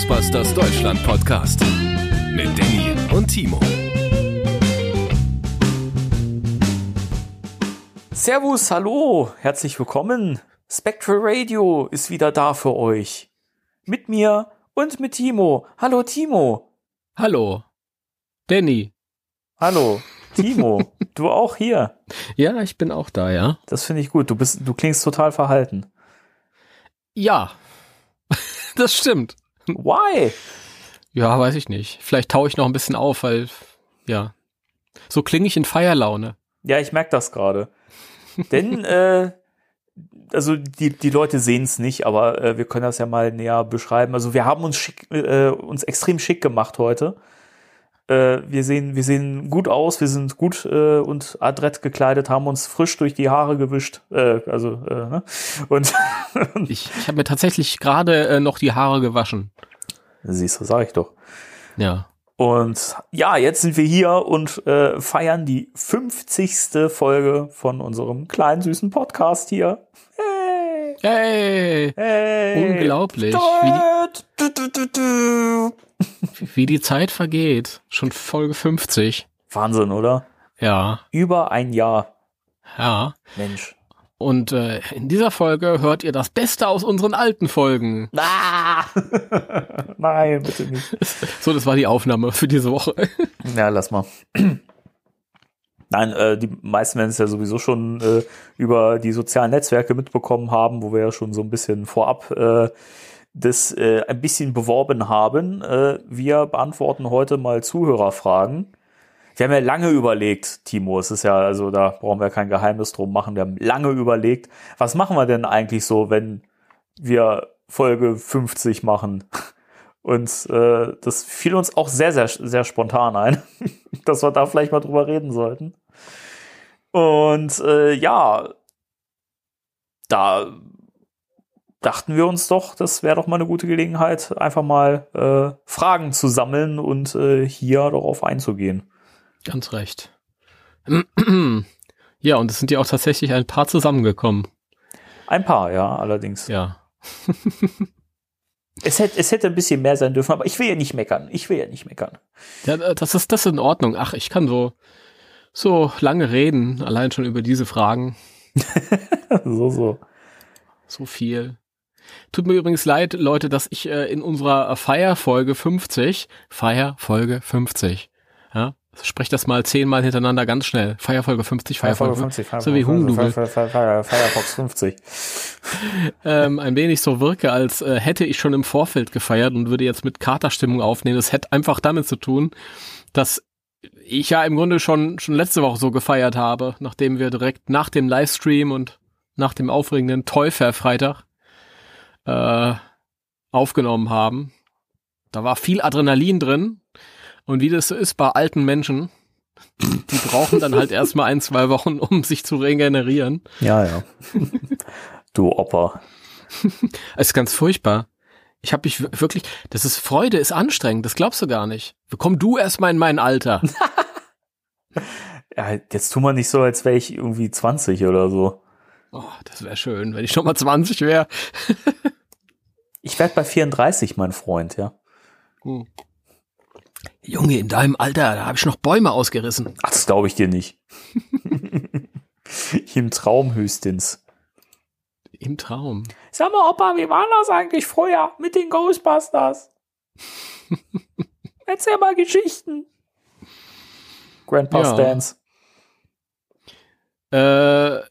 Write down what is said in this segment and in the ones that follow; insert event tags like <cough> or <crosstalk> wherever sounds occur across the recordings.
Ghostbusters Deutschland Podcast mit Danny und Timo. Servus, hallo, herzlich willkommen. Spectral Radio ist wieder da für euch. Mit mir und mit Timo. Hallo Timo. Hallo. Danny. Hallo. Timo, <laughs> du auch hier. Ja, ich bin auch da, ja. Das finde ich gut. Du bist, du klingst total verhalten. Ja. <laughs> das stimmt. Why? Ja, weiß ich nicht. Vielleicht taue ich noch ein bisschen auf, weil, ja. So klinge ich in Feierlaune. Ja, ich merke das gerade. Denn, <laughs> äh, also die, die Leute sehen es nicht, aber äh, wir können das ja mal näher beschreiben. Also wir haben uns schick, äh, uns extrem schick gemacht heute. Äh, wir sehen, wir sehen gut aus, wir sind gut äh, und adrett gekleidet, haben uns frisch durch die Haare gewischt. Äh, also, äh, ne? Und <laughs> ich, ich habe mir tatsächlich gerade äh, noch die Haare gewaschen. Siehst du, sag ich doch. Ja. Und ja, jetzt sind wir hier und äh, feiern die 50. Folge von unserem kleinen süßen Podcast hier. Hey! Hey! Unglaublich. Wie die, wie die Zeit vergeht. Schon Folge 50. Wahnsinn, oder? Ja. Über ein Jahr. Ja. Mensch. Und äh, in dieser Folge hört ihr das Beste aus unseren alten Folgen. Ah! <laughs> Nein, bitte nicht. <laughs> So, das war die Aufnahme für diese Woche. ja, lass mal. Nein, äh, die meisten werden es ja sowieso schon äh, über die sozialen Netzwerke mitbekommen haben, wo wir ja schon so ein bisschen vorab äh, das äh, ein bisschen beworben haben. Äh, wir beantworten heute mal Zuhörerfragen. Wir haben ja lange überlegt, Timo, es ist ja, also da brauchen wir kein Geheimnis drum machen. Wir haben lange überlegt, was machen wir denn eigentlich so, wenn wir Folge 50 machen? <laughs> Und äh, das fiel uns auch sehr, sehr, sehr spontan ein, <laughs> dass wir da vielleicht mal drüber reden sollten. Und äh, ja, da dachten wir uns doch, das wäre doch mal eine gute Gelegenheit, einfach mal äh, Fragen zu sammeln und äh, hier darauf einzugehen. Ganz recht. <clears throat> Ja, und es sind ja auch tatsächlich ein paar zusammengekommen. Ein paar, ja, allerdings. Ja. <laughs> es, hätte, es hätte ein bisschen mehr sein dürfen, aber ich will ja nicht meckern. Ich will ja nicht meckern. Ja, das ist das ist in Ordnung. Ach, ich kann so so lange reden, allein schon über diese Fragen. <laughs> so, so. So viel. Tut mir übrigens leid, Leute, dass ich äh, in unserer Feierfolge 50, Feierfolge 50, ja, sprech das mal zehnmal hintereinander ganz schnell. Feierfolge 50, Feierfolge 50, so wie Hundubel. Firefox 50. ähm, ein wenig so wirke, als äh, hätte ich schon im Vorfeld gefeiert und würde jetzt mit Katerstimmung aufnehmen. Das hätte einfach damit zu tun, dass ich ja im Grunde schon, schon letzte Woche so gefeiert habe, nachdem wir direkt nach dem Livestream und nach dem aufregenden Täufer-Freitag äh, aufgenommen haben. Da war viel Adrenalin drin. Und wie das so ist bei alten Menschen, die brauchen dann halt erstmal ein, zwei Wochen, um sich zu regenerieren. Ja, ja. Du Opa. Es ist ganz furchtbar. Ich habe mich wirklich, das ist Freude, ist anstrengend, das glaubst du gar nicht. Komm du erstmal in mein Alter. ja, jetzt tu mal nicht so, als wäre ich irgendwie 20 oder so. Oh, das wäre schön, wenn ich schon mal 20 wäre. ich werde bei 34, mein Freund, ja. Hm. Junge, in deinem Alter, da habe ich noch Bäume ausgerissen. Ach, das glaube ich dir nicht. <laughs> Im Traum höchstens. Im Traum. Sag mal, Opa, wie war das eigentlich früher mit den Ghostbusters? <laughs> Erzähl mal Geschichten. Grandpa's ja. Dance. Äh,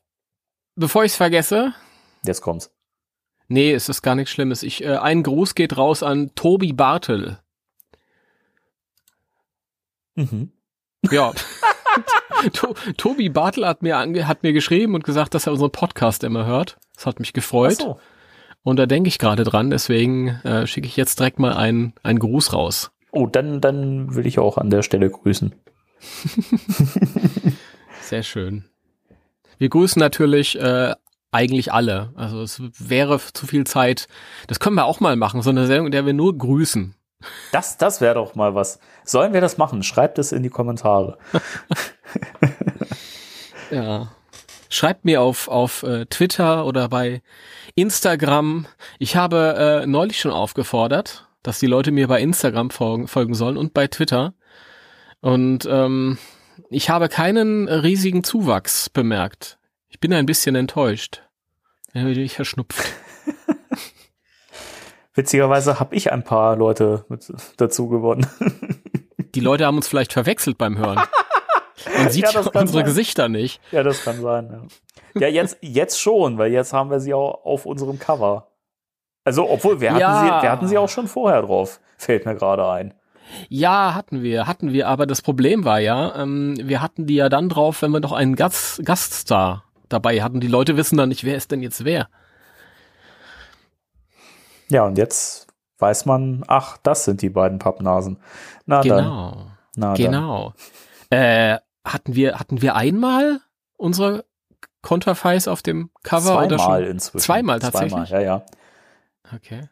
bevor ich es vergesse. Jetzt kommt's. Nee, es ist gar nichts Schlimmes. Ich, äh, ein Gruß geht raus an Tobi Bartel. Mhm. Ja. <laughs> to Tobi Bartel hat mir, hat mir geschrieben und gesagt, dass er unseren Podcast immer hört. Das hat mich gefreut. Ach so. Und da denke ich gerade dran, deswegen äh, schicke ich jetzt direkt mal einen, einen Gruß raus. Oh, dann, dann will ich auch an der Stelle grüßen. <laughs> Sehr schön. Wir grüßen natürlich äh, eigentlich alle. Also es wäre zu viel Zeit. Das können wir auch mal machen, so eine Sendung, in der wir nur grüßen. Das, das wäre doch mal was. Sollen wir das machen? Schreibt es in die Kommentare. <laughs> ja. Schreibt mir auf, auf äh, Twitter oder bei Instagram. Ich habe äh, neulich schon aufgefordert, dass die Leute mir bei Instagram folgen, folgen sollen und bei Twitter. Und ähm, ich habe keinen riesigen Zuwachs bemerkt. Ich bin ein bisschen enttäuscht. Ich verschnupft. <laughs> Witzigerweise habe ich ein paar Leute mit dazu gewonnen. <laughs> Die Leute haben uns vielleicht verwechselt beim Hören. Man <laughs> sieht ja, <laughs> unsere sein. Gesichter nicht. Ja, das kann sein. Ja, ja jetzt, jetzt schon, weil jetzt haben wir sie auch auf unserem Cover. Also, obwohl, wir hatten, ja. sie, wir hatten sie auch schon vorher drauf, fällt mir gerade ein. Ja, hatten wir, hatten wir, aber das Problem war ja, ähm, wir hatten die ja dann drauf, wenn wir noch einen Gast, Gaststar dabei hatten. Die Leute wissen dann nicht, wer ist denn jetzt wer. Ja, und jetzt weiß man, ach, das sind die beiden Pappnasen. Na genau. dann. Na genau. Dann. Äh, hatten wir, hatten wir einmal unsere Konterfeis auf dem Cover Zweimal oder schon? inzwischen. Zweimal tatsächlich. Zweimal, ja, ja. Okay.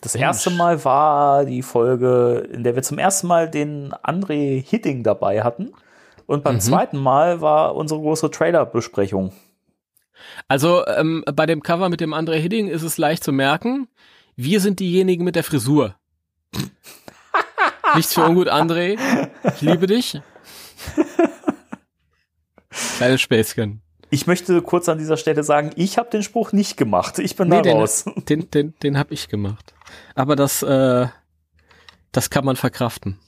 Das erste Mal war die Folge, in der wir zum ersten Mal den André Hitting dabei hatten. Und beim mhm. zweiten Mal war unsere große Trailer-Besprechung. Also ähm, bei dem Cover mit dem André Hitting ist es leicht zu merken, wir sind diejenigen mit der Frisur. Nichts für ungut, André. Ich liebe dich. Kleines Späßchen. Ich möchte kurz an dieser Stelle sagen, ich habe den Spruch nicht gemacht. Ich bin nee, da den, raus. <laughs> Den, den, den habe ich gemacht. Aber das, äh, das kann man verkraften.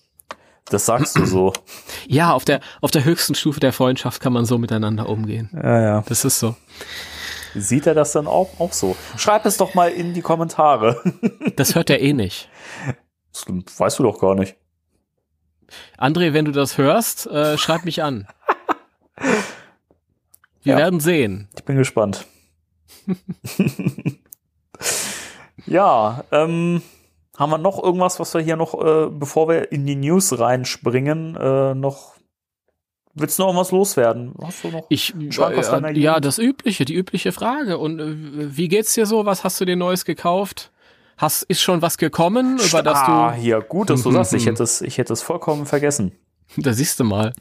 Das sagst du so. Ja, auf der, auf der höchsten Stufe der Freundschaft kann man so miteinander umgehen. Ja, ja. Das ist so. Sieht er das dann auch, auch so? Schreib es doch mal in die Kommentare. <laughs> Das hört er eh nicht. Das weißt du doch gar nicht. André, wenn du das hörst, äh, schreib mich an. Wir ja. werden sehen. Ich bin gespannt. <laughs> ja, ähm, haben wir noch irgendwas, was wir hier noch, äh, bevor wir in die News reinspringen, äh, noch Willst du noch was loswerden? Hast du noch ich, äh, ja, das übliche, die übliche Frage. Und äh, wie geht's dir so? Was hast du dir Neues gekauft? Hast, ist schon was gekommen, über das du. Ah, hier, gut, dass du sagst. Ich <laughs> hätte es, ich hätte es vollkommen vergessen. Da siehst du mal.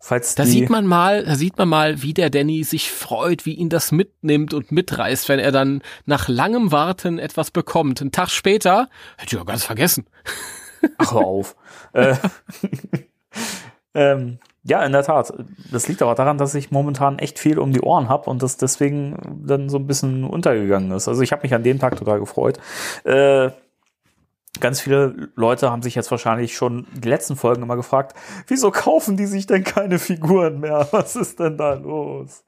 Falls da sieht man mal, da sieht man mal, wie der Danny sich freut, wie ihn das mitnimmt und mitreißt, wenn er dann nach langem Warten etwas bekommt. Einen Tag später, hätte ich ja ganz vergessen. Ach, hör auf. <laughs> äh, <laughs> ähm, ja, in der Tat. Das liegt aber daran, dass ich momentan echt viel um die Ohren habe und das deswegen dann so ein bisschen untergegangen ist. Also ich habe mich an dem Tag total gefreut. Äh, ganz viele Leute haben sich jetzt wahrscheinlich schon die letzten Folgen immer gefragt, wieso kaufen die sich denn keine Figuren mehr? <laughs> Was ist denn da los?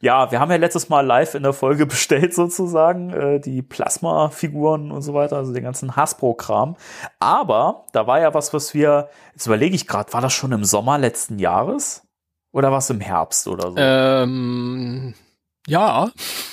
Ja, wir haben ja letztes Mal live in der Folge <laughs> bestellt sozusagen, äh, die Plasma-Figuren und so weiter, also den ganzen Hasbro-Kram. Aber da war ja was, was wir, jetzt überlege ich gerade, war das schon im Sommer letzten Jahres? Oder was im Herbst oder so? Ähm, ja.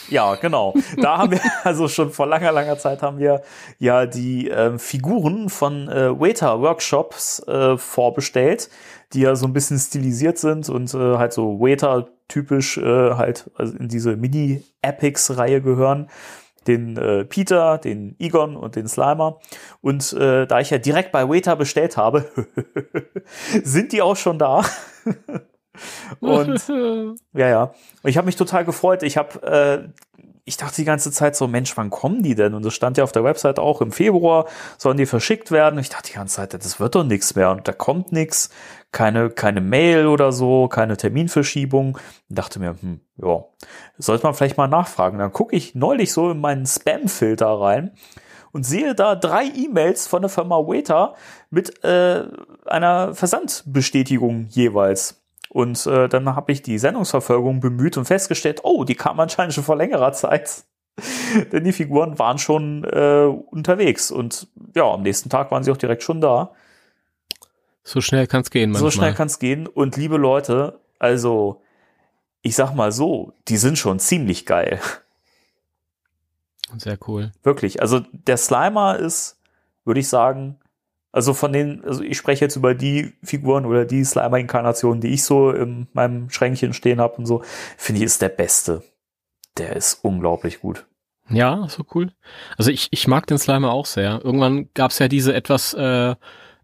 Ja, genau. Da haben wir, <laughs> also schon vor langer, langer Zeit haben wir ja die äh, Figuren von äh, Waiter Workshops äh, vorbestellt, die ja so ein bisschen stilisiert sind und äh, halt so Waiter typisch äh, halt also in diese Mini-Epics-Reihe gehören. Den äh, Peter, den Egon und den Slimer. Und äh, da ich ja direkt bei Waiter bestellt habe, <laughs> sind die auch schon da. <laughs> und <laughs> ja, ja. Ich habe mich total gefreut. Ich habe äh, ich dachte die ganze Zeit so, Mensch, wann kommen die denn? Und das stand ja auf der Website auch im Februar, sollen die verschickt werden. Und ich dachte die ganze Zeit, das wird doch nichts mehr und da kommt nichts, keine, keine Mail oder so, keine Terminverschiebung. Und dachte mir, hm, ja, sollte man vielleicht mal nachfragen. Dann gucke ich neulich so in meinen Spam-Filter rein und sehe da drei E-Mails von der Firma Waiter mit äh, einer Versandbestätigung jeweils. Und äh, dann habe ich die Sendungsverfolgung bemüht und festgestellt, oh, die kam anscheinend schon vor längerer Zeit. <laughs> Denn die Figuren waren schon äh, unterwegs. Und ja, am nächsten Tag waren sie auch direkt schon da. So schnell kann es gehen, manchmal. So schnell kann es gehen. Und liebe Leute, also ich sag mal so, die sind schon ziemlich geil. Sehr cool. Wirklich. Also der Slimer ist, würde ich sagen, also von den, also ich spreche jetzt über die Figuren oder die Slimer-Inkarnationen, die ich so in meinem Schränkchen stehen habe und so, finde ich, ist der beste. Der ist unglaublich gut. Ja, so cool. Also ich, ich mag den Slimer auch sehr. Irgendwann gab es ja diese etwas äh,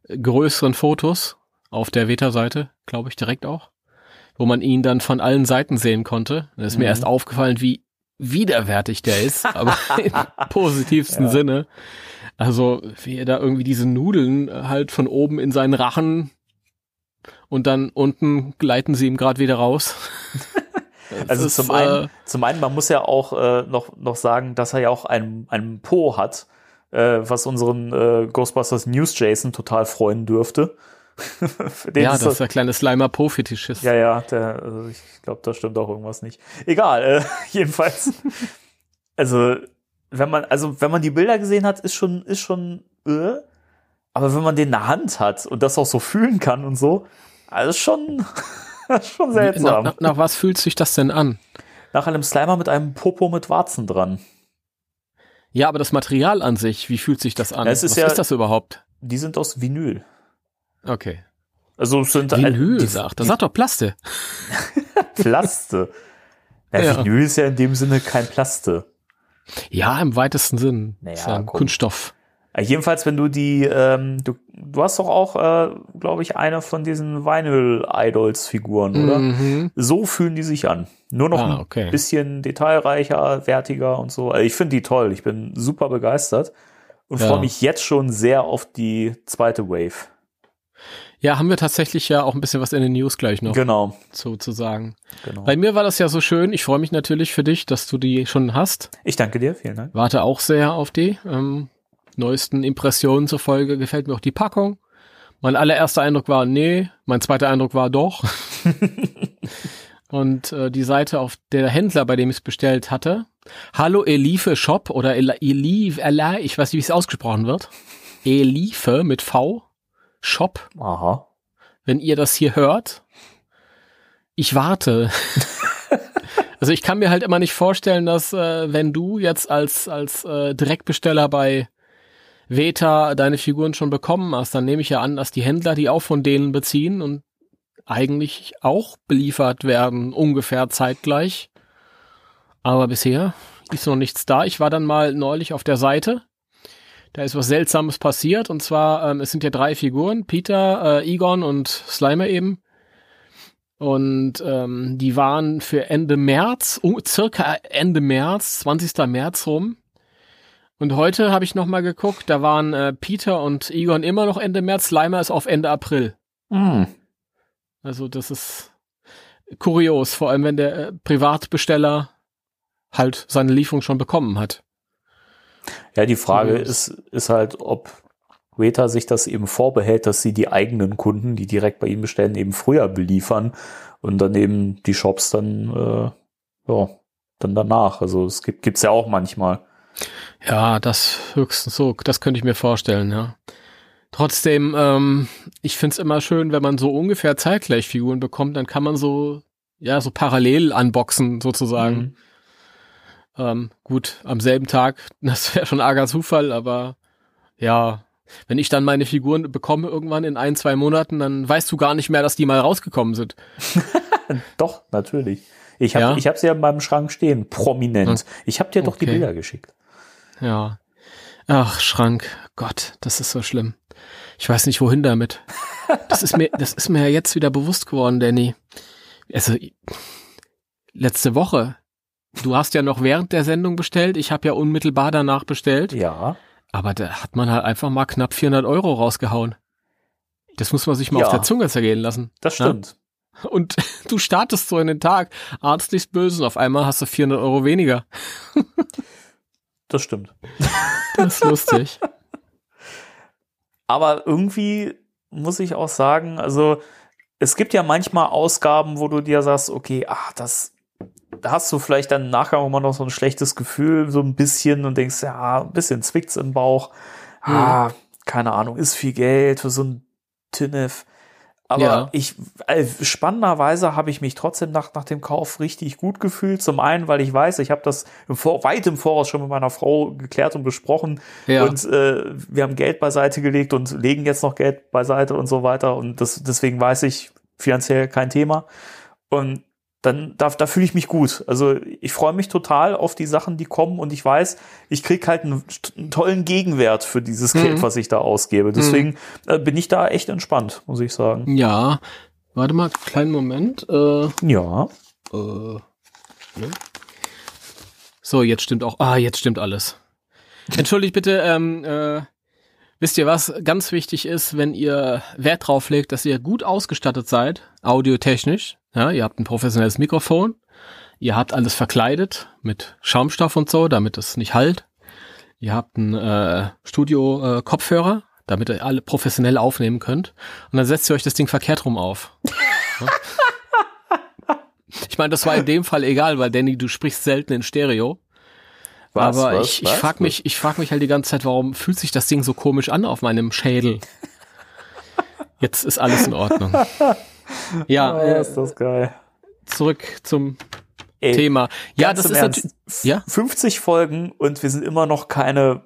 größeren Fotos auf der Veta-Seite, glaube ich, direkt auch, wo man ihn dann von allen Seiten sehen konnte. Da ist mir Mhm. erst aufgefallen, wie widerwärtig der ist, aber <laughs> im positivsten Sinne. Also, wie er da irgendwie diese Nudeln äh, halt von oben in seinen Rachen und dann unten gleiten sie ihm gerade wieder raus. <laughs> Also ist, zum äh, einen, zum einen, man muss ja auch äh, noch, noch sagen, dass er ja auch einen, einen Po hat, äh, was unseren äh, Ghostbusters News Jason total freuen dürfte. <laughs> Ja, ist das ist der kleine Slimer Po-Fetischist. ja, ja, der, also ich glaube, da stimmt auch irgendwas nicht. Egal, äh, <laughs> jedenfalls. Also, wenn man, also wenn man die Bilder gesehen hat, ist schon, ist schon, äh, aber wenn man den in der Hand hat und das auch so fühlen kann und so, also ist schon, <laughs> schon seltsam. nach, nach, nach was fühlt sich das denn an? Nach einem Slimer mit einem Popo mit Warzen dran. Ja, aber das Material an sich, wie fühlt sich das an? Ja, es ist was ja- ist das überhaupt? Die sind aus Vinyl. Okay. Also sind Vinyl, die, sagt. Das sagt doch Plaste. <laughs> Plaste. Ja, <laughs> Ja. Vinyl ist ja in dem Sinne kein Plaste. Ja, im weitesten Sinn. Naja, ist ja ein. Kunststoff. Äh, Jedenfalls, wenn du die, ähm, du, du hast doch auch, äh, glaube ich, eine von diesen Vinyl-Idols-Figuren, oder? Mhm. So fühlen die sich an. Nur noch Ah, ein okay. bisschen detailreicher, wertiger und so. Also ich finde die toll. Ich bin super begeistert und Ja. freue mich jetzt schon sehr auf die zweite Wave. Ja, haben wir tatsächlich ja auch ein bisschen was in den News gleich noch Genau, zu, zu sagen. genau. Bei mir war das ja so schön. Ich freue mich natürlich für dich, dass du die schon hast. Ich danke dir, vielen Dank. Warte auch sehr auf die. Ähm, neuesten Impressionen zur Folge gefällt mir auch die Packung. Mein allererster Eindruck war, nee. Mein zweiter Eindruck war doch. <laughs> Und äh, die Seite, auf der Händler, bei dem ich es bestellt hatte, Hallo Elife Shop oder El- Elive, Eli, ich weiß nicht, wie es ausgesprochen wird. Elife mit V, Shop, Aha. wenn ihr das hier hört. Ich warte. <laughs> also ich kann mir halt immer nicht vorstellen, dass äh, wenn du jetzt als als äh, Direktbesteller bei Veta deine Figuren schon bekommen hast, dann nehme ich ja an, dass die Händler die auch von denen beziehen und eigentlich auch beliefert werden, ungefähr zeitgleich. Aber bisher ist noch nichts da. Ich war dann mal neulich auf der Seite. Da ist was Seltsames passiert. Und zwar, ähm, es sind ja drei Figuren, Peter, äh, Egon und Slimer eben. Und ähm, die waren für Ende März, um, circa Ende März, 20. März rum. Und heute habe ich noch mal geguckt, da waren äh, Peter und Egon immer noch Ende März, Slimer ist auf Ende April. Hm. Also das ist kurios, vor allem wenn der äh, Privatbesteller halt seine Lieferung schon bekommen hat. Ja, die Frage Kurios. ist, ist halt, ob Weta sich das eben vorbehält, dass sie die eigenen Kunden, die direkt bei ihnen bestellen, eben früher beliefern und dann eben die Shops dann, äh, ja, dann danach. Also es gibt gibt's ja auch manchmal. Ja, das höchstens so, das könnte ich mir vorstellen, ja. Trotzdem, ähm, ich find's immer schön, wenn man so ungefähr zeitgleich Figuren bekommt, dann kann man so, ja, so parallel unboxen sozusagen. Mhm. Ähm, gut, am selben Tag, <laughs> das wäre schon arger Zufall, aber ja, wenn ich dann meine Figuren bekomme irgendwann in ein, zwei Monaten, dann weißt du gar nicht mehr, dass die mal rausgekommen sind. <laughs> Doch, natürlich. Ich habe Ja? ich hab sie ja in meinem Schrank stehen, prominent. Ich habe dir doch die Okay. Bilder geschickt. Ja. Ach, Schrank. Gott, das ist so schlimm. Ich weiß nicht, wohin damit. Das ist mir, <laughs> das ist mir ja jetzt wieder bewusst geworden, Danny. Also, letzte Woche. Du hast ja noch während der Sendung bestellt. Ich habe ja unmittelbar danach bestellt. Ja. Aber da hat man halt einfach mal knapp 400 Euro rausgehauen. Das muss man sich mal Ja. auf der Zunge zergehen lassen. Das Ja? stimmt. Und <laughs> du startest so in den Tag, arztlichst böse, und auf einmal hast du 400 Euro weniger. Das stimmt. <laughs> Das ist lustig. Aber irgendwie muss ich auch sagen, also es gibt ja manchmal Ausgaben, wo du dir sagst, okay, ach, das da hast du vielleicht dann im Nachgang immer noch so ein schlechtes Gefühl, so ein bisschen und denkst, ja, ein bisschen zwickt's im Bauch. Ah, keine Ahnung, ist viel Geld für so ein Tinnef. Aber Ja. ich, äh, spannenderweise habe ich mich trotzdem nach, nach dem Kauf richtig gut gefühlt. Zum einen, weil ich weiß, ich habe das im Vor weit im Voraus schon mit meiner Frau geklärt und besprochen. Ja. Und äh, wir haben Geld beiseite gelegt und legen jetzt noch Geld beiseite und so weiter. Und das, deswegen weiß ich finanziell kein Thema. Und dann da, da fühle ich mich gut. Also ich freue mich total auf die Sachen, die kommen und ich weiß, ich krieg halt einen, einen tollen Gegenwert für dieses Geld, Mhm. was ich da ausgebe. Deswegen äh, bin ich da echt entspannt, muss ich sagen. Ja, Warte mal, kleinen Moment. Äh, Ja. äh, ne? So, jetzt stimmt auch. Ah, jetzt stimmt alles. Entschuldigt bitte, ähm, äh, wisst ihr was ganz wichtig ist, wenn ihr Wert drauf legt, dass ihr gut ausgestattet seid, audiotechnisch. Ja, ihr habt ein professionelles Mikrofon, ihr habt alles verkleidet mit Schaumstoff und so, damit es nicht halt. Ihr habt einen äh, Studio-Kopfhörer, damit ihr alle professionell aufnehmen könnt. Und dann setzt ihr euch das Ding verkehrt rum auf. Ja? ich meine, das war in dem Fall egal, weil Danny, du sprichst selten in Stereo. Was, aber was, ich, ich was? frag mich, ich frag mich halt die ganze Zeit, warum fühlt sich das Ding so komisch an auf meinem Schädel? Jetzt ist alles in Ordnung. <laughs> Ja, Oh, ist das geil. zurück zum Ey, Thema. Ja, das ist Ernst, Ja? 50 Folgen und wir sind immer noch keine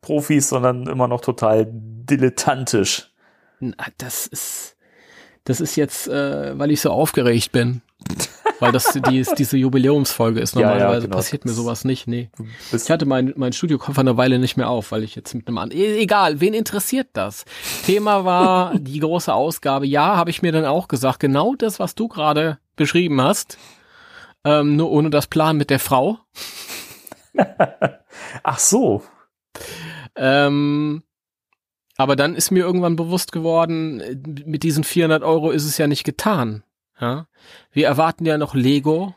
Profis, sondern immer noch total dilettantisch. Na, Das ist, das ist jetzt, äh, weil ich so aufgeregt bin. <laughs> weil das die, ist- diese Jubiläumsfolge ist. <laughs> Ja, ja, Normalerweise genau. passiert mir sowas nicht. Nee. Ich hatte mein, mein Studiokoffer eine Weile nicht mehr auf, weil ich jetzt mit einem an. E egal, wen interessiert das? Thema war <laughs> die große Ausgabe. Ja, habe ich mir dann auch gesagt, genau das, was du gerade beschrieben hast. Ähm, nur ohne das Plan mit der Frau. <laughs> Ach so. Ähm, aber dann ist mir irgendwann bewusst geworden, äh, mit diesen 400 Euro ist es ja nicht getan. Ja? Wir erwarten ja noch Lego.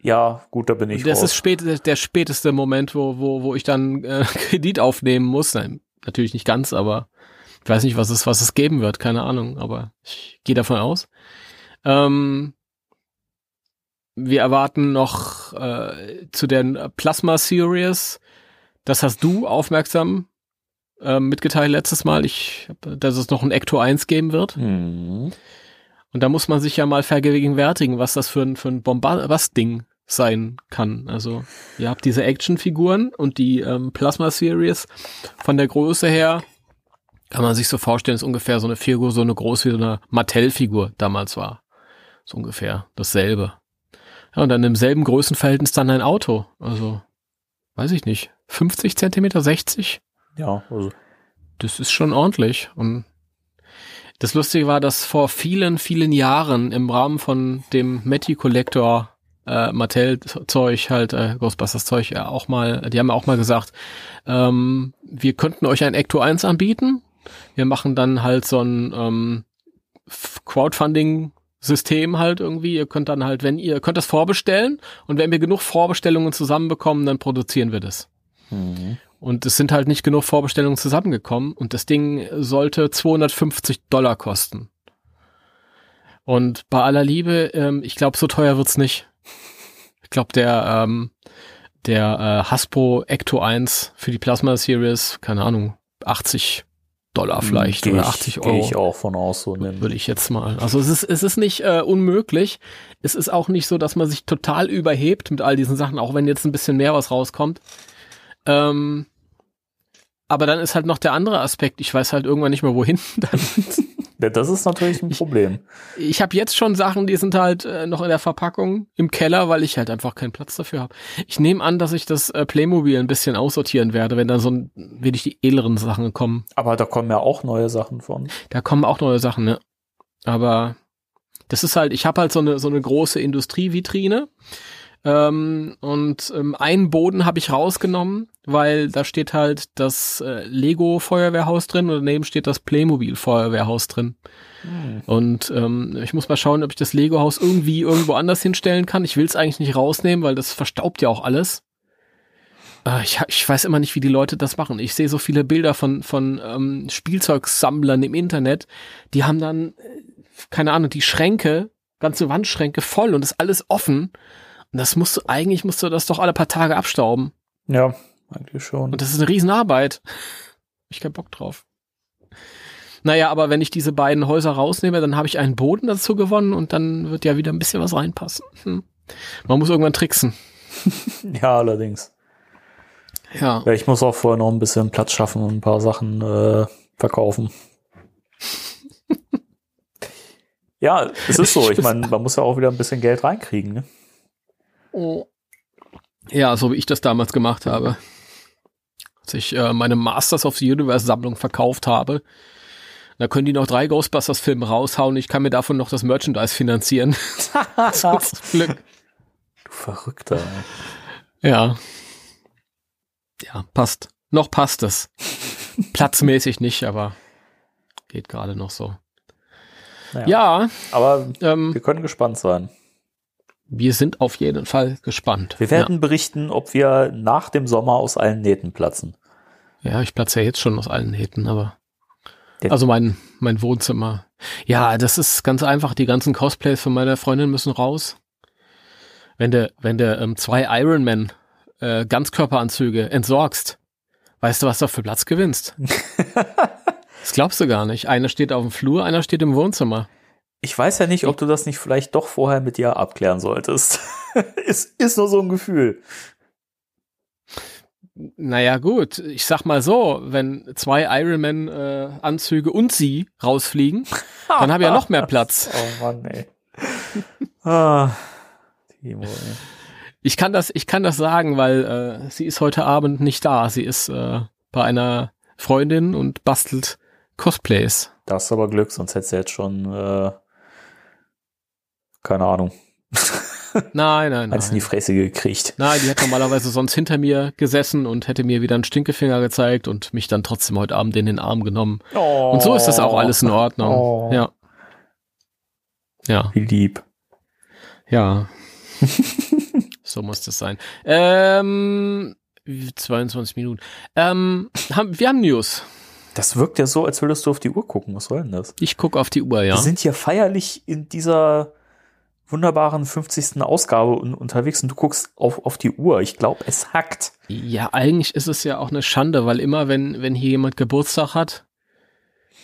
Ja, gut, da bin ich das raus. ist spät, der späteste Moment, wo, wo, wo ich dann äh, <laughs> Kredit aufnehmen muss. Nein, natürlich nicht ganz, aber ich weiß nicht, was es, was es geben wird, keine Ahnung, aber ich gehe davon aus. Ähm, wir erwarten noch äh, zu den Plasma Series. Das hast du aufmerksam äh, mitgeteilt letztes Mal, ich, dass es noch ein Ecto 1 geben wird. Hm. Und da muss man sich ja mal vergegenwärtigen, was das für ein, für ein Bombast-Ding sein kann. Also, ihr habt diese Actionfiguren und die ähm, Plasma Series von der Größe her kann man sich so vorstellen, ist ungefähr so eine Figur, so eine groß wie so eine Mattel-Figur damals war. So ungefähr dasselbe. Ja, und dann im selben Größenverhältnis dann ein Auto. Also, weiß ich nicht. 50 Zentimeter, 60? Ja, also Das ist schon ordentlich. Und das Lustige war, dass vor vielen, vielen Jahren im Rahmen von dem Matty Collector äh, Mattel Zeug halt äh, Ghostbusters Zeug ja auch mal, die haben auch mal gesagt, ähm, wir könnten euch ein Ecto 1 anbieten. Wir machen dann halt so ein ähm, Crowdfunding System halt irgendwie. Ihr könnt dann halt, wenn ihr könnt das vorbestellen und wenn wir genug Vorbestellungen zusammenbekommen, dann produzieren wir das. hm. Und es sind halt nicht genug Vorbestellungen zusammengekommen und das Ding sollte 250 Dollar kosten. Und bei aller Liebe, ähm, ich glaube, so teuer wird's nicht. Ich glaube, der, ähm, der äh, Hasbro Ecto 1 für die Plasma Series, keine Ahnung, 80 Dollar vielleicht Geh oder ich, 80 Gehe ich Euro. auch von aus, so nehmen. Würde ich jetzt mal. Also es ist, es ist nicht äh, unmöglich. Es ist auch nicht so, dass man sich total überhebt mit all diesen Sachen, auch wenn jetzt ein bisschen mehr was rauskommt. Ähm, aber dann ist halt noch der andere Aspekt. Ich weiß halt irgendwann nicht mehr, wohin <laughs> das ist natürlich ein Problem. Ich habe jetzt schon Sachen, die sind halt äh, noch in der Verpackung im Keller, weil ich halt einfach keinen Platz dafür habe. Ich nehme an, dass ich das äh, Playmobil ein bisschen aussortieren werde, wenn dann so ein, wirklich die edleren Sachen kommen. Aber da kommen ja auch neue Sachen von. Da kommen auch neue Sachen, ne? Aber das ist halt, ich habe halt so eine so eine große Industrievitrine ähm, und ähm, einen Boden habe ich rausgenommen, weil da steht halt das äh, Lego Feuerwehrhaus drin und daneben steht das Playmobil Feuerwehrhaus drin. Und ähm, ich muss mal schauen, ob ich das Lego Haus irgendwie irgendwo anders hinstellen kann. Ich will es eigentlich nicht rausnehmen, weil das verstaubt ja auch alles. Äh, ich, ich weiß immer nicht, wie die Leute das machen. Ich sehe so viele Bilder von, von ähm, Spielzeugsammlern im Internet, die haben dann, äh, keine Ahnung, die Schränke, ganze Wandschränke voll und ist alles offen. Und das musst du, eigentlich musst du das doch alle paar Tage abstauben. Ja, eigentlich schon. Und das ist eine Riesenarbeit. Ich keinen Bock drauf. Naja, aber wenn ich diese beiden Häuser rausnehme, dann habe ich einen Boden dazu gewonnen und dann wird ja wieder ein bisschen was reinpassen. Hm. Man muss irgendwann tricksen. <laughs> Ja, allerdings. Ja. Ja, ich muss auch vorher noch ein bisschen Platz schaffen und ein paar Sachen äh, verkaufen. <laughs> ja, es ist so. Ich meine, man muss ja auch wieder ein bisschen Geld reinkriegen. Ne? Ja, so wie ich das damals gemacht habe. Als ich äh, meine Masters of the Universe Sammlung verkauft habe, Da können die noch drei Ghostbusters-Filme raushauen. Ich kann mir davon noch das Merchandise finanzieren. <laughs> Zum Glück. Du Verrückter. ey. Ja. Ja, passt. Noch passt es. Platzmäßig nicht, aber geht gerade noch so. Naja. Ja, Aber ähm, wir können gespannt sein. Wir sind auf jeden Fall gespannt. Wir werden berichten, ob wir nach dem Sommer aus allen Nähten platzen. Ja, ja ich platze ja jetzt schon aus allen Nähten, aber. Also mein, mein Wohnzimmer. Ja, das ist ganz einfach. Die ganzen Cosplays von meiner Freundin müssen raus. Wenn du, wenn du ähm, zwei Ironman äh, Ganzkörperanzüge entsorgst, weißt du, was du für Platz gewinnst? <laughs> das glaubst du gar nicht. Einer steht auf dem Flur, einer steht im Wohnzimmer. Ich weiß ja nicht, ob du das nicht vielleicht doch vorher mit dir abklären solltest. <laughs> ist, ist nur so ein Gefühl. Naja, gut, ich sag mal so, wenn zwei Ironman-Anzüge und sie rausfliegen, <laughs> dann habe ich ja noch mehr Platz. Oh Mann, ey. <laughs> ah, Timo, ey. Ich kann das, ich kann das sagen, weil äh, sie ist heute Abend nicht da. Sie ist äh, bei einer Freundin und bastelt Cosplays. Da hast du aber Glück, sonst hättest du jetzt schon, äh, keine Ahnung, Nein, nein, eins in die nein. Fresse gekriegt. Nein, die hat normalerweise sonst hinter mir gesessen und hätte mir wieder einen Stinkefinger gezeigt und mich dann trotzdem heute Abend in den Arm genommen. Und so ist das auch alles in Ordnung. Oh. Ja. Ja, Wie lieb. ja. <laughs> so muss das sein. Ähm, 22 Minuten. Ähm, haben, wir haben News. Das wirkt ja so, als würdest du auf die Uhr gucken. Was soll denn das? Ich gucke auf die Uhr, ja. Wir sind hier feierlich in dieser wunderbaren 50. Ausgabe un unterwegs und du guckst auf, auf die Uhr. Ich glaube, es hackt. Ja, eigentlich ist es ja auch eine Schande, weil immer, wenn, wenn hier jemand Geburtstag hat,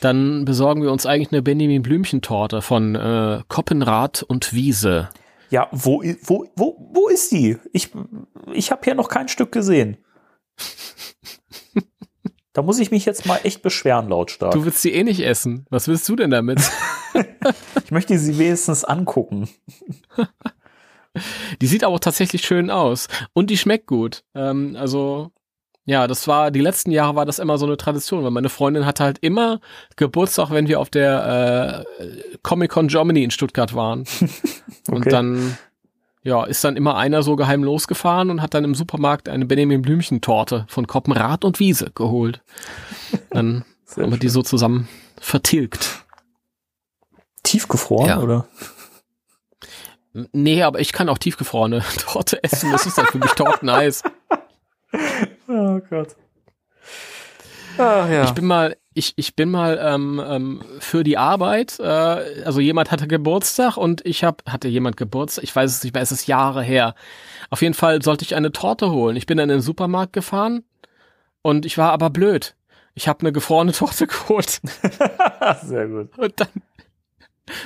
dann besorgen wir uns eigentlich eine Benjamin Blümchen-Torte von äh, Koppenrad und Wiese. Ja, wo, wo, wo, wo ist die? Ich, ich habe hier noch kein Stück gesehen. <laughs> Da muss ich mich jetzt mal echt beschweren, lautstark. Du willst sie eh nicht essen. Was willst du denn damit? <laughs> Ich möchte sie wenigstens angucken. Die sieht aber auch tatsächlich schön aus. Und die schmeckt gut. Ähm, also, ja, das war, die letzten Jahre war das immer so eine Tradition, weil meine Freundin hatte halt immer Geburtstag, wenn wir auf der äh, Comic-Con Germany in Stuttgart waren. <laughs> Und Okay. dann, ja, ist dann immer einer so geheim losgefahren und hat dann im Supermarkt eine Benjamin Blümchen-Torte von Koppenrad und Wiese geholt. Dann <laughs> haben wir die so zusammen vertilgt. Tiefgefroren, Ja. oder? Nee, aber ich kann auch tiefgefrorene <laughs> Torte essen. Das ist dann für mich Torteneis. <laughs> Oh Gott. Ach ja. Ich bin mal, ich, ich bin mal ähm, ähm, für die Arbeit, äh, also jemand hatte Geburtstag und ich hab, hatte jemand Geburtstag, ich weiß es nicht mehr, es ist Jahre her. Auf jeden Fall sollte ich eine Torte holen. Ich bin dann in den Supermarkt gefahren und ich war aber blöd. Ich habe eine gefrorene <laughs> Torte geholt <laughs> Sehr gut. und dann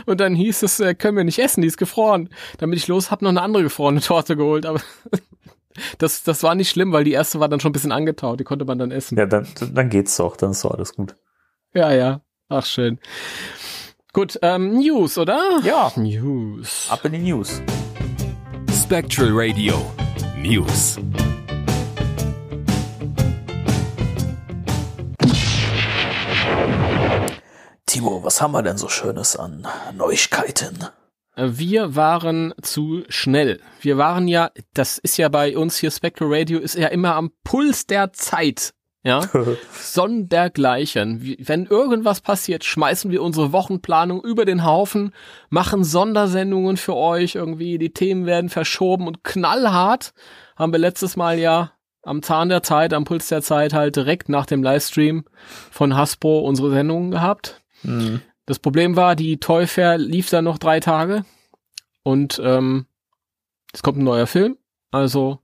und dann hieß es, äh, können wir nicht essen, die ist gefroren. Bin ich los, habe noch eine andere gefrorene Torte geholt, aber das, das war nicht schlimm, weil die erste war dann schon ein bisschen angetaut, die konnte man dann essen. Ja, dann, dann geht's doch, dann ist doch alles gut. Ja, ja. Ach, schön. Gut, ähm, News, oder? Ja, News. ab in die News. Spectral Radio News. Timo, was haben wir denn so Schönes an Neuigkeiten? Äh, Wir waren zu schnell. Wir waren ja, das ist ja bei uns hier Spectral Radio, ist ja immer am Puls der Zeit. Ja, <laughs> sondergleichen. Wenn irgendwas passiert, schmeißen wir unsere Wochenplanung über den Haufen, machen Sondersendungen für euch irgendwie, die Themen werden verschoben und knallhart haben wir letztes Mal ja am Zahn der Zeit, am Puls der Zeit halt direkt nach dem Livestream von Hasbro unsere Sendungen gehabt. Hm. Das Problem war, die Toy Fair lief dann noch drei Tage und ähm, es kommt ein neuer Film. Also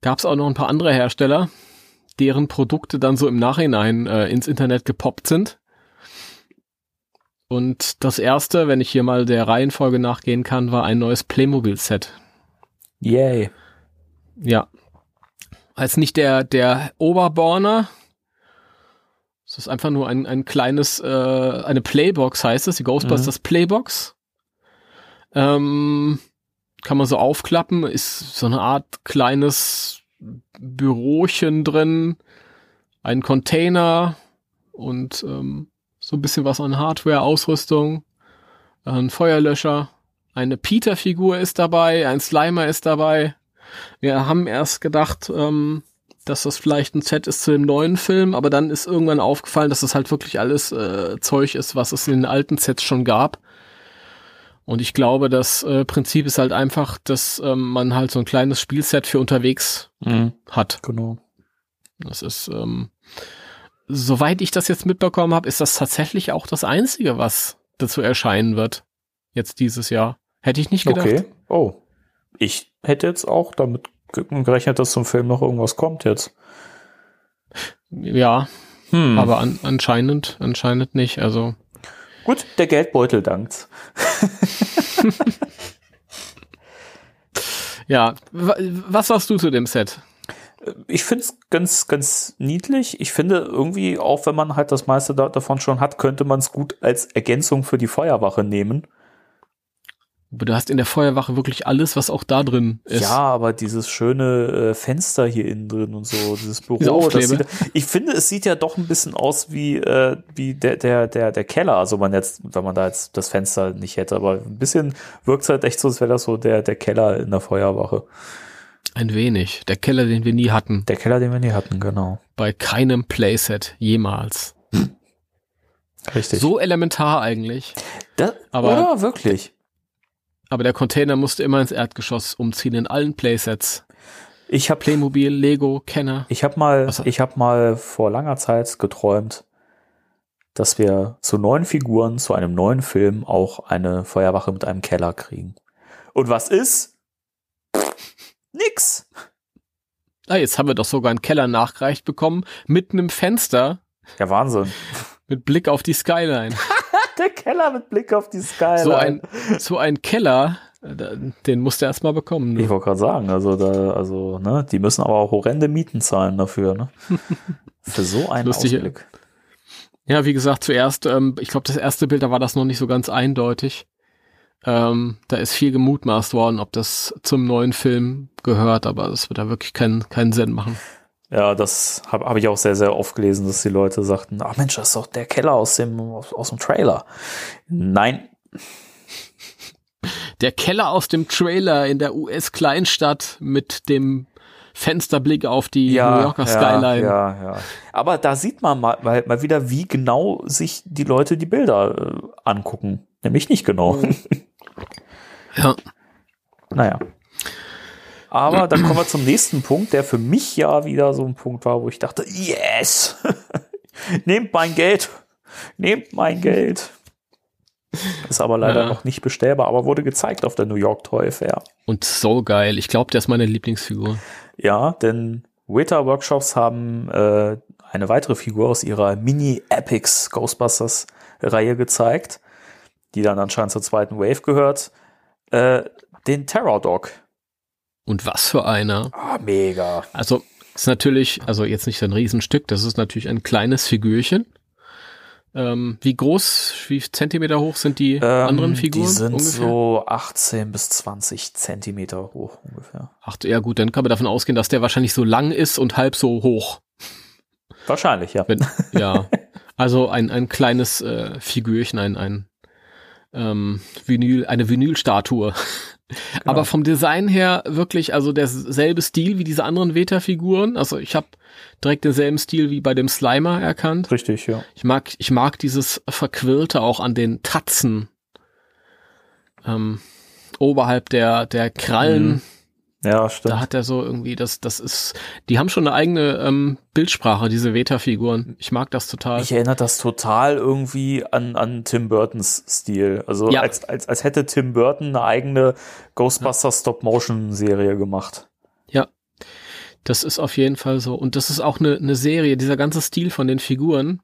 gab es auch noch ein paar andere Hersteller, deren Produkte dann so im Nachhinein äh, ins Internet gepoppt sind. Und das erste, wenn ich hier mal der Reihenfolge nachgehen kann, war ein neues Playmobil-Set. Yay. Ja. Als nicht der, der Oberborner. Es ist einfach nur ein, ein kleines, äh, eine Playbox heißt es, die Ghostbusters Playbox. Ähm, kann man so aufklappen, ist so eine Art kleines Bürochen drin, ein Container und ähm, so ein bisschen was an Hardware, Ausrüstung, ein Feuerlöscher, eine Peter-Figur ist dabei, ein Slimer ist dabei. Wir haben erst gedacht, ähm, dass das vielleicht ein Set ist zu dem neuen Film, aber dann ist irgendwann aufgefallen, dass das halt wirklich alles äh, Zeug ist, was es in den alten Sets schon gab. Und ich glaube, das äh, Prinzip ist halt einfach, dass ähm, man halt so ein kleines Spielset für unterwegs Mhm. hat. Genau. Das ist, ähm, soweit ich das jetzt mitbekommen habe, ist das tatsächlich auch das Einzige, was dazu erscheinen wird. Jetzt dieses Jahr. Hätte ich nicht gedacht. Okay. Oh. Ich hätte jetzt auch damit gerechnet, dass zum Film noch irgendwas kommt jetzt. Ja, Hm. aber an, anscheinend, anscheinend nicht. Also, Gut, der Geldbeutel dankt. <laughs> ja. Wa- Was sagst du zu dem Set? Ich finde es ganz, ganz niedlich. Ich finde irgendwie, auch wenn man halt das meiste da, davon schon hat, könnte man es gut als Ergänzung für die Feuerwache nehmen. Aber Du hast in der Feuerwache wirklich alles, was auch da drin ist. Ja, aber dieses schöne äh, Fenster hier innen drin und so, dieses Büro. Sieht, ich finde, es sieht ja doch ein bisschen aus wie, äh, wie der, der, der, der Keller. Also man jetzt, wenn man da jetzt das Fenster nicht hätte, aber ein bisschen wirkt es halt echt so, als wäre das so der, der Keller in der Feuerwache. Ein wenig. Der Keller, den wir nie hatten. Der Keller, den wir nie hatten, genau. Bei keinem Playset jemals. Richtig. So elementar eigentlich. das, aber- oder wirklich? Aber der Container musste immer ins Erdgeschoss umziehen in allen Playsets. Ich habe Playmobil, Lego, Kenner. Ich habe mal, Was- ich habe mal vor langer Zeit geträumt, dass wir zu neuen Figuren, zu einem neuen Film auch eine Feuerwache mit einem Keller kriegen. Und was ist? Nix. Ah, jetzt haben wir doch sogar einen Keller nachgereicht bekommen mit einem Fenster Ja, Wahnsinn. mit Blick auf die Skyline. Der Keller mit Blick auf die Skyline. So ein, so ein Keller, äh, den musst du erstmal bekommen. ich Ne? wollte gerade sagen, also da, also, ne, die müssen aber auch horrende Mieten zahlen dafür, ne? <laughs> Für so einen Lustige- Ausblick. Ja, wie gesagt, zuerst, ähm, ich glaube, das erste Bild, da war das noch nicht so ganz eindeutig. Ähm, da ist viel gemutmaßt worden, ob das zum neuen Film gehört, aber das wird da wirklich keinen keinen Sinn machen. Ja, das habe hab ich auch sehr, sehr oft gelesen, dass die Leute sagten, ach Mensch, das ist doch der Keller aus dem, aus, aus dem Trailer. Nein, Der Keller aus dem Trailer in der US-Kleinstadt mit dem Fensterblick auf die New Yorker Skyline. Ja, ja. Aber da sieht man mal, mal, mal wieder, wie genau sich die Leute die Bilder äh, angucken. Nämlich nicht genau. Ja. <laughs> naja. Aber dann kommen wir zum nächsten Punkt, der für mich ja wieder so ein Punkt war, wo ich dachte, yes! <laughs> Nehmt mein Geld! Nehmt mein Geld! Ist aber leider Ja. noch nicht bestellbar, aber wurde gezeigt auf der New York Toy Fair. Und so geil. Ich glaube, der ist meine Lieblingsfigur. Ja, denn Weta Workshops haben äh, eine weitere Figur aus ihrer Mini Epics Ghostbusters Reihe gezeigt, die dann anscheinend zur zweiten Wave gehört. Äh, den Terror Dog. Und was für einer. Ah, mega. Also ist natürlich, also jetzt nicht so ein Riesenstück, das ist natürlich ein kleines Figürchen. Ähm, wie groß, wie Zentimeter hoch sind die anderen Figuren? Ähm, Die sind ungefähr? so 18 bis 20 Zentimeter hoch ungefähr. Ach ja gut, dann kann man davon ausgehen, dass der wahrscheinlich so lang ist und halb so hoch. Wahrscheinlich, ja. Wenn, ja, <laughs> also ein, ein kleines äh, Figürchen, ein, ein ähm, Vinyl, eine Vinylstatue. Aber vom Design her wirklich, also derselbe Stil wie diese anderen Veta-Figuren. Also ich habe direkt denselben Stil wie bei dem Slimer erkannt. Richtig, ja. Ich mag, ich mag dieses Verquirlte auch an den Tatzen. Ähm, oberhalb der, der Krallen. Mhm. Ja, stimmt. Da hat er so irgendwie, das, das ist, die haben schon eine eigene ähm, Bildsprache, diese Veta-Figuren. Ich mag das total. Mich erinnert das total irgendwie an, an Tim Burtons Stil. Also Ja. als, als, als hätte Tim Burton eine eigene Ghostbusters Stop-Motion-Serie gemacht. Ja, das ist auf jeden Fall so. Und das ist auch eine, eine Serie, dieser ganze Stil von den Figuren.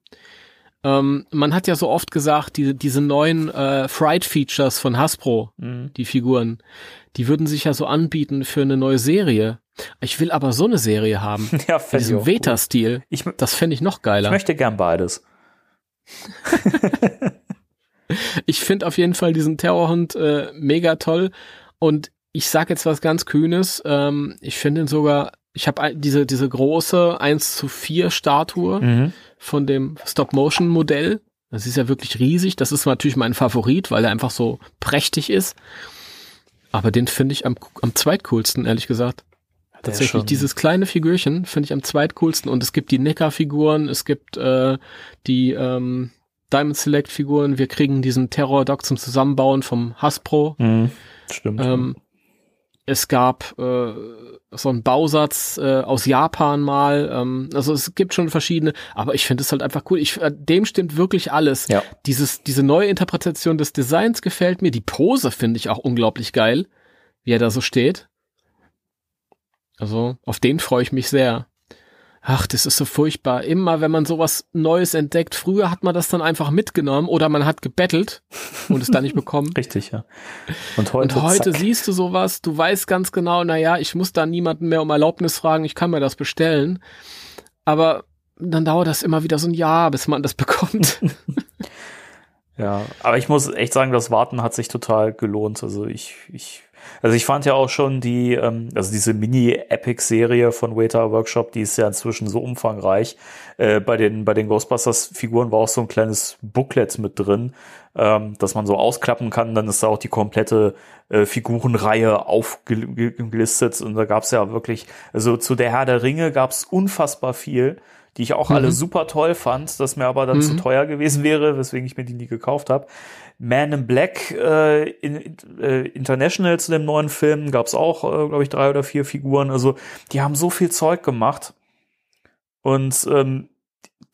Ähm, man hat ja so oft gesagt, diese, diese neuen äh, Fright-Features von Hasbro, Mhm. die Figuren, die würden sich ja so anbieten für eine neue Serie. Ich will aber so eine Serie haben. <laughs> Ja, ich diesem. Veta-Stil. Ich, Das fände ich noch ich geiler. möchte gern beides. <laughs> Ich finde auf jeden Fall diesen Terrorhund äh, mega toll. Und ich sag jetzt was ganz Kühnes. Ähm, ich finde ihn sogar, ich habe diese, diese große 1 zu 4 Statue Mhm. Von dem Stop-Motion-Modell. Das ist ja wirklich riesig. Das ist natürlich mein Favorit, weil er einfach so prächtig ist. Aber den finde ich am, am zweitcoolsten, ehrlich gesagt. Tatsächlich, dieses kleine Figürchen finde ich am zweitcoolsten. Und es gibt die Neckar-Figuren, es gibt äh, die ähm, Diamond Select-Figuren. Wir kriegen diesen Terror-Dog zum Zusammenbauen vom Hasbro. Mhm, stimmt. Ähm, es gab äh, so einen Bausatz äh, aus Japan mal. Ähm, also es gibt schon verschiedene, aber ich finde es halt einfach cool. Ich, äh, dem stimmt wirklich alles. Ja. Dieses, diese neue Interpretation des Designs gefällt mir. Die Pose finde ich auch unglaublich geil, wie er da so steht. Also auf den freue ich mich sehr. Ach, das ist so furchtbar. Immer, wenn man sowas Neues entdeckt, früher hat man das dann einfach mitgenommen oder man hat gebettelt und es dann nicht bekommen. <laughs> Richtig, ja. Und heute, Und heute siehst du sowas, du weißt ganz genau, na ja, ich muss da niemanden mehr um Erlaubnis fragen, ich kann mir das bestellen. Aber dann dauert das immer wieder so ein Jahr, bis man das <laughs> bekommt. Ja, aber ich muss echt sagen, das Warten hat sich total gelohnt. Also ich, ich, also ich fand ja auch schon die, ähm, also diese Mini-Epic-Serie von Waiter Workshop, die ist ja inzwischen so umfangreich. Äh, bei den, bei den Ghostbusters-Figuren war auch so ein kleines Booklet mit drin, ähm, dass man so ausklappen kann. Dann ist da auch die komplette äh, Figurenreihe aufgelistet. Und da gab's ja wirklich, also zu der Herr der Ringe gab's unfassbar viel die ich auch alle super toll fand, das mir aber dann zu teuer gewesen wäre, weswegen ich mir die nie gekauft habe. Man in Black äh, in, äh, International zu dem neuen Film gab's auch, äh, glaube ich, drei oder vier Figuren. Also die haben so viel Zeug gemacht und ähm,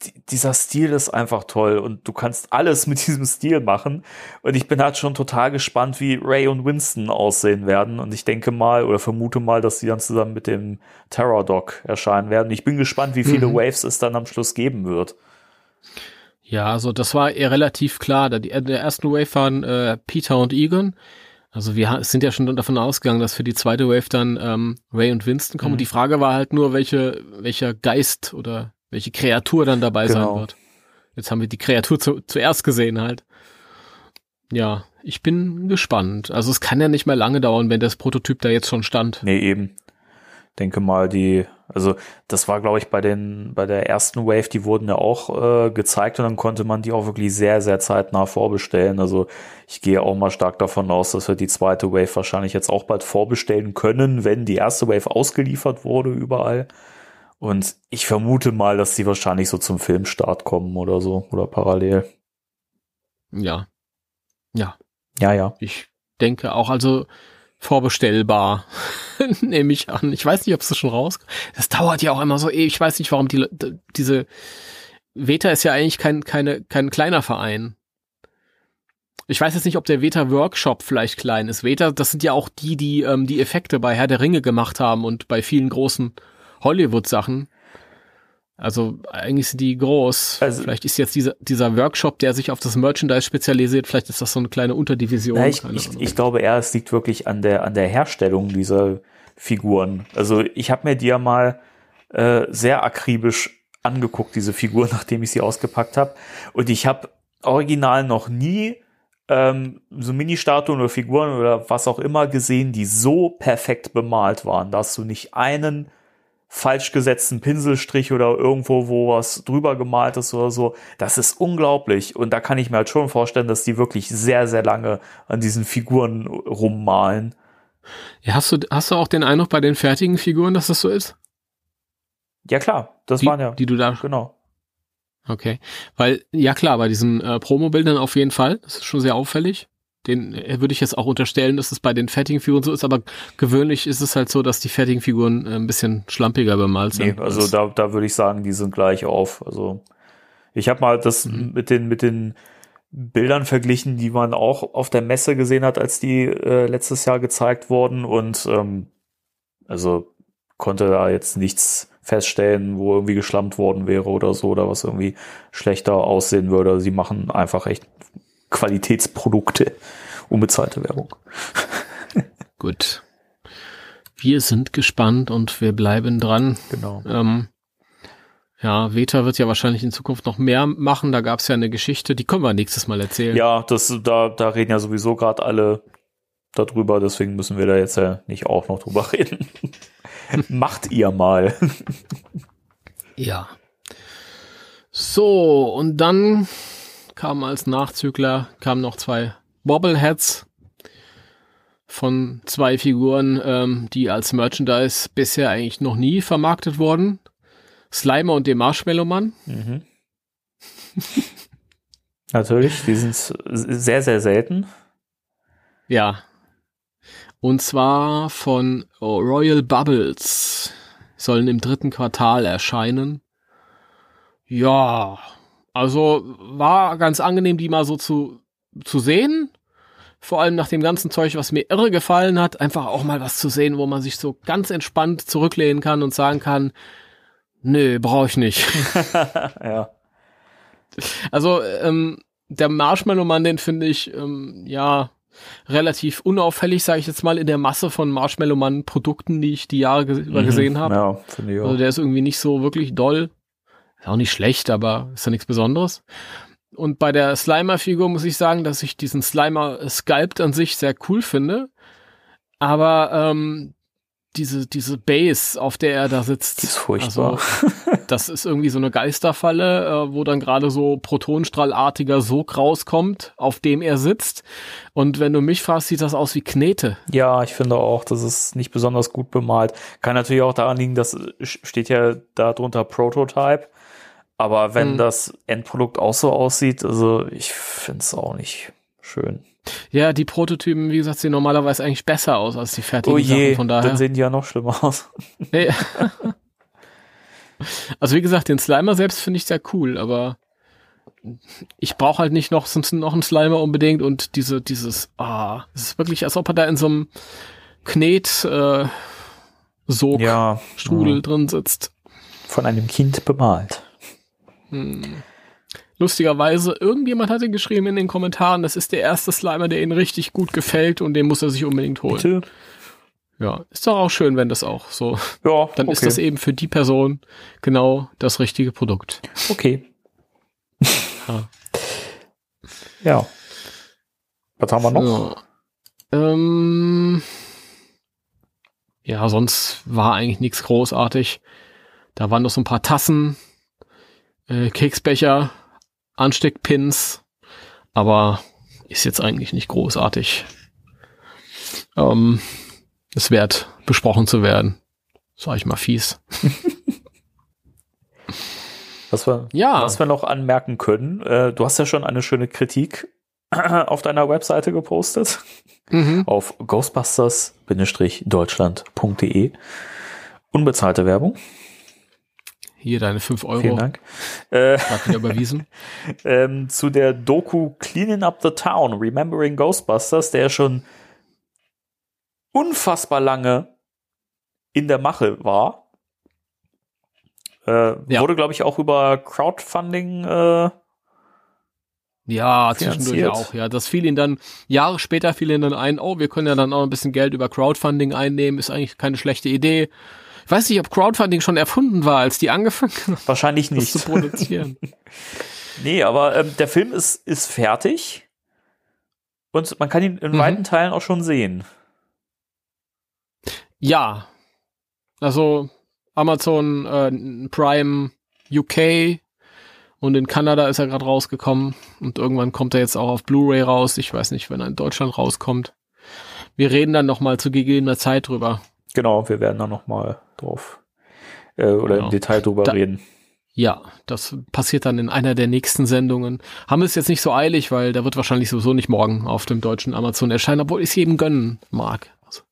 die- dieser Stil ist einfach toll und du kannst alles mit <laughs> diesem Stil machen. Und ich bin halt schon total gespannt, wie Ray und Winston aussehen werden. Und ich denke mal oder vermute mal, dass die dann zusammen mit dem Terror Dog erscheinen werden. Ich bin gespannt, wie viele Waves es dann am Schluss geben wird. Ja, also das war eher relativ klar. Da die, äh, der ersten Wave waren äh, Peter und Egon. Also wir sind ja schon davon ausgegangen, dass für die zweite Wave dann ähm, Ray und Winston kommen. Und die Frage war halt nur, welche, welcher Geist oder welche Kreatur dann dabei Genau. sein wird. Jetzt haben wir die Kreatur zu, zuerst gesehen halt. Ja, ich bin gespannt. Also es kann ja nicht mehr lange dauern, wenn das Prototyp da jetzt schon stand. Nee, eben. Denke mal, die, also das war, glaube ich, bei den, bei der ersten Wave, die wurden ja auch äh, gezeigt und dann konnte man die auch wirklich sehr, sehr zeitnah vorbestellen. Also ich gehe auch mal stark davon aus, dass wir die zweite Wave wahrscheinlich jetzt auch bald vorbestellen können, wenn die erste Wave ausgeliefert wurde überall. Und ich vermute mal, dass die wahrscheinlich so zum Filmstart kommen oder so oder parallel. Ja. Ja, Ja, ja. ich denke auch, also vorbestellbar, <laughs> nehme ich an. Ich weiß nicht, ob es schon raus. Das dauert ja auch immer so ewig. Ich weiß nicht, warum die diese Veta ist ja eigentlich kein keine kein kleiner Verein. Ich weiß jetzt nicht, ob der Veta Workshop vielleicht klein ist. Veta, das sind ja auch die, die ähm, die Effekte bei Herr der Ringe gemacht haben und bei vielen großen Hollywood-Sachen. Also eigentlich sind die groß. Also- vielleicht ist jetzt dieser, dieser Workshop, der sich auf das Merchandise spezialisiert, vielleicht ist das so eine kleine Unterdivision. Na, ich, ich, ich glaube eher, es liegt wirklich an der, an der Herstellung dieser Figuren. Also ich habe mir die ja mal äh, sehr akribisch angeguckt, diese Figur, <laughs> nachdem ich sie ausgepackt habe. Und ich habe original noch nie ähm, so Mini-Statuen oder Figuren oder was auch immer gesehen, die so perfekt bemalt waren. Da hast du nicht einen falsch gesetzten Pinselstrich oder irgendwo, wo was drüber gemalt ist oder so. Das ist unglaublich. Und da kann ich mir halt schon vorstellen, dass die wirklich sehr, sehr lange an diesen Figuren rummalen. Ja, hast du, hast du auch den Eindruck bei den fertigen Figuren, dass das so ist? Ja, klar. Das Die, waren ja. die du da, Genau. okay. Weil, ja klar, bei diesen äh, Promo-Bildern auf jeden Fall, das ist schon sehr auffällig. Den äh, würde ich jetzt auch unterstellen, dass es bei den fertigen Figuren so ist, aber gewöhnlich ist es halt so, dass die fertigen Figuren äh, ein bisschen schlampiger bemalt Nee, sind. also als- da, da würde ich sagen, die sind gleich auf. Also ich habe mal das Mhm. mit den mit den Bildern verglichen, die man auch auf der Messe gesehen hat, als die äh, letztes Jahr gezeigt wurden und ähm, also konnte da jetzt nichts feststellen, wo irgendwie geschlampt worden wäre oder so oder was irgendwie schlechter aussehen würde. Sie machen einfach echt Qualitätsprodukte, unbezahlte Werbung. <laughs> Gut. Wir sind gespannt und wir bleiben dran. Genau. Ähm, ja, Veta wird ja wahrscheinlich in Zukunft noch mehr machen. Da gab es ja eine Geschichte, die können wir nächstes Mal erzählen. Ja, das, da, da reden ja sowieso gerade alle darüber, deswegen müssen wir da jetzt ja nicht auch noch drüber <laughs> reden. <laughs> Macht ihr mal. Ja. So, und dann kamen als Nachzügler, kamen noch zwei Bobbleheads von zwei Figuren, ähm, die als Merchandise bisher eigentlich noch nie vermarktet wurden. Slimer und dem Marshmallow Mann. Mhm. Natürlich, die sind sehr, sehr selten. Ja. Und zwar von Royal Bubbles. Sollen im dritten Quartal erscheinen. Ja, also war ganz angenehm, die mal so zu, zu sehen. Vor allem nach dem ganzen Zeug, was mir irre gefallen hat, einfach auch mal was zu sehen, wo man sich so ganz entspannt zurücklehnen kann und sagen kann, nö, brauche ich nicht. <laughs> <laughs> ja. Also ähm, der Marshmallow-Mann, den finde ich, ähm, ja, relativ unauffällig, sage ich jetzt mal, in der Masse von Marshmallow-Mann-Produkten, die ich die Jahre über mhm, gesehen habe. Ja, finde ich auch. Also der ist irgendwie nicht so wirklich doll. Ist auch nicht schlecht, aber ist ja nichts Besonderes. Und bei der Slimer-Figur muss ich sagen, dass ich diesen Slimer-Sculpt an sich sehr cool finde. Aber ähm, diese, diese Base, auf der er da sitzt. Die ist furchtbar. Also, das ist irgendwie so eine Geisterfalle, äh, wo dann gerade so protonstrahlartiger Sog rauskommt, auf dem er sitzt. Und wenn du mich fragst, sieht das aus wie Knete. Ja, ich finde auch, das ist nicht besonders gut bemalt. Kann natürlich auch daran liegen, dass steht ja da drunter Prototype. Aber wenn hm. das Endprodukt auch so aussieht, also ich finde es auch nicht schön. Ja, die Prototypen, wie gesagt, sehen normalerweise eigentlich besser aus als die fertigen oh je, Sachen. Von daher. Dann sehen die ja noch schlimmer aus. <laughs> Ja. also wie gesagt, den Slimer selbst finde ich sehr cool, aber ich brauche halt nicht noch, noch einen Slimer unbedingt und diese, dieses, ah, es ist wirklich, als ob er da in so einem Knet äh, Sog ja, Strudel ja. drin sitzt. Von einem Kind bemalt. Hm. Lustigerweise, irgendjemand hatte geschrieben in den Kommentaren, das ist der erste Slimer, der ihnen richtig gut gefällt und den muss er sich unbedingt holen. Bitte? Ja, ist doch auch schön, wenn das auch so. Ja, dann okay. ist das eben für die Person genau das richtige Produkt. Okay. <laughs> ja. ja. Was haben wir noch? Ja. Ähm, ja, sonst war eigentlich nichts großartig. Da waren noch so ein paar Tassen, äh, Keksbecher, Ansteckpins, aber ist jetzt eigentlich nicht großartig. Ähm, es wert besprochen zu werden. Sag ich mal fies. <laughs> was, wir, ja. was wir noch anmerken können, äh, du hast ja schon eine schöne Kritik <clears throat> auf deiner Webseite gepostet. Mhm. <laughs> Auf ghostbusters-deutschland.de. Unbezahlte Werbung. Hier deine 5 Euro. Vielen Dank. Äh, wieder überwiesen. <laughs> ähm, zu der Doku Cleaning Up the Town, Remembering Ghostbusters, der schon unfassbar lange in der Mache war. Äh, ja. Wurde, glaube ich, auch über Crowdfunding äh, ja, zwischendurch auch, ja. Das fiel ihnen dann, Jahre später fiel ihnen dann ein, oh, wir können ja dann auch ein bisschen Geld über Crowdfunding einnehmen, ist eigentlich keine schlechte Idee. Ich weiß nicht, ob Crowdfunding schon erfunden war, als die angefangen haben. <laughs> Wahrscheinlich nicht. zu produzieren. <laughs> nee, aber ähm, der Film ist, ist fertig. Und man kann ihn in mhm. weiten Teilen auch schon sehen. Ja. Also Amazon äh, Prime UK und in Kanada ist er gerade rausgekommen und irgendwann kommt er jetzt auch auf Blu-ray raus. Ich weiß nicht, wenn er in Deutschland rauskommt. Wir reden dann noch mal zu gegebener Zeit drüber. Genau, wir werden da noch mal drauf äh, oder genau. im Detail drüber da, reden. Ja, das passiert dann in einer der nächsten Sendungen. Haben wir es jetzt nicht so eilig, weil der wird wahrscheinlich sowieso nicht morgen auf dem deutschen Amazon erscheinen, obwohl ich es jedem gönnen mag. Also,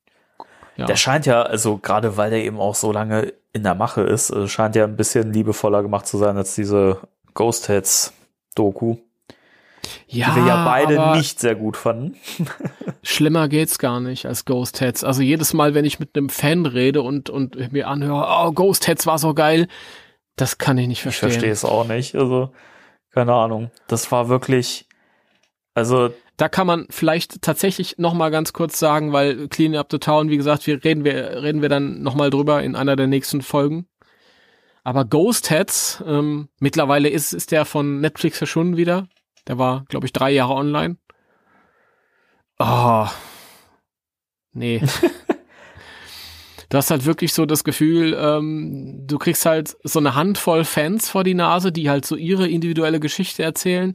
ja. Der scheint ja, also gerade weil der eben auch so lange in der Mache ist, äh, scheint ja ein bisschen liebevoller gemacht zu sein als diese Ghost Heads Doku. Ja, die wir ja beide nicht sehr gut fanden. <laughs> schlimmer geht's gar nicht als Ghost Heads. Also jedes Mal, wenn ich mit einem Fan rede und, und mir anhöre, oh, Ghost Heads war so geil, das kann ich nicht verstehen. Ich verstehe es auch nicht. Also, keine Ahnung. Das war wirklich, also. Da kann man vielleicht tatsächlich noch mal ganz kurz sagen, weil Clean Up the Town, wie gesagt, wir reden wir, reden wir dann noch mal drüber in einer der nächsten Folgen. Aber Ghost Heads, ähm, mittlerweile ist, ist der von Netflix verschwunden wieder. Der war, glaube ich, drei Jahre online. Oh. Nee. <laughs> du hast halt wirklich so das Gefühl, ähm, du kriegst halt so eine Handvoll Fans vor die Nase, die halt so ihre individuelle Geschichte erzählen.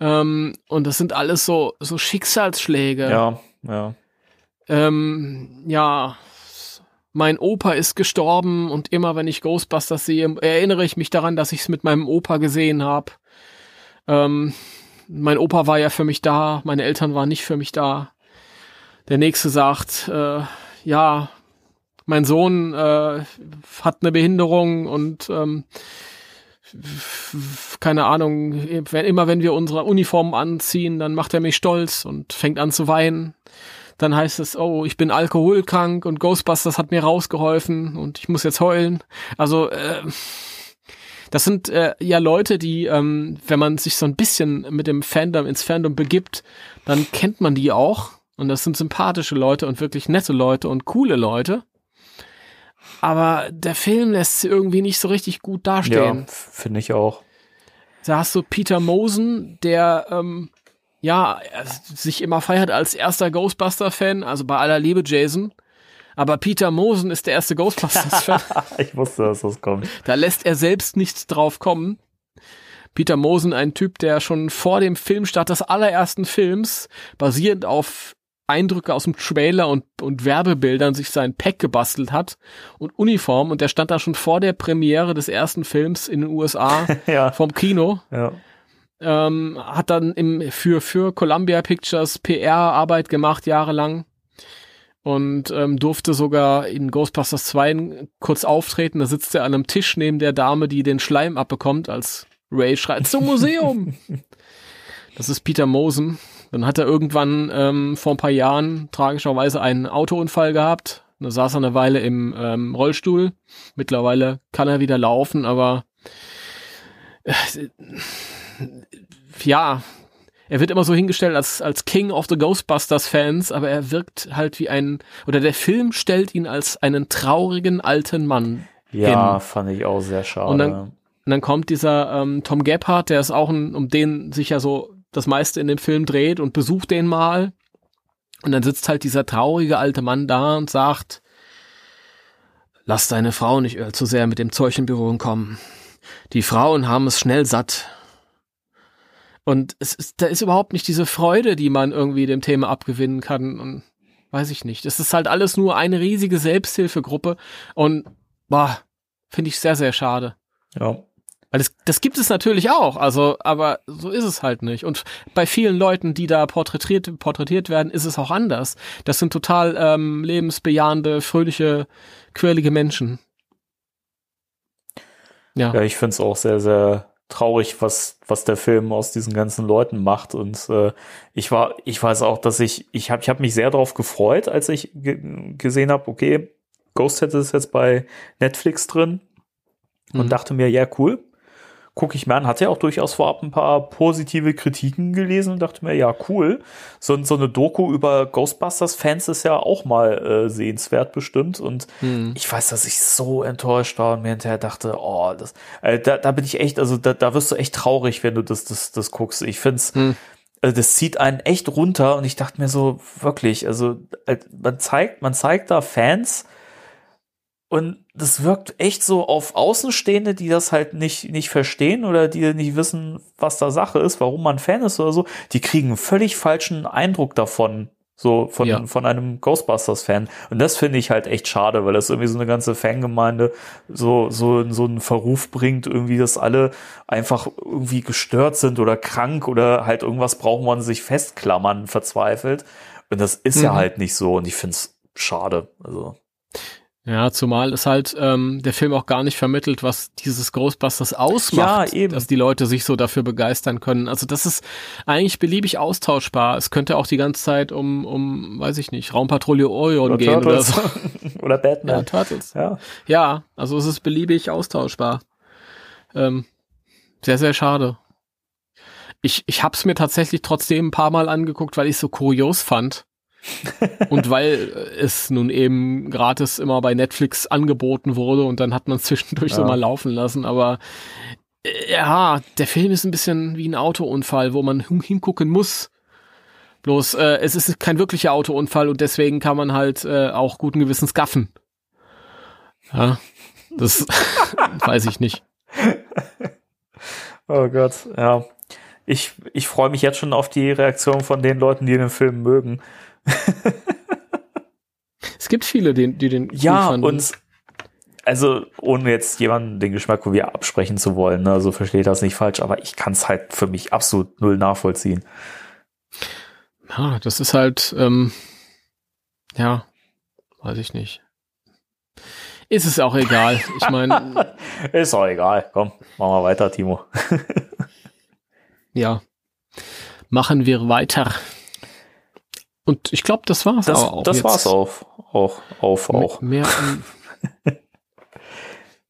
Ähm, und das sind alles so, so Schicksalsschläge. Ja, ja. Ähm, ja, mein Opa ist gestorben und immer wenn ich Ghostbusters sehe, erinnere ich mich daran, dass ich es mit meinem Opa gesehen habe. Ähm, mein Opa war ja für mich da, meine Eltern waren nicht für mich da. Der nächste sagt, äh, ja, mein Sohn äh, hat eine Behinderung und ähm, keine Ahnung, immer wenn wir unsere Uniformen anziehen, dann macht er mich stolz und fängt an zu weinen. Dann heißt es, oh, ich bin alkoholkrank und Ghostbusters hat mir rausgeholfen und ich muss jetzt heulen. Also äh, das sind äh, ja Leute, die, ähm, wenn man sich so ein bisschen mit dem Fandom ins Fandom begibt, dann kennt man die auch. Und das sind sympathische Leute und wirklich nette Leute und coole Leute. Aber der Film lässt sie irgendwie nicht so richtig gut dastehen. Ja, finde ich auch. Da hast du Peter Mosen, der ähm, ja sich immer feiert als erster Ghostbuster-Fan, also bei aller Liebe Jason. Aber Peter Mosen ist der erste Ghostbusters-Fan. <laughs> ich wusste, dass das kommt. Da lässt er selbst nichts drauf kommen. Peter Mosen, ein Typ, der schon vor dem Filmstart des allerersten Films, basierend auf Eindrücke aus dem Trailer und, und Werbebildern sich sein Pack gebastelt hat und Uniform und der stand da schon vor der Premiere des ersten Films in den USA <laughs> ja. vom Kino. Ja. Ähm, hat dann im, für, für Columbia Pictures PR-Arbeit gemacht, jahrelang. Und ähm, durfte sogar in Ghostbusters 2 kurz auftreten. Da sitzt er an einem Tisch neben der Dame, die den Schleim abbekommt, als Ray schreit zum Museum. <laughs> das ist Peter Mosen. Dann hat er irgendwann ähm, vor ein paar Jahren tragischerweise einen Autounfall gehabt. Da saß er eine Weile im ähm, Rollstuhl. Mittlerweile kann er wieder laufen, aber äh, ja, er wird immer so hingestellt als, als King of the Ghostbusters Fans, aber er wirkt halt wie ein, oder der Film stellt ihn als einen traurigen alten Mann. Ja, hin. fand ich auch sehr schade. Und dann, und dann kommt dieser ähm, Tom Gebhardt, der ist auch ein, um den sich ja so das meiste in dem Film dreht und besucht den mal. Und dann sitzt halt dieser traurige alte Mann da und sagt, lass deine Frau nicht zu sehr mit dem Zeug in Berührung kommen. Die Frauen haben es schnell satt. Und es ist, da ist überhaupt nicht diese Freude, die man irgendwie dem Thema abgewinnen kann. Und weiß ich nicht. Es ist halt alles nur eine riesige Selbsthilfegruppe. Und boah, finde ich sehr, sehr schade. Ja. Weil das, das gibt es natürlich auch, also, aber so ist es halt nicht. Und bei vielen Leuten, die da porträtiert, porträtiert werden, ist es auch anders. Das sind total ähm, lebensbejahende, fröhliche, quirlige Menschen. Ja, ja ich finde es auch sehr, sehr traurig, was, was der Film aus diesen ganzen Leuten macht. Und äh, ich war, ich weiß auch, dass ich, ich habe ich hab mich sehr darauf gefreut, als ich gesehen habe, okay, Ghost hätte es jetzt bei Netflix drin und mhm. dachte mir, ja, cool gucke ich mir an, hatte ja auch durchaus vorab ein paar positive Kritiken gelesen und dachte mir, ja, cool. So, so eine Doku über Ghostbusters-Fans ist ja auch mal äh, sehenswert bestimmt. Und hm. ich weiß, dass ich so enttäuscht war und mir hinterher dachte, oh, das, äh, da, da bin ich echt, also da, da wirst du echt traurig, wenn du das, das, das guckst. Ich find's, hm. also das zieht einen echt runter und ich dachte mir so, wirklich, also äh, man zeigt, man zeigt da Fans, und das wirkt echt so auf Außenstehende, die das halt nicht, nicht verstehen oder die nicht wissen, was da Sache ist, warum man Fan ist oder so. Die kriegen einen völlig falschen Eindruck davon, so von, ja. von einem Ghostbusters-Fan. Und das finde ich halt echt schade, weil das irgendwie so eine ganze Fangemeinde so, so, so einen Verruf bringt, irgendwie, dass alle einfach irgendwie gestört sind oder krank oder halt irgendwas brauchen, man sich festklammern, verzweifelt. Und das ist mhm. ja halt nicht so. Und ich finde es schade. Also. Ja, zumal es halt ähm, der Film auch gar nicht vermittelt, was dieses Ghostbusters ausmacht, ja, eben. dass die Leute sich so dafür begeistern können. Also das ist eigentlich beliebig austauschbar. Es könnte auch die ganze Zeit um, um, weiß ich nicht, Raumpatrouille Orion oder gehen Turtles. oder so. <laughs> oder Batman. Ja, Turtles. Ja. ja, also es ist beliebig austauschbar. Ähm, sehr, sehr schade. Ich, ich habe es mir tatsächlich trotzdem ein paar Mal angeguckt, weil ich es so kurios fand und weil es nun eben gratis immer bei Netflix angeboten wurde und dann hat man zwischendurch ja. so mal laufen lassen, aber äh, ja, der Film ist ein bisschen wie ein Autounfall, wo man hingucken muss. Bloß äh, es ist kein wirklicher Autounfall und deswegen kann man halt äh, auch guten Gewissens gaffen. Ja, das <laughs> weiß ich nicht. Oh Gott, ja. Ich, ich freue mich jetzt schon auf die Reaktion von den Leuten, die den Film mögen. <laughs> es gibt viele, die, die den Ja, und also ohne jetzt jemanden den Geschmack von mir absprechen zu wollen, ne, also versteht das nicht falsch, aber ich kann es halt für mich absolut null nachvollziehen. Ja, das ist halt, ähm, ja, weiß ich nicht. Ist es auch egal. Ich meine. <laughs> ist auch egal. Komm, machen wir weiter, Timo. <laughs> ja. Machen wir weiter. Und ich glaube, das war's das, auch. Das jetzt. war's auf. Auch, auf, auch. Mehr <laughs> an,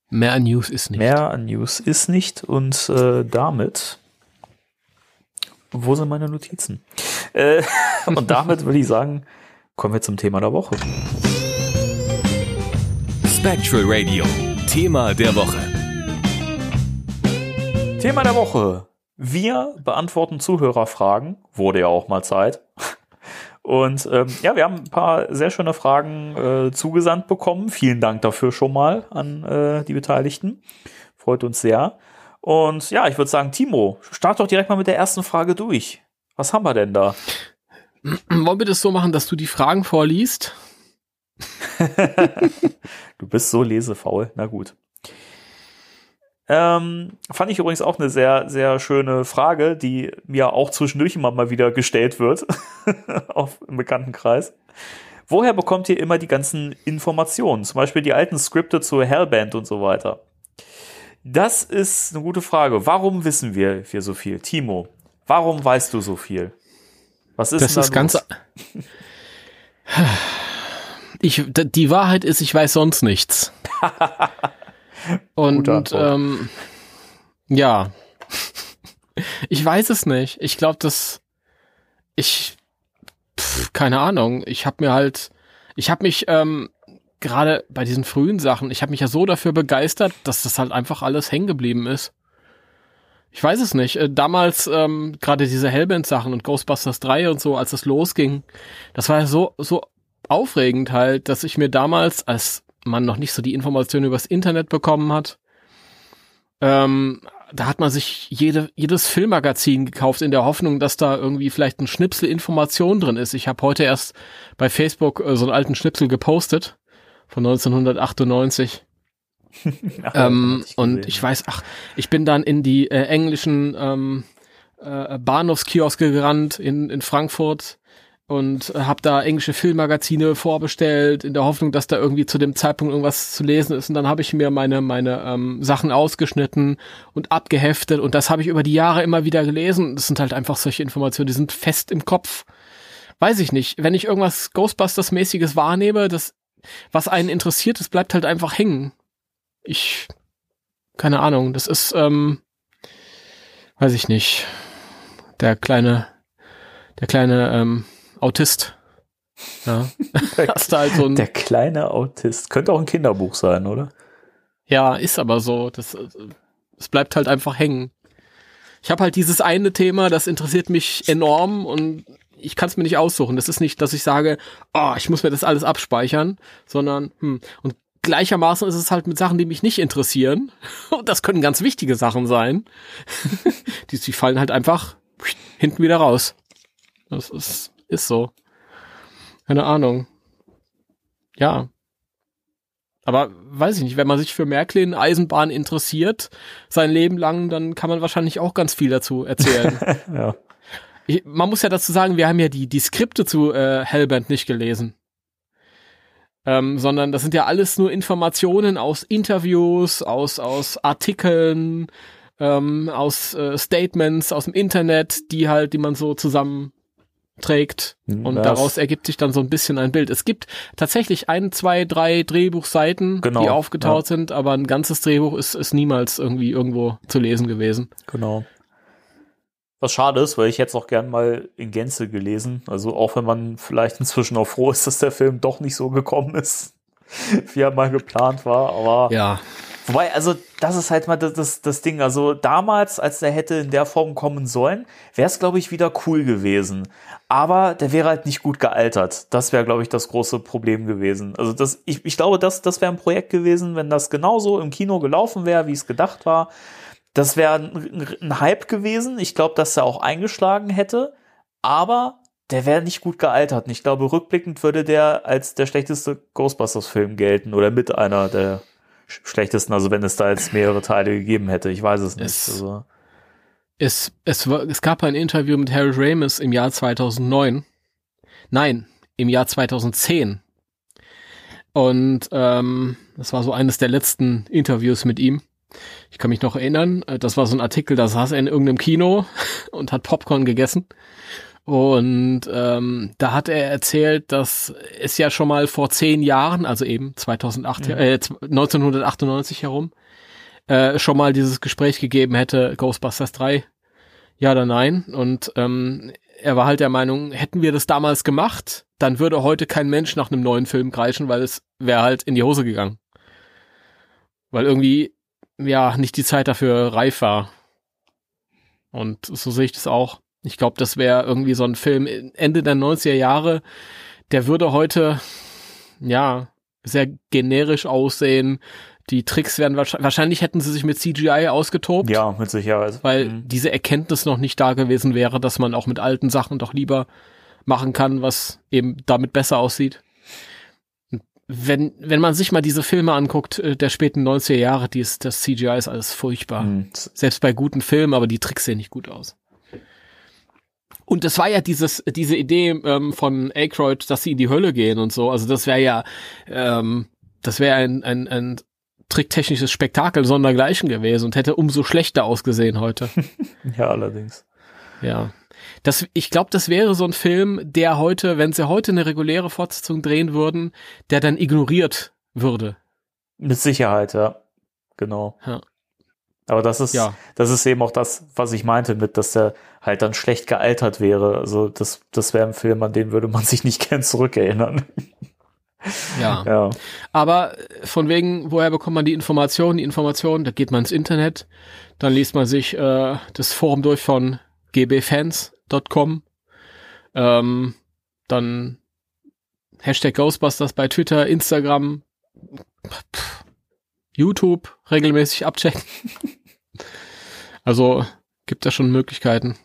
mehr an News ist nicht. Mehr an News ist nicht und äh, damit. Wo sind meine Notizen? Äh, <laughs> und damit würde ich sagen, kommen wir zum Thema der Woche. Spectral Radio, Thema der Woche. Thema der Woche. Wir beantworten Zuhörerfragen. Wurde ja auch mal Zeit. Und ähm, ja, wir haben ein paar sehr schöne Fragen äh, zugesandt bekommen. Vielen Dank dafür schon mal an äh, die Beteiligten. Freut uns sehr. Und ja, ich würde sagen, Timo, start doch direkt mal mit der ersten Frage durch. Was haben wir denn da? <clears throat> Wollen wir das so machen, dass du die Fragen vorliest? <laughs> du bist so lesefaul. Na gut. Ähm, fand ich übrigens auch eine sehr, sehr schöne Frage, die mir auch zwischendurch immer mal wieder gestellt wird <laughs> auf im Bekanntenkreis. Woher bekommt ihr immer die ganzen Informationen? Zum Beispiel die alten Skripte zur Hellband und so weiter. Das ist eine gute Frage. Warum wissen wir hier so viel? Timo, warum weißt du so viel? Was ist das? Das ist ganz. Ich, die Wahrheit ist, ich weiß sonst nichts. <laughs> Und ähm, ja, ich weiß es nicht. Ich glaube, dass ich pf, keine Ahnung. Ich habe mir halt, ich habe mich ähm, gerade bei diesen frühen Sachen, ich habe mich ja so dafür begeistert, dass das halt einfach alles hängen geblieben ist. Ich weiß es nicht. Äh, damals ähm, gerade diese Hellband-Sachen und Ghostbusters 3 und so, als es losging, das war ja so so aufregend halt, dass ich mir damals, als man noch nicht so die Informationen übers Internet bekommen hat, ähm, da hat man sich jede, jedes Filmmagazin gekauft in der Hoffnung, dass da irgendwie vielleicht ein Schnipsel Information drin ist. Ich habe heute erst bei Facebook äh, so einen alten Schnipsel gepostet von 1998. ach, <laughs> ähm, ich und ich weiß, ach, ich bin dann in die äh, englischen ähm, äh, Bahnhofskioske gerannt in, in Frankfurt und habe da englische Filmmagazine vorbestellt in der Hoffnung, dass da irgendwie zu dem Zeitpunkt irgendwas zu lesen ist und dann habe ich mir meine meine ähm, Sachen ausgeschnitten und abgeheftet und das habe ich über die Jahre immer wieder gelesen. Das sind halt einfach solche Informationen, die sind fest im Kopf. Weiß ich nicht, wenn ich irgendwas Ghostbusters mäßiges wahrnehme, das was einen interessiert, das bleibt halt einfach hängen. Ich keine Ahnung, das ist ähm, weiß ich nicht. Der kleine der kleine ähm, Autist. Ja. <laughs> <laughs> Hast du halt so Der kleine Autist. Könnte auch ein Kinderbuch sein, oder? Ja, ist aber so. Das, das bleibt halt einfach hängen. Ich habe halt dieses eine Thema, das interessiert mich enorm und ich kann es mir nicht aussuchen. Das ist nicht, dass ich sage, oh, ich muss mir das alles abspeichern, sondern hm. und gleichermaßen ist es halt mit Sachen, die mich nicht interessieren. <laughs> Und das können ganz wichtige Sachen sein. die, die fallen halt einfach hinten wieder raus. Das ist ist so. Keine Ahnung. Ja. Aber weiß ich nicht, wenn man sich für Märklin Eisenbahn interessiert, sein Leben lang, dann kann man wahrscheinlich auch ganz viel dazu erzählen. <laughs> ja. Ich, man muss ja dazu sagen, wir haben ja die, die Skripte zu äh, Hellband nicht gelesen. Ähm, sondern das sind ja alles nur Informationen aus Interviews, aus, aus Artikeln, ähm, aus äh, Statements aus dem Internet, die halt, die man so zusammen trägt und das daraus ergibt sich dann so ein bisschen ein Bild. Es gibt tatsächlich ein, zwei, drei Drehbuchseiten, genau, die aufgetaucht ja. sind, aber ein ganzes Drehbuch ist, ist niemals irgendwie irgendwo zu lesen gewesen. Genau. Was schade ist, weil ich jetzt auch gern mal in Gänze gelesen. Also auch wenn man vielleicht inzwischen auch froh ist, dass der Film doch nicht so gekommen ist, <laughs> wie er mal geplant war. Aber ja. Wobei, also das ist halt mal das, das, das Ding. Also damals, als der hätte in der Form kommen sollen, wäre es, glaube ich, wieder cool gewesen. Aber der wäre halt nicht gut gealtert. Das wäre, glaube ich, das große Problem gewesen. Also das, ich, ich glaube, das, das wäre ein Projekt gewesen, wenn das genauso im Kino gelaufen wäre, wie es gedacht war. das wäre ein, ein Hype gewesen. Ich glaube, dass er auch eingeschlagen hätte, aber der wäre nicht gut gealtert. Und ich glaube, rückblickend würde der als der schlechteste Ghostbusters-Film gelten oder mit einer der schlechtesten, also wenn es da jetzt mehrere Teile gegeben hätte. Ich weiß es nicht. Es, also. es, es, es gab ein Interview mit Harold Ramis im Jahr 2009. Nein, im Jahr 2010. Und ähm, das war so eines der letzten Interviews mit ihm. Ich kann mich noch erinnern, äh, das war so ein Artikel, da saß er in irgendeinem Kino <laughs> und hat Popcorn gegessen. Und ähm, da hat er erzählt, dass es ja schon mal vor zehn Jahren, also eben 2008, ja. äh, 1998 herum, äh, schon mal dieses Gespräch gegeben hätte, Ghostbusters 3, ja oder nein. Und ähm, er war halt der Meinung, hätten wir das damals gemacht, dann würde heute kein Mensch nach einem neuen Film kreischen, weil es wäre halt in die Hose gegangen. Weil irgendwie, ja, nicht die Zeit dafür reif war. Und so sehe ich das auch. Ich glaube, das wäre irgendwie so ein Film Ende der 90er Jahre, der würde heute, ja, sehr generisch aussehen. Die Tricks werden wahrscheinlich, wahrscheinlich hätten sie sich mit CGI ausgetobt. Ja, mit Sicherheit. Weil mhm. diese Erkenntnis noch nicht da gewesen wäre, dass man auch mit alten Sachen doch lieber machen kann, was eben damit besser aussieht. Wenn, wenn man sich mal diese Filme anguckt, äh, der späten 90er Jahre, die ist, das CGI ist alles furchtbar. Mhm. Selbst bei guten Filmen, aber die Tricks sehen nicht gut aus. Und das war ja dieses, diese Idee ähm, von Aykroyd, dass sie in die Hölle gehen und so. Also das wäre ja, ähm, das wäre ein, ein, ein tricktechnisches Spektakel sondergleichen gewesen und hätte umso schlechter ausgesehen heute. <laughs> ja, allerdings. Ja. Das, ich glaube, das wäre so ein Film, der heute, wenn sie heute eine reguläre Fortsetzung drehen würden, der dann ignoriert würde. Mit Sicherheit, ja. Genau. Ja. Aber das ist, ja. das ist eben auch das, was ich meinte mit, dass der halt dann schlecht gealtert wäre. Also das, das wäre ein Film, an den würde man sich nicht <laughs> gern zurückerinnern. Ja. <laughs> ja. Aber von wegen, woher bekommt man die Informationen? Die Informationen, da geht man ins Internet, dann liest man sich äh, das Forum durch von gbfans.com, ähm, dann Hashtag Ghostbusters bei Twitter, Instagram, pff, YouTube regelmäßig abchecken. <laughs> also gibt da schon Möglichkeiten.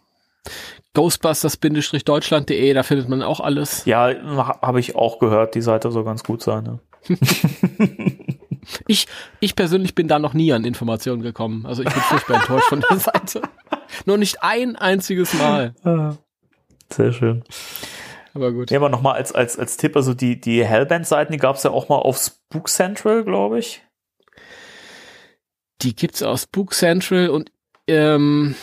Ghostbusters-deutschland.de, da findet man auch alles. Ja, habe ich auch gehört, die Seite soll ganz gut sein. Ne? <laughs> ich, ich persönlich bin da noch nie an Informationen gekommen. Also ich bin furchtbar enttäuscht von der Seite. Nur nicht ein einziges Mal. <laughs> Ah, sehr schön. Aber gut. Ja, aber nochmal als, als, als Tipp, also die, die Hellband-Seiten, die gab es ja auch mal auf Spook Central, glaube ich. Die gibt's aus Book Central und ähm,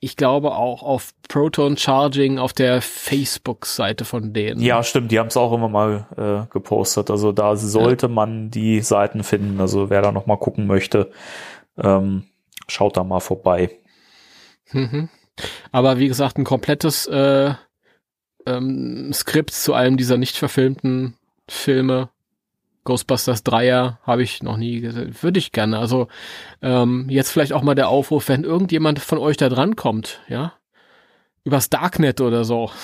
ich glaube auch auf Proton Charging auf der Facebook-Seite von denen. Ja, stimmt, die haben es auch immer mal äh, gepostet. Also da sollte ja. man die Seiten finden. Also wer da noch mal gucken möchte, ähm, schaut da mal vorbei. Mhm. Aber wie gesagt, ein komplettes äh, ähm, Skript zu einem dieser nicht verfilmten Filme Ghostbusters 3er habe ich noch nie gesehen. Würde ich gerne. Also ähm, jetzt vielleicht auch mal der Aufruf, wenn irgendjemand von euch da dran kommt, ja, übers Darknet oder so. <laughs>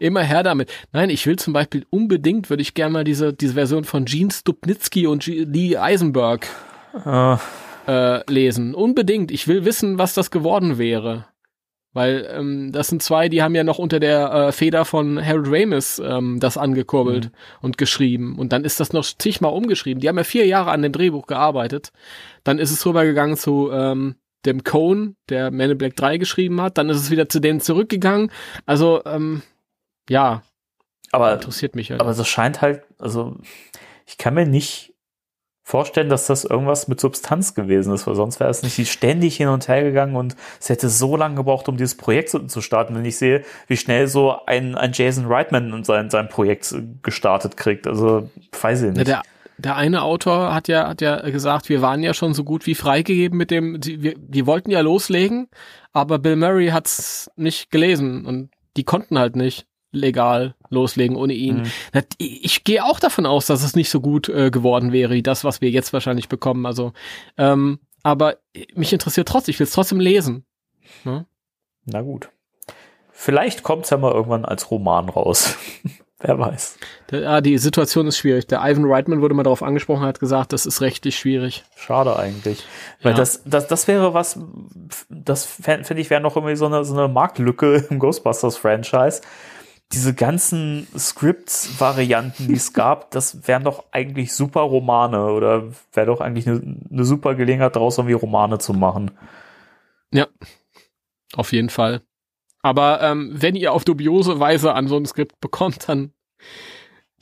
Immer her damit. Nein, ich will zum Beispiel unbedingt, würde ich gerne mal diese, diese Version von Gene Stupnitsky und G Lee Eisenberg uh. äh, lesen. Unbedingt. Ich will wissen, was das geworden wäre. Weil ähm, das sind zwei, die haben ja noch unter der äh, Feder von Harold Ramis ähm, das angekurbelt mhm. und geschrieben. Und dann ist das noch zigmal umgeschrieben. Die haben ja vier Jahre an dem Drehbuch gearbeitet. Dann ist es rübergegangen zu ähm, dem Cone, der Man in Black 3 geschrieben hat. Dann ist es wieder zu denen zurückgegangen. Also, ähm, ja. Aber interessiert mich halt. Aber das scheint halt, also ich kann mir nicht vorstellen, dass das irgendwas mit Substanz gewesen ist, weil sonst wäre es nicht ständig hin und her gegangen und es hätte so lange gebraucht, um dieses Projekt zu starten, wenn ich sehe, wie schnell so ein, ein Jason Reitman sein, sein Projekt gestartet kriegt. Also, weiß ich nicht. Der, der eine Autor hat ja, hat ja gesagt, wir waren ja schon so gut wie freigegeben mit dem, die, wir, die wollten ja loslegen, aber Bill Murray hat's nicht gelesen und die konnten halt nicht legal loslegen ohne ihn. Mhm. Ich gehe auch davon aus, dass es nicht so gut äh, geworden wäre, wie das, was wir jetzt wahrscheinlich bekommen. Also, ähm, aber mich interessiert trotzdem, ich will es trotzdem lesen. Ne? Na gut. Vielleicht kommt es ja mal irgendwann als Roman raus. <laughs> Wer weiß. Ja, die Situation ist schwierig. Der Ivan Reitman wurde mal darauf angesprochen, hat gesagt, das ist rechtlich schwierig. Schade eigentlich. Weil Ja. das, das, das wäre was, das finde ich wäre noch irgendwie so eine, so eine Marktlücke <laughs> im Ghostbusters-Franchise. Diese ganzen Scripts-Varianten, die es gab, <laughs> das wären doch eigentlich super Romane oder wäre doch eigentlich eine, eine super Gelegenheit, daraus irgendwie Romane zu machen. Auf jeden Fall. Aber ähm, wenn ihr auf dubiose Weise an so ein Skript bekommt, dann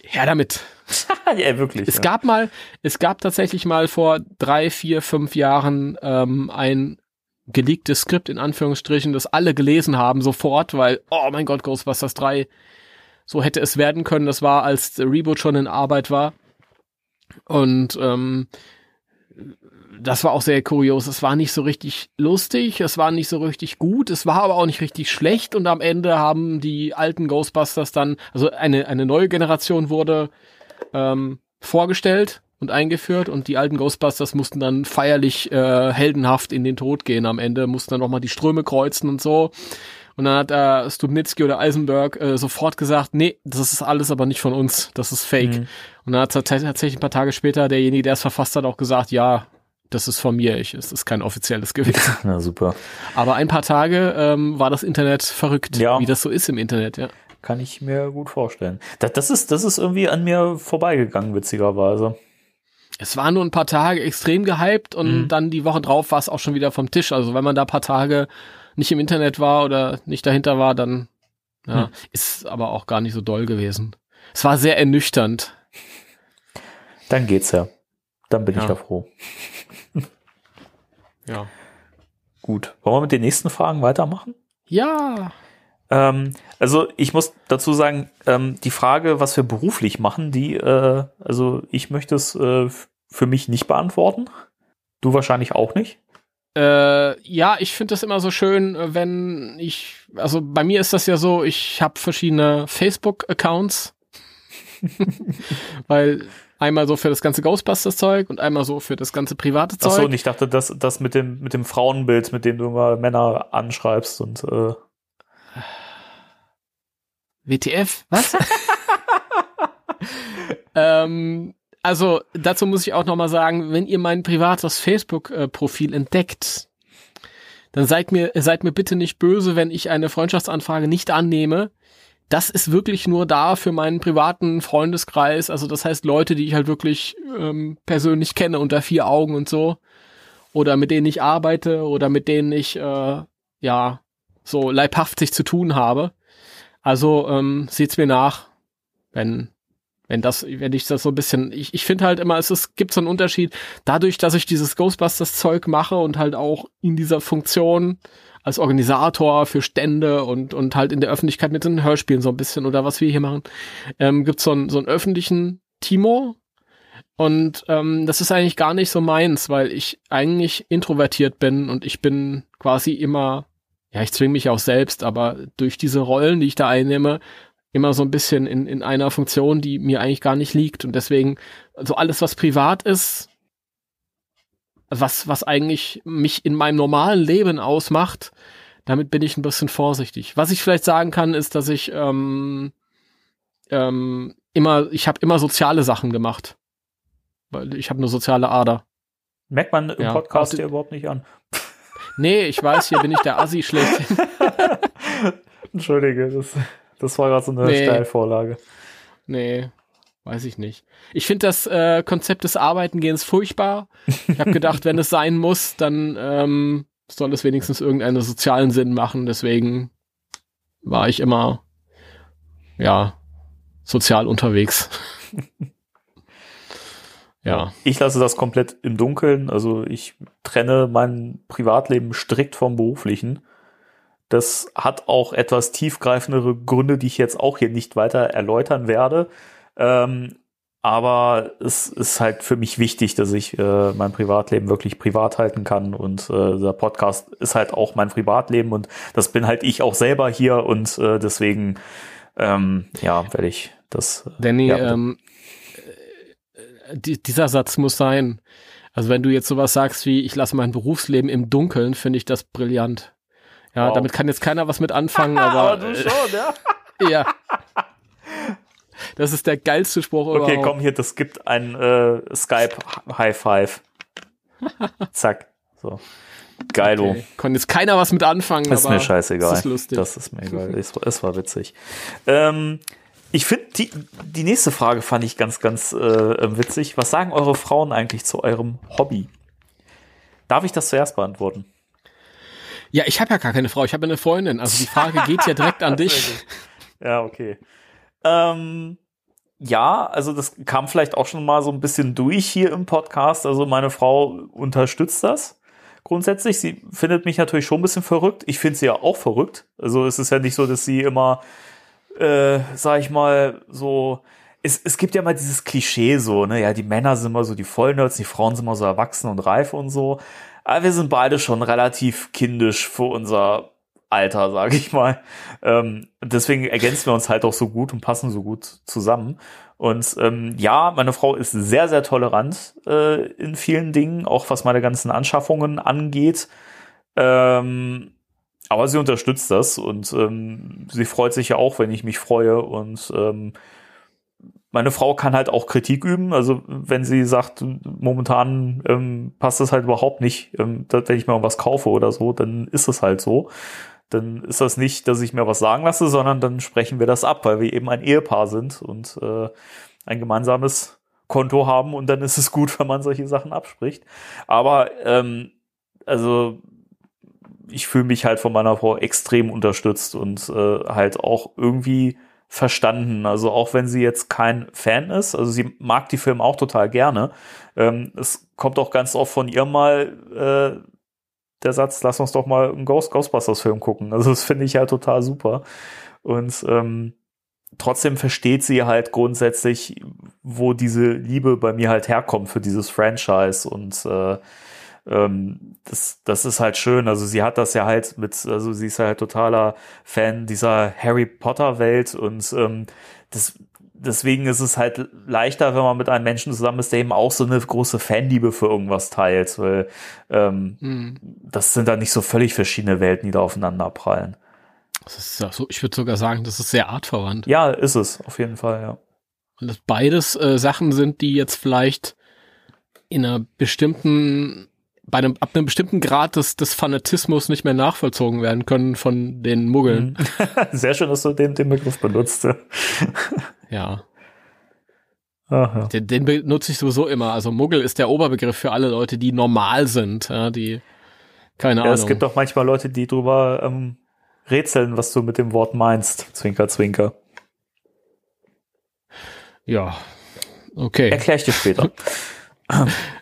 her damit. <laughs> ja, wirklich. Es ja. gab mal, es gab tatsächlich mal vor drei, vier, fünf Jahren ähm, ein geleaktes Skript in Anführungsstrichen, das alle gelesen haben sofort, weil, oh mein Gott, Ghostbusters 3, so hätte es werden können. Das war, als der Reboot schon in Arbeit war. Und ähm, das war auch sehr kurios. Es war nicht so richtig lustig, es war nicht so richtig gut, es war aber auch nicht richtig schlecht und am Ende haben die alten Ghostbusters dann, also eine, eine neue Generation wurde ähm, vorgestellt und eingeführt und die alten Ghostbusters mussten dann feierlich äh, heldenhaft in den Tod gehen am Ende, mussten dann nochmal die Ströme kreuzen und so. Und dann hat äh, Stubnitzky oder Eisenberg äh, sofort gesagt, nee, das ist alles aber nicht von uns, das ist fake. Mhm. Und dann hat tats- tatsächlich ein paar Tage später derjenige, der es verfasst hat, auch gesagt, ja, das ist von mir, ich, es ist kein offizielles gewesen. <laughs> Na super. Aber ein paar Tage ähm, war das Internet verrückt, Ja. wie das so ist im Internet, ja. Kann ich mir gut vorstellen. Das, das, ist, das ist irgendwie an mir vorbeigegangen, witzigerweise. Es war nur ein paar Tage extrem gehypt und Mhm. dann die Woche drauf war es auch schon wieder vom Tisch. Also wenn man da ein paar Tage nicht im Internet war oder nicht dahinter war, dann ja, Hm. ist aber auch gar nicht so doll gewesen. Es war sehr ernüchternd. Dann geht's ja. Dann bin ich Ja. ja froh. Ja. Gut. Wollen wir mit den nächsten Fragen weitermachen? Ja. Ähm, also ich muss dazu sagen, ähm, die Frage, was wir beruflich machen, die, äh, also ich möchte es äh, für mich nicht beantworten. Du wahrscheinlich auch nicht. Äh, ja, ich finde das immer so schön, äh, wenn ich, also bei mir ist das ja so, ich habe verschiedene Facebook-Accounts, <laughs> weil einmal so für das ganze Ghostbusters-Zeug und einmal so für das ganze private Ach so, Zeug. und ich dachte, das, das mit dem, mit dem Frauenbild, mit dem du immer Männer anschreibst und äh, WTF? Was? <laughs> ähm, also dazu muss ich auch noch mal sagen, wenn ihr mein privates Facebook-Profil entdeckt, dann seid mir, seid mir bitte nicht böse, wenn ich eine Freundschaftsanfrage nicht annehme. Das ist wirklich nur da für meinen privaten Freundeskreis. Also das heißt Leute, die ich halt wirklich ähm, persönlich kenne unter vier Augen und so. Oder mit denen ich arbeite oder mit denen ich äh, ja so leibhaftig zu tun habe. Also ähm, seht's mir nach, wenn wenn das, wenn ich das so ein bisschen, ich, ich finde halt immer, es ist, gibt so einen Unterschied, dadurch, dass ich dieses Ghostbusters-Zeug mache und halt auch in dieser Funktion als Organisator für Stände und, und halt in der Öffentlichkeit mit den Hörspielen so ein bisschen oder was wir hier machen, ähm, gibt's so einen, so einen öffentlichen Timo. Und ähm, das ist eigentlich gar nicht so meins, weil ich eigentlich introvertiert bin und ich bin quasi immer ja, ich zwinge mich auch selbst, aber durch diese Rollen, die ich da einnehme, immer so ein bisschen in, in einer Funktion, die mir eigentlich gar nicht liegt. Und deswegen, also alles, was privat ist, was, was eigentlich mich in meinem normalen Leben ausmacht, damit bin ich ein bisschen vorsichtig. Was ich vielleicht sagen kann, ist, dass ich ähm, ähm, immer, ich habe immer soziale Sachen gemacht. Weil ich habe eine soziale Ader. merkt man im Ja, Podcast hier überhaupt nicht an. Nee, ich weiß, hier bin ich der Assi schlecht. <laughs> Entschuldige, das, das war gerade so eine Nee. Steilvorlage. Nee, weiß ich nicht. Ich finde das äh, Konzept des Arbeitengehens furchtbar. Ich habe gedacht, wenn es sein muss, dann ähm, soll es wenigstens irgendeinen sozialen Sinn machen. Deswegen war ich immer, ja, sozial unterwegs. <laughs> ja. Ich lasse das komplett im Dunkeln. Also ich trenne mein Privatleben strikt vom beruflichen. Das hat auch etwas tiefgreifendere Gründe, die ich jetzt auch hier nicht weiter erläutern werde. Ähm, aber es ist halt für mich wichtig, dass ich äh, mein Privatleben wirklich privat halten kann. Und äh, der Podcast ist halt auch mein Privatleben und das bin halt ich auch selber hier und äh, deswegen ähm, ja werde ich das. äh, Danny, ja, ähm, äh, die, dieser Satz muss sein. Also wenn du jetzt sowas sagst wie, ich lasse mein Berufsleben im Dunkeln, finde ich das brillant. Ja, Wow. damit kann jetzt keiner was mit anfangen, <laughs> aber, schon, ja. äh, <laughs> ja. Das ist der geilste Spruch Okay, überhaupt. komm hier, das gibt ein äh, Skype High Five. <laughs> Zack. So. Geilo. Okay. Konnte jetzt keiner was mit anfangen. Ist aber mir scheißegal. Das ist lustig. Das ist mir egal. Es, es war witzig. Ähm, ich finde, die, die nächste Frage fand ich ganz, ganz äh, witzig. Was sagen eure Frauen eigentlich zu eurem Hobby? Darf ich das zuerst beantworten? ja, ich habe ja gar keine Frau, ich habe eine Freundin. Also die Frage geht ja direkt an <laughs> dich. Ja, okay. Ähm, ja, also das kam vielleicht auch schon mal so ein bisschen durch hier im Podcast. Also meine Frau unterstützt das grundsätzlich. Sie findet mich natürlich schon ein bisschen verrückt. Ich finde sie ja auch verrückt. Also es ist ja nicht so, dass sie immer, äh, sag ich mal, so. Es, es gibt ja mal dieses Klischee so, ne? Ja, die Männer sind immer so die Vollnerds, die Frauen sind immer so erwachsen und reif und so. Aber wir sind beide schon relativ kindisch für unser Alter, sage ich mal. Ähm, deswegen ergänzen wir uns halt auch so gut und passen so gut zusammen. Und ähm, ja, meine Frau ist sehr, sehr tolerant äh, in vielen Dingen, auch was meine ganzen Anschaffungen angeht. Ähm, aber sie unterstützt das und ähm, sie freut sich ja auch, wenn ich mich freue. Und ähm, meine Frau kann halt auch Kritik üben. Also wenn sie sagt, momentan ähm, passt das halt überhaupt nicht, ähm, wenn ich mir was kaufe oder so, dann ist es halt so. Dann ist das nicht, dass ich mir was sagen lasse, sondern dann sprechen wir das ab, weil wir eben ein Ehepaar sind und äh, ein gemeinsames Konto haben und dann ist es gut, <laughs> wenn man solche Sachen abspricht. Aber ähm, also ich fühle mich halt von meiner Frau extrem unterstützt und äh, halt auch irgendwie verstanden. Also auch wenn sie jetzt kein Fan ist, also sie mag die Filme auch total gerne. Ähm, es kommt auch ganz oft von ihr mal äh, der Satz, lass uns doch mal einen Ghost Ghostbusters Film gucken. Also das finde ich halt total super. Und ähm, trotzdem versteht sie halt grundsätzlich, wo diese Liebe bei mir halt herkommt für dieses Franchise und äh, ähm, das, das ist halt schön. Also sie hat das ja halt mit, also sie ist halt totaler Fan dieser Harry Potter Welt und ähm, das, deswegen ist es halt leichter, wenn man mit einem Menschen zusammen ist, der eben auch so eine große Fanliebe für irgendwas teilt, weil ähm, Hm. das sind dann nicht so völlig verschiedene Welten, die da aufeinander prallen. Das ist ja so, ich würde sogar sagen, das ist sehr artverwandt. Ja, ist es, auf jeden Fall, ja. Und dass beides äh, Sachen sind, die jetzt vielleicht in einer bestimmten, bei einem, ab einem bestimmten Grad des, des Fanatismus nicht mehr nachvollzogen werden können von den Muggeln. <laughs> Sehr schön, dass du den, den Begriff benutzt. <laughs> Ja. Aha. Den, den benutze ich sowieso immer. Also Muggel ist der Oberbegriff für alle Leute, die normal sind, ja, die keine Ja, Ahnung. es gibt auch manchmal Leute, die drüber ähm, rätseln, was du mit dem Wort meinst. Zwinker, zwinker. ja. Okay. Erklär ich dir später. <laughs>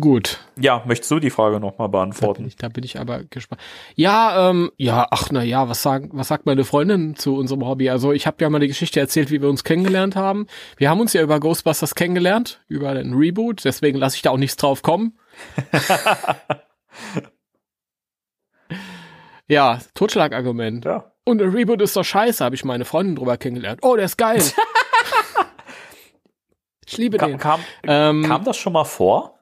Gut. ja, möchtest du die Frage nochmal Da bin, beantworten? ich, da bin ich aber gespannt. Ja, ähm, ja, ach na ja, was sagen, was sagt meine Freundin zu unserem Hobby? Also ich habe ja mal die Geschichte erzählt, wie wir uns kennengelernt haben. Wir haben uns ja über Ghostbusters kennengelernt, über den Reboot. Deswegen lasse ich da auch nichts drauf kommen. <laughs> ja, Totschlagargument. Ja. Und der Reboot ist doch scheiße, habe ich meine Freundin drüber kennengelernt. Oh, der ist geil. <laughs> ich liebe Kam, den. kam, Ähm, kam das schon mal vor?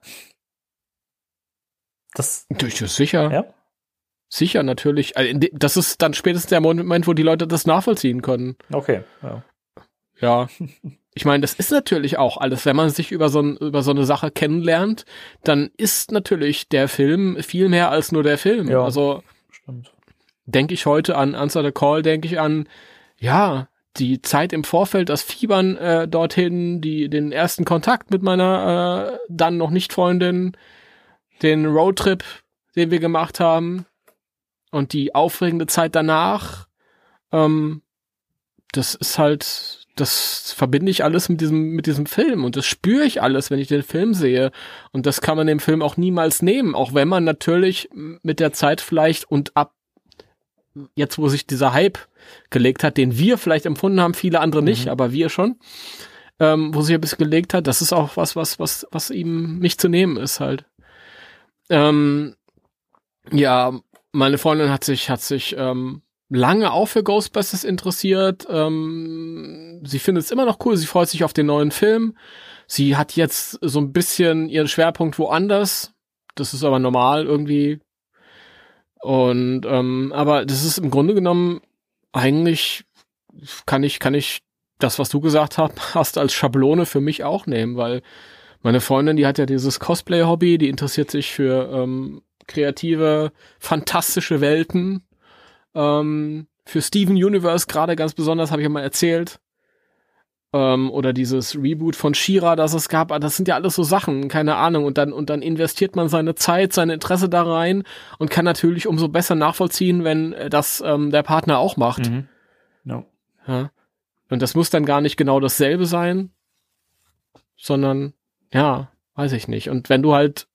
Das, ist sicher. ja? Sicher, natürlich. Also Das ist dann spätestens der Moment, wo die Leute das nachvollziehen können. Okay. Ja. Ja. Ich meine, das ist natürlich auch alles, wenn man sich über so, ein, über so eine Sache kennenlernt, dann ist natürlich der Film viel mehr als nur der Film. Ja. Also Stimmt. denke ich heute an Answer the Call, denke ich an, ja, die Zeit im Vorfeld, das Fiebern äh, dorthin, die, den ersten Kontakt mit meiner äh, dann noch nicht Freundin, den Roadtrip, den wir gemacht haben und die aufregende Zeit danach. Ähm, das ist halt, das verbinde ich alles mit diesem, mit diesem Film und das spüre ich alles, wenn ich den Film sehe. Und das kann man dem Film auch niemals nehmen, auch wenn man natürlich mit der Zeit vielleicht und ab jetzt, wo sich dieser Hype gelegt hat, den wir vielleicht empfunden haben, viele andere nicht, Mhm. aber wir schon, ähm, wo sich ein bisschen gelegt hat, das ist auch was, was, was, was ihm nicht zu nehmen ist halt. Ähm, ja, meine Freundin hat sich, hat sich ähm, lange auch für Ghostbusters interessiert. Ähm, sie findet es immer noch cool, sie freut sich auf den neuen Film. Sie hat jetzt so ein bisschen ihren Schwerpunkt woanders. Das ist aber normal irgendwie. Und ähm, aber das ist im Grunde genommen eigentlich kann ich kann ich das, was du gesagt <laughs> hast, als Schablone für mich auch nehmen, weil meine Freundin, die hat ja dieses Cosplay-Hobby, die interessiert sich für ähm, kreative, fantastische Welten. Ähm, für Steven Universe gerade ganz besonders, habe ich ja mal erzählt. Ähm, oder dieses Reboot von Shira, das es gab. Das sind ja alles so Sachen, keine Ahnung. Und dann, und dann investiert man seine Zeit, sein Interesse da rein und kann natürlich umso besser nachvollziehen, wenn das ähm, der Partner auch macht. Mhm. No. Ja. Und das muss dann gar nicht genau dasselbe sein, sondern ja, weiß ich nicht. Und wenn du halt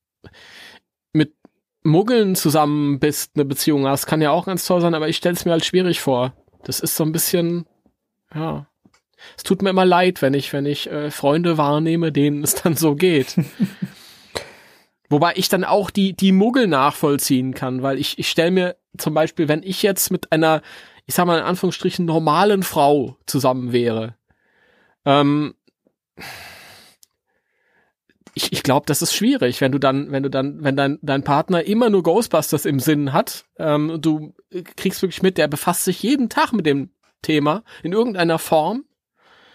mit Muggeln zusammen bist, eine Beziehung hast, kann ja auch ganz toll sein, aber ich stelle es mir halt schwierig vor. Das ist so ein bisschen, ja. Es tut mir immer leid, wenn ich, wenn ich äh, Freunde wahrnehme, denen es dann so geht. <laughs> Wobei ich dann auch die, die Muggel nachvollziehen kann, weil ich, ich stelle mir zum Beispiel, wenn ich jetzt mit einer, ich sag mal in Anführungsstrichen, normalen Frau zusammen wäre, ähm, ich, ich glaube, das ist schwierig, wenn du dann, wenn du dann, wenn dein, dein Partner immer nur Ghostbusters im Sinn hat, ähm, du kriegst wirklich mit, der befasst sich jeden Tag mit dem Thema in irgendeiner Form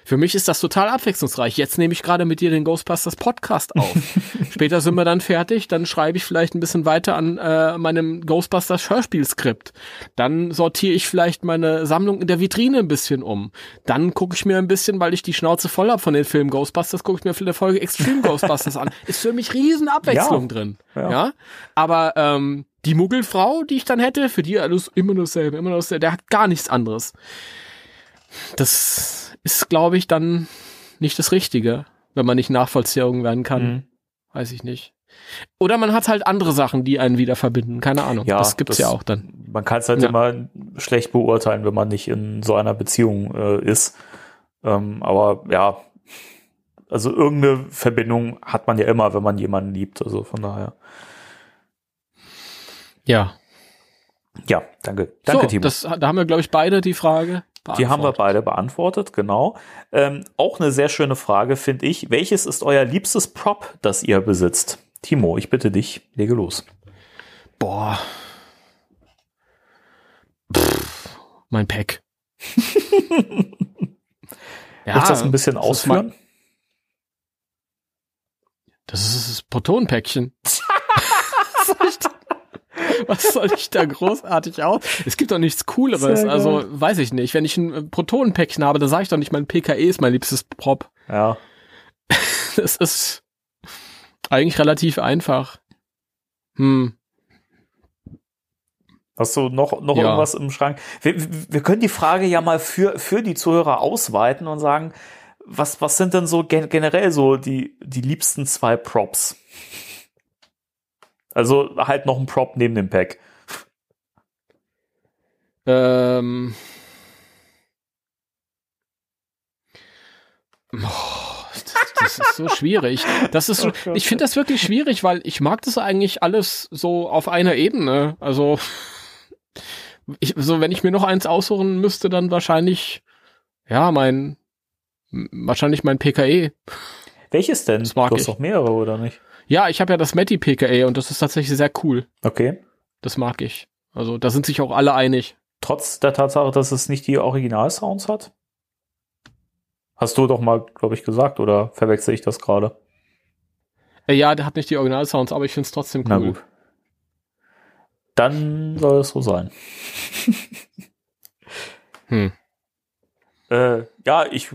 für mich ist das total abwechslungsreich. Jetzt nehme ich gerade mit dir den Ghostbusters Podcast auf. <laughs> Später sind wir dann fertig, dann schreibe ich vielleicht ein bisschen weiter an äh, meinem Ghostbusters Hörspielskript. Dann sortiere ich vielleicht meine Sammlung in der Vitrine ein bisschen um. Dann gucke ich mir ein bisschen, weil ich die Schnauze voll habe von den Filmen Ghostbusters, gucke ich mir für eine Folge Extreme <laughs> Ghostbusters an. Ist für mich riesen Abwechslung ja. drin. Ja. ja. Aber ähm, die Muggelfrau, die ich dann hätte, für die alles immer nur dasselbe, immer dasselbe, der hat gar nichts anderes. Das ist, glaube ich, dann nicht das Richtige, wenn man nicht Nachvollziehung werden kann. Mhm. Weiß ich nicht. Oder man hat halt andere Sachen, die einen wieder verbinden. Keine Ahnung. Ja, das gibt's das, ja auch dann. Man kann es halt ja. immer schlecht beurteilen, wenn man nicht in so einer Beziehung äh, ist. Ähm, aber ja, also irgendeine Verbindung hat man ja immer, wenn man jemanden liebt. Also von daher. Ja. Ja, danke. Danke, so, Timo. Das, da haben wir, glaube ich, beide die Frage. Die haben wir beide beantwortet, genau. Ähm, auch eine sehr schöne Frage, finde ich. Welches ist euer liebstes Prop, das ihr besitzt? Timo, ich bitte dich, lege los. Boah. Pff, mein Pack. ja, <laughs> Willst du das ein bisschen das ausführen? Ist das ist das Protonenpäckchen. <laughs> <laughs> Was soll ich da großartig aus? Es gibt doch nichts Cooleres. Also, weiß ich nicht. Wenn ich ein Protonenpäckchen habe, dann sage ich doch nicht, mein PKE ist mein liebstes Prop. Ja. <laughs> Das ist eigentlich relativ einfach. Hm. Hast du noch, noch ja. irgendwas im Schrank? Wir, wir können die Frage ja mal für, für die Zuhörer ausweiten und sagen, was, was sind denn so gen generell so die, die liebsten zwei Props? Also halt noch ein Prop neben dem Pack. Ähm. Oh, das, das, ist so schwierig. Das ist, oh ich finde das wirklich schwierig, weil ich mag das eigentlich alles so auf einer Ebene. Also, ich, so wenn ich mir noch eins aussuchen müsste, dann wahrscheinlich, ja, mein, wahrscheinlich mein PKE. Welches denn? Das mag du hast ich. doch mehrere, oder nicht? Ja, ich habe ja das Matty PKA und das ist tatsächlich sehr cool. Okay. Das mag ich. Also da sind sich auch alle einig. Trotz der Tatsache, dass es nicht die Original-Sounds hat? Hast du doch mal, glaube ich, gesagt, oder verwechsel ich das gerade? Äh, ja, der hat nicht die Original-Sounds, aber ich finde es trotzdem cool. Na gut. Dann soll es so sein. <laughs> hm. Äh, ja, ich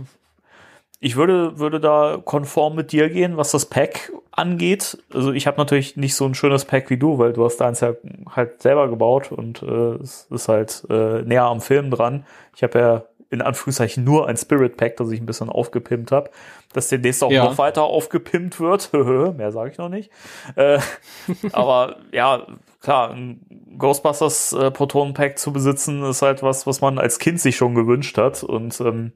ich würde, würde da konform mit dir gehen, was das Pack angeht. Also ich habe natürlich nicht so ein schönes Pack wie du, weil du hast deins ja halt selber gebaut und äh, es ist halt äh, näher am Film dran. Ich habe ja in Anführungszeichen nur ein Spirit Pack, das ich ein bisschen aufgepimpt habe, das demnächst auch ja. noch weiter aufgepimpt wird. <laughs> Mehr sage ich noch nicht. Äh, <laughs> aber ja, klar, ein Ghostbusters äh, Proton Pack zu besitzen, ist halt was, was man als Kind sich schon gewünscht hat und ähm,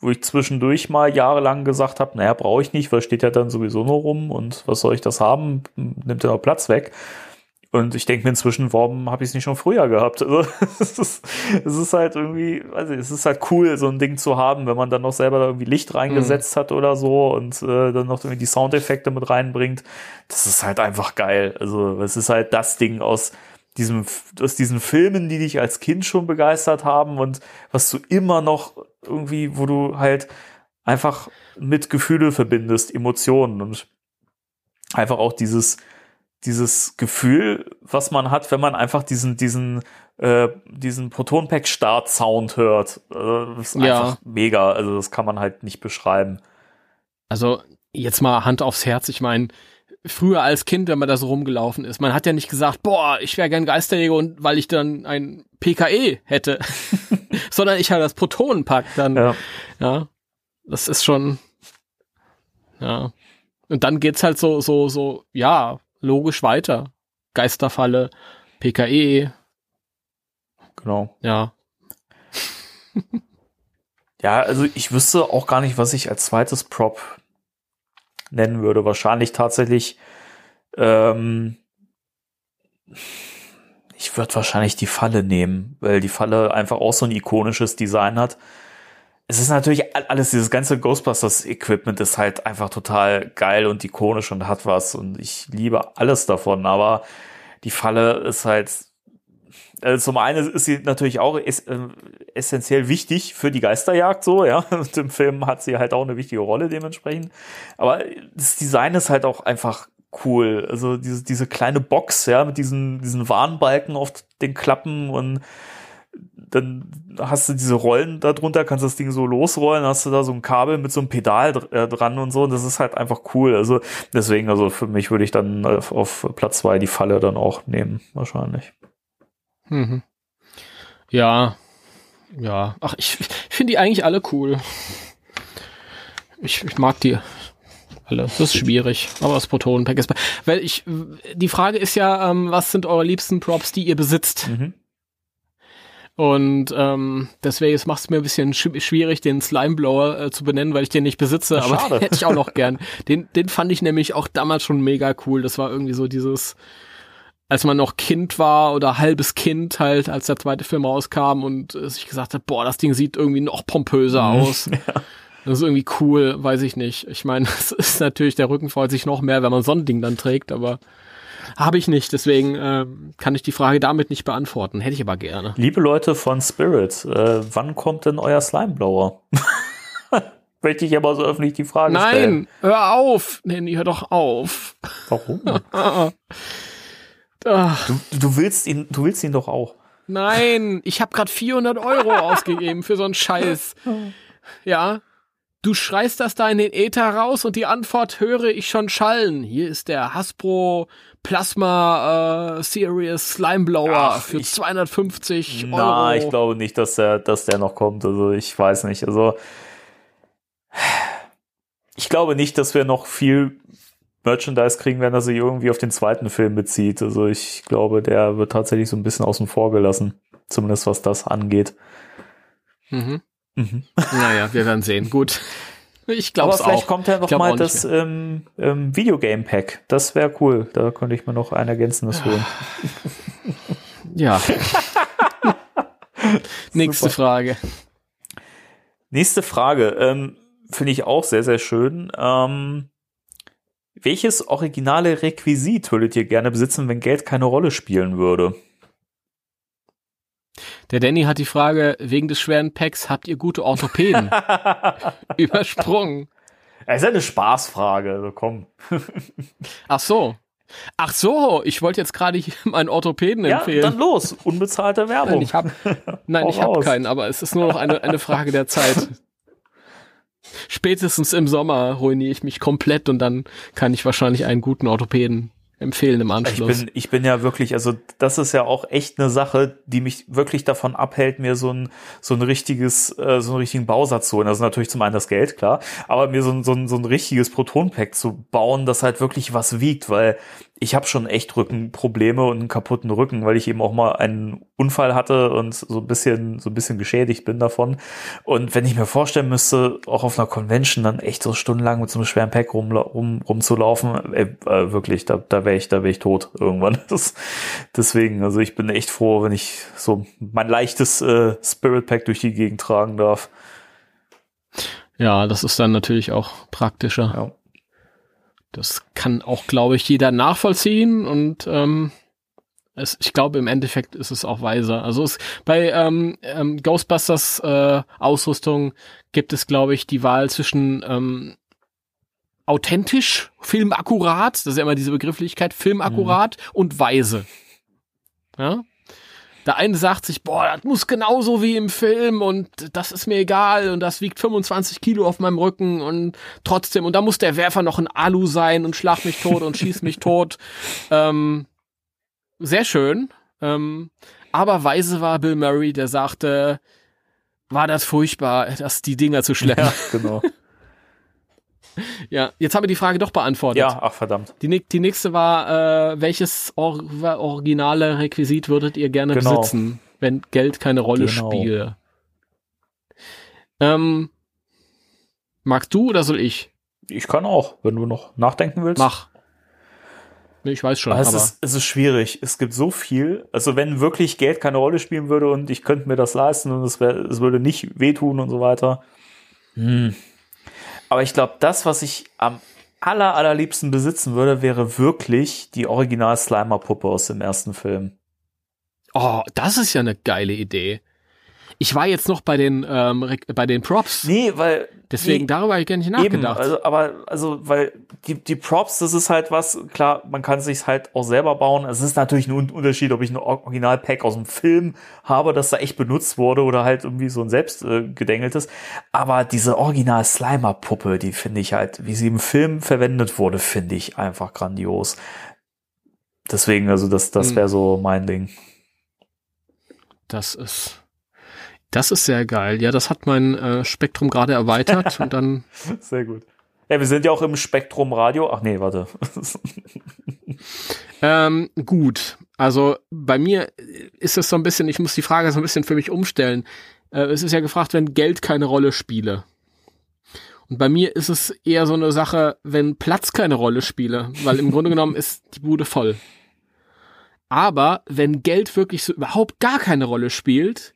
wo ich zwischendurch mal jahrelang gesagt habe, naja, brauche ich nicht, weil steht ja dann sowieso nur rum und was soll ich das haben? Nimmt ja noch Platz weg. Und ich denke mir inzwischen, warum habe ich es nicht schon früher gehabt? <laughs> Also es ist, es ist halt irgendwie, also es ist halt cool, so ein Ding zu haben, wenn man dann noch selber da irgendwie Licht reingesetzt mhm. hat oder so und äh, dann noch irgendwie die Soundeffekte mit reinbringt. Das ist halt einfach geil. Also es ist halt das Ding aus diesem, aus diesen Filmen, die dich als Kind schon begeistert haben und was du immer noch irgendwie, wo du halt einfach mit Gefühle verbindest, Emotionen und einfach auch dieses, dieses Gefühl, was man hat, wenn man einfach diesen, diesen, äh, diesen Proton-Pack-Start-Sound hört. Äh, das ist Ja. einfach mega. Also das kann man halt nicht beschreiben. Also jetzt mal Hand aufs Herz. Ich meine, früher als Kind, wenn man da so rumgelaufen ist, man hat ja nicht gesagt, boah, ich wäre gern Geisterjäger und weil ich dann ein PKE hätte, <laughs> sondern ich habe das Protonenpack dann. Ja. Ja, das ist schon, ja. Und dann geht's halt so, so, so, ja, logisch weiter. Geisterfalle, PKE, Genau. ja. Ja, also ich wüsste auch gar nicht, was ich als zweites Prop nennen würde. Wahrscheinlich tatsächlich, ähm, ich würde wahrscheinlich die Falle nehmen, weil die Falle einfach auch so ein ikonisches Design hat. Es ist natürlich all- alles, dieses ganze Ghostbusters-Equipment ist halt einfach total geil und ikonisch und hat was und ich liebe alles davon, aber die Falle ist halt also zum einen ist sie natürlich auch es, äh, essentiell wichtig für die Geisterjagd so, ja. <laughs> Und im Film hat sie halt auch eine wichtige Rolle dementsprechend. Aber das Design ist halt auch einfach cool. Also diese, diese kleine Box, ja, mit diesen, diesen Warnbalken auf den Klappen und dann hast du diese Rollen da drunter, kannst das Ding so losrollen, hast du da so ein Kabel mit so einem Pedal äh, dran und so. Und das ist halt einfach cool. Also deswegen, also für mich würde ich dann auf, auf Platz zwei die Falle dann auch nehmen, wahrscheinlich. Mhm. Ja, ja. Ach, ich, ich finde die eigentlich alle cool. Ich, ich mag die alle. Das ist schwierig, aber das Protonenpack ist. Weil ich, die Frage ist ja, ähm, was sind eure liebsten Props, die ihr besitzt? Mhm. Und ähm, deswegen macht es mir ein bisschen sch schwierig, den Slimeblower äh, zu benennen, weil ich den nicht besitze, aber schade. den <laughs> hätte ich auch noch gern. Den, den fand ich nämlich auch damals schon mega cool. Das war irgendwie so dieses, als man noch Kind war oder halbes Kind halt, als der zweite Film rauskam und äh, sich gesagt hat, boah, das Ding sieht irgendwie noch pompöser Mhm. aus. <laughs> Das ist irgendwie cool, weiß ich nicht. Ich meine, <laughs> es ist natürlich, der Rücken freut sich noch mehr, wenn man so ein Ding dann trägt, aber habe ich nicht. Deswegen ähm, kann ich die Frage damit nicht beantworten. Hätte ich aber gerne. Liebe Leute von Spirit, äh, wann kommt denn euer Slimeblower? <laughs> Möchte ich aber so öffentlich die Frage stellen. Nein, hör auf. Nee, hör doch auf. Warum? Du, du willst ihn, du willst ihn doch auch. nein, ich habe gerade 400 Euro <laughs> ausgegeben für so einen Scheiß. Ja, du schreist das da in den Äther raus und die Antwort höre ich schon schallen. Hier ist der Hasbro Plasma äh, Series Slime Blower Ach, für ich- 250 Euro. Na, ich glaube nicht, dass der, dass der noch kommt. Also ich weiß nicht. Also ich glaube nicht, dass wir noch viel Merchandise kriegen werden, das sich irgendwie auf den zweiten Film bezieht. Also ich glaube, der wird tatsächlich so ein bisschen außen vor gelassen. Zumindest was das angeht. Mhm. Mhm. Naja, wir werden sehen. Gut. Ich glaube Aber es vielleicht auch. kommt ja noch mal auch das ähm, ähm, Videogame Pack. Das wäre cool. Da könnte ich mir noch ein ergänzendes holen. <laughs> Ja. <laughs> Nächste Frage. Nächste Frage. Ähm, Finde ich auch sehr, sehr schön. Ähm, welches originale Requisit würdet ihr gerne besitzen, wenn Geld keine Rolle spielen würde? Der Danny hat die Frage, wegen des schweren Packs habt ihr gute Orthopäden? <laughs> Übersprungen. Das ist ja eine Spaßfrage. Also komm. Ach so. Ach so, ich wollte jetzt gerade hier <laughs> meinen Orthopäden Ja, empfehlen. dann los. Unbezahlte Werbung. Nein, ich habe raus. keinen, aber es ist nur noch eine, eine Frage der Zeit. <laughs> Spätestens im Sommer ruiniere ich mich komplett und dann kann ich wahrscheinlich einen guten Orthopäden empfehlen im Ich Anschluss. bin, ich bin ja wirklich, also das ist ja auch echt eine Sache, die mich wirklich davon abhält, mir so ein, so ein richtiges, äh, so einen richtigen Bausatz zu holen. Also natürlich zum einen das Geld, klar, aber mir so ein, so ein, so ein richtiges Protonpack zu bauen, das halt wirklich was wiegt, weil ich habe schon echt Rückenprobleme und einen kaputten Rücken, weil ich eben auch mal einen Unfall hatte und so ein bisschen, so ein bisschen geschädigt bin davon. Und wenn ich mir vorstellen müsste, auch auf einer Convention dann echt so stundenlang mit so einem schweren Pack rum, rum, rumzulaufen, äh, äh, wirklich, da, da wäre ich, da wäre ich tot irgendwann. <laughs> Das, deswegen, also ich bin echt froh, wenn ich so mein leichtes äh, Spirit Pack durch die Gegend tragen darf. ja, das ist dann natürlich auch praktischer. Ja. Das kann auch, glaube ich, jeder nachvollziehen und ähm, Es, ich glaube, im Endeffekt ist es auch weiser. Also es, bei ähm, ähm, Ghostbusters äh, Ausrüstung gibt es, glaube ich, die Wahl zwischen ähm, authentisch, filmakkurat, das ist ja immer diese Begrifflichkeit, filmakkurat mhm. und weise. Ja? Der eine sagt sich, boah, das muss genauso wie im Film und das ist mir egal und das wiegt 25 Kilo auf meinem Rücken und trotzdem, und da muss der Werfer noch ein Alu sein und schlag mich tot und schieß mich tot. <laughs> Ähm, sehr schön. Ähm, aber weise war Bill Murray, der sagte, war das furchtbar, das die Dinger zu schleppen. Ja, <laughs> genau. Ja, jetzt haben wir die Frage doch beantwortet. Ja, ach verdammt. Die, die nächste war, äh, welches or originale Requisit würdet ihr gerne genau. besitzen, wenn Geld keine Rolle genau. spiele? Ähm, magst du oder soll ich? Ich kann auch, wenn du noch nachdenken willst. Mach. Ich weiß schon. Aber es, Ist, es ist schwierig. Es gibt so viel. Also wenn wirklich Geld keine Rolle spielen würde und ich könnte mir das leisten und es, wär, es würde nicht wehtun und so weiter. Hm. Aber ich glaube, das, was ich am aller, allerliebsten besitzen würde, wäre wirklich die Original Slimer-Puppe aus dem ersten Film. Oh, das ist ja eine geile Idee. Ich war jetzt noch bei den ähm, bei den Props. Nee, weil deswegen nee, darüber habe ich gar nicht nachgedacht. Eben, also, aber also weil die die Props, das ist halt was klar, man kann sich halt auch selber bauen. Es ist natürlich ein Unterschied, ob ich ein Original-Pack aus dem Film habe, das da echt benutzt wurde oder halt irgendwie so ein selbst äh, gedengeltes. Aber diese Original Slimer Puppe, die finde ich halt, wie sie im Film verwendet wurde, finde ich einfach grandios. Deswegen, also das das hm. wäre so mein Ding. Das ist das ist sehr geil. Ja, das hat mein äh, Spektrum gerade erweitert <laughs> und dann. Sehr gut. Ja, wir sind ja auch im Spektrum Radio. Ach nee, warte. <laughs> ähm, gut. Also bei mir ist es so ein bisschen, ich muss die Frage so ein bisschen für mich umstellen. Äh, es ist ja gefragt, wenn Geld keine Rolle spiele. Und bei mir ist es eher so eine Sache, wenn Platz keine Rolle spiele, weil im Grunde genommen ist die Bude voll. Aber wenn Geld wirklich so überhaupt gar keine Rolle spielt,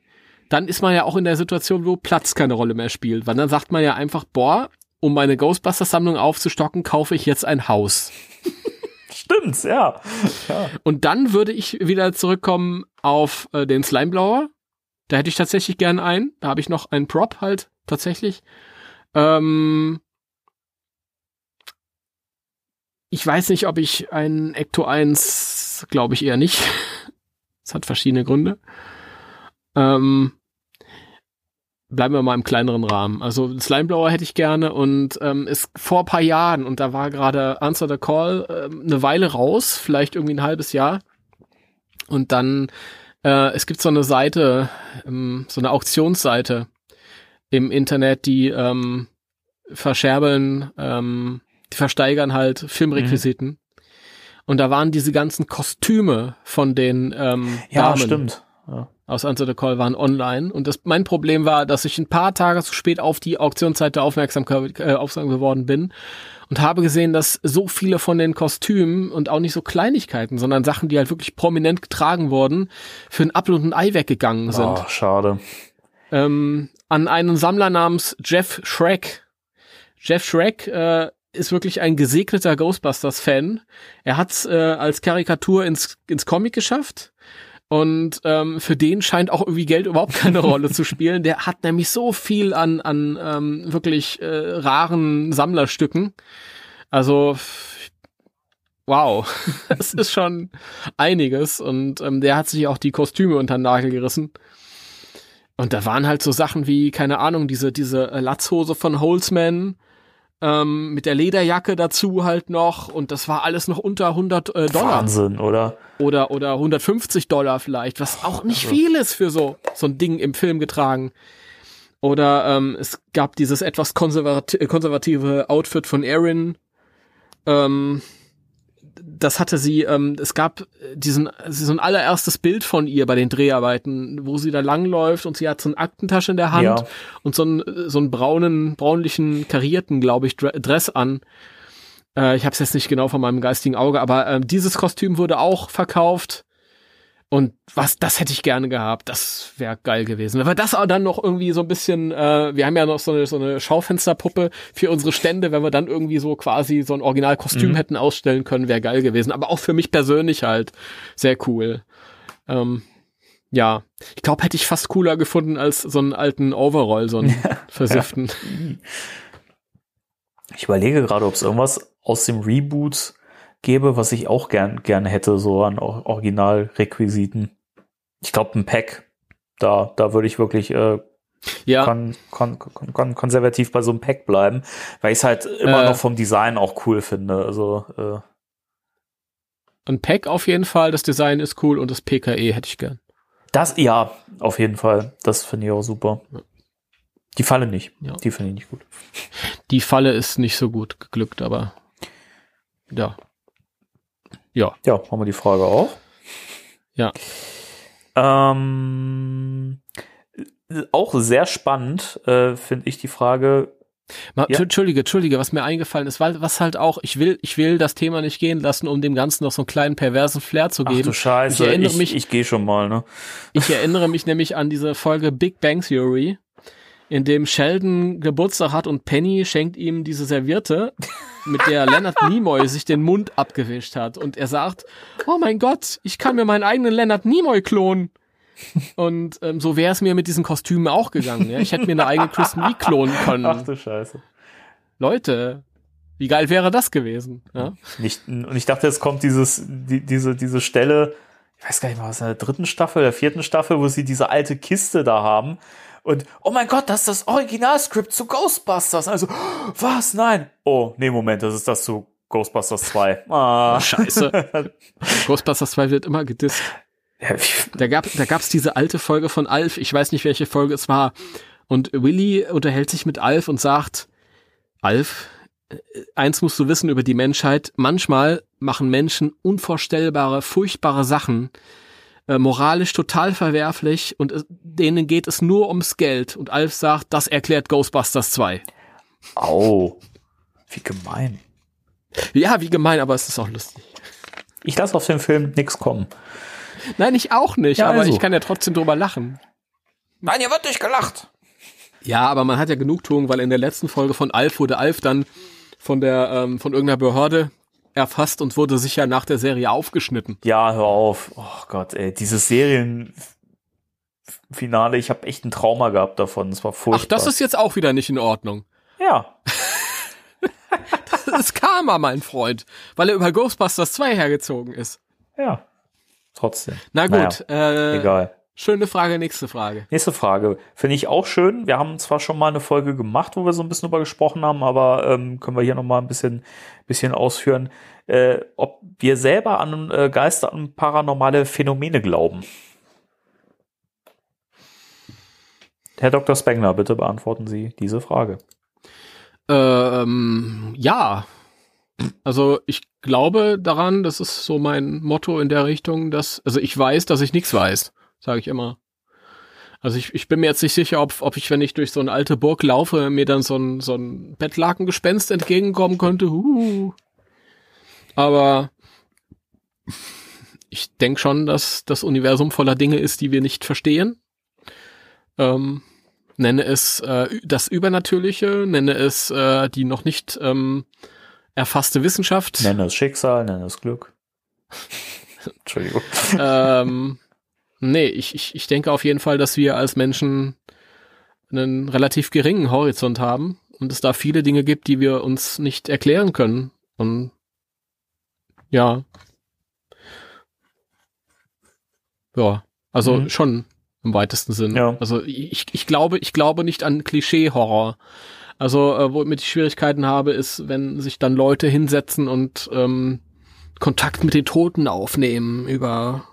dann ist man ja auch in der Situation, wo Platz keine Rolle mehr spielt. Weil dann sagt man ja einfach, boah, um meine Ghostbusters-Sammlung aufzustocken, kaufe ich jetzt ein Haus. <laughs> Stimmt's, ja. ja. Und dann würde ich wieder zurückkommen auf äh, den Slimeblower. Da hätte ich tatsächlich gern einen. Da habe ich noch einen Prop halt tatsächlich. Ähm ich weiß nicht, ob ich einen Ecto 1, glaube ich eher nicht. <laughs> Das hat verschiedene Gründe. Ähm bleiben wir mal im kleineren Rahmen. Also Slimeblower hätte ich gerne und ähm, ist vor ein paar Jahren und da war gerade Answer the Call äh, eine Weile raus, vielleicht irgendwie ein halbes Jahr. Und dann, äh, es gibt so eine Seite, ähm, so eine Auktionsseite im Internet, die ähm, verscherbeln, ähm, die versteigern halt Filmrequisiten. Mhm. Und da waren diese ganzen Kostüme von den ähm, ja, Damen. stimmt. Ja aus Answer the Call waren online. Und das, mein Problem war, dass ich ein paar Tage zu spät auf die Auktionsseite aufmerksam, äh, aufmerksam geworden bin und habe gesehen, dass so viele von den Kostümen und auch nicht so Kleinigkeiten, sondern Sachen, die halt wirklich prominent getragen wurden, für ein Apfel und ein Ei weggegangen sind. Oh, schade. Ähm, an einen Sammler namens Jeff Shrek. Jeff Shrek äh, ist wirklich ein gesegneter Ghostbusters-Fan. Er hat äh, als Karikatur ins, ins Comic geschafft und ähm, für den scheint auch irgendwie Geld überhaupt keine Rolle zu spielen. Der hat nämlich so viel an, an ähm, wirklich äh, raren Sammlerstücken. Also wow, <laughs> das ist schon einiges. Und ähm, der hat sich auch die Kostüme unter den Nagel gerissen. Und da waren halt so Sachen wie, keine Ahnung, diese, diese Latzhose von Holzman, ähm, mit der Lederjacke dazu halt noch und das war alles noch unter 100 äh, Dollar. Wahnsinn, oder? Oder oder 150 Dollar vielleicht, was auch nicht also. viel ist für so so ein Ding im Film getragen. Oder ähm, es gab dieses etwas konservati konservative Outfit von Erin. Ähm, das hatte sie, ähm, es gab diesen, so ein allererstes Bild von ihr bei den Dreharbeiten, wo sie da langläuft und sie hat so eine Aktentasche in der Hand ja. und so einen, so einen braunen, braunlichen, karierten, glaube ich, Dress an. Äh, ich habe es jetzt nicht genau von meinem geistigen Auge, aber äh, dieses Kostüm wurde auch verkauft. Und was, das hätte ich gerne gehabt. Das wäre geil gewesen. Wenn wir das auch dann noch irgendwie so ein bisschen, äh, wir haben ja noch so eine, so eine Schaufensterpuppe für unsere Stände, wenn wir dann irgendwie so quasi so ein Originalkostüm Mhm. hätten ausstellen können, wäre geil gewesen. Aber auch für mich persönlich halt sehr cool. Ähm, ja, ich glaube, hätte ich fast cooler gefunden als so einen alten Overall, so einen <laughs> versifften. Ich überlege gerade, ob es irgendwas aus dem Reboot gäbe, was ich auch gern, gern hätte, so an Or- Originalrequisiten. Ich glaube, ein Pack. Da, da würde ich wirklich äh, Ja, kon, kon, kon, kon, konservativ bei so einem Pack bleiben, weil ich es halt immer Äh. noch vom Design auch cool finde. Also, äh, ein Pack auf jeden Fall, das Design ist cool und das PKE hätte ich gern. das, ja, auf jeden Fall. Das finde ich auch super. Die Falle nicht. Ja. Die finde ich nicht gut. Die Falle ist nicht so gut geglückt, aber ja. Ja, Ja, haben wir die Frage auch. Ja. Ähm, auch sehr spannend äh, finde ich die Frage. Ma, Ja. Entschuldige, Entschuldige, was mir eingefallen ist, weil was halt auch, ich will, ich will das Thema nicht gehen lassen, um dem Ganzen noch so einen kleinen perversen Flair zu Ach geben. du Scheiße, ich erinnere ich, mich- ich gehe schon mal, ne? Ich erinnere mich nämlich an diese Folge Big Bang Theory, in dem Sheldon Geburtstag hat und Penny schenkt ihm diese Serviette, mit der Leonard Nimoy sich den Mund abgewischt hat. Und er sagt, oh mein Gott, ich kann mir meinen eigenen Leonard Nimoy klonen. Und ähm, so wäre es mir mit diesen Kostümen auch gegangen. Ja? Ich hätte mir eine eigene Kristen Lee klonen können. Ach du Scheiße. Leute, wie geil wäre das gewesen? Ja? Nicht, und ich dachte, jetzt kommt dieses, die, diese, diese Stelle, ich weiß gar nicht mal, was in der dritten Staffel, der vierten Staffel, wo sie diese alte Kiste da haben. Und, oh mein Gott, das ist das Originalskript zu Ghostbusters. Also, was? Nein. Oh, nee, Moment, das ist das zu Ghostbusters 2. Ah. Scheiße. <laughs> Ghostbusters 2 wird immer gedisst. Da gab da gab's diese alte Folge von Alf, ich weiß nicht, welche Folge es war. Und Willy unterhält sich mit Alf und sagt, Alf, äh, eins musst du wissen über die Menschheit, manchmal machen Menschen unvorstellbare, furchtbare Sachen, äh, moralisch total verwerflich und es, denen geht es nur ums Geld. Und Alf sagt, das erklärt Ghostbusters 2. Au. Wie gemein. Ja, wie gemein, aber es ist auch lustig. Ich lasse auf den Film nix kommen. Nein, ich auch nicht, Ja, aber also. ich kann ja trotzdem drüber lachen. Nein, hier wird nicht gelacht. Ja, aber man hat ja Genugtuung, weil in der letzten Folge von Alf wurde Alf dann von der ähm, von irgendeiner Behörde erfasst und wurde sicher nach der Serie aufgeschnitten. Ja, hör auf. Oh Gott, ey, dieses Serienfinale, ich habe echt ein Trauma gehabt davon. Es war furchtbar. Ach, das ist jetzt auch wieder nicht in Ordnung. ja. <laughs> Das ist Karma, mein Freund, weil er über Ghostbusters 2 hergezogen ist. Ja. Trotzdem. Na gut, äh, Egal. Schöne Frage, nächste Frage. Nächste Frage. Finde ich auch schön. Wir haben zwar schon mal eine Folge gemacht, wo wir so ein bisschen drüber gesprochen haben, aber ähm, können wir hier noch mal ein bisschen, bisschen ausführen, äh, ob wir selber an äh, Geister und paranormale Phänomene glauben. Herr Dr. Spengler, bitte beantworten Sie diese Frage. Ähm, ja. Also ich glaube daran, das ist so mein Motto in der Richtung, dass, also ich weiß, dass ich nichts weiß, sage ich immer. Also ich, ich bin mir jetzt nicht sicher, ob, ob ich, wenn ich durch so eine alte Burg laufe, mir dann so ein, so ein Bettlakengespenst entgegenkommen könnte. Huh. Aber ich denke schon, dass das Universum voller Dinge ist, die wir nicht verstehen. Ähm, nenne es äh, das Übernatürliche, nenne es äh, die noch nicht ähm, erfasste Wissenschaft. Nenne es Schicksal, nenne es Glück. <laughs> Entschuldigung. ähm, nee, ich, ich, ich denke auf jeden Fall, dass wir als Menschen einen relativ geringen Horizont haben und es da viele Dinge gibt, die wir uns nicht erklären können. Und ja. Ja, also Mhm. schon im weitesten Sinn. Ja. Also ich, ich glaube, ich glaube nicht an Klischee-Horror. Also, äh, womit ich Schwierigkeiten habe, ist, wenn sich dann Leute hinsetzen und ähm, Kontakt mit den Toten aufnehmen über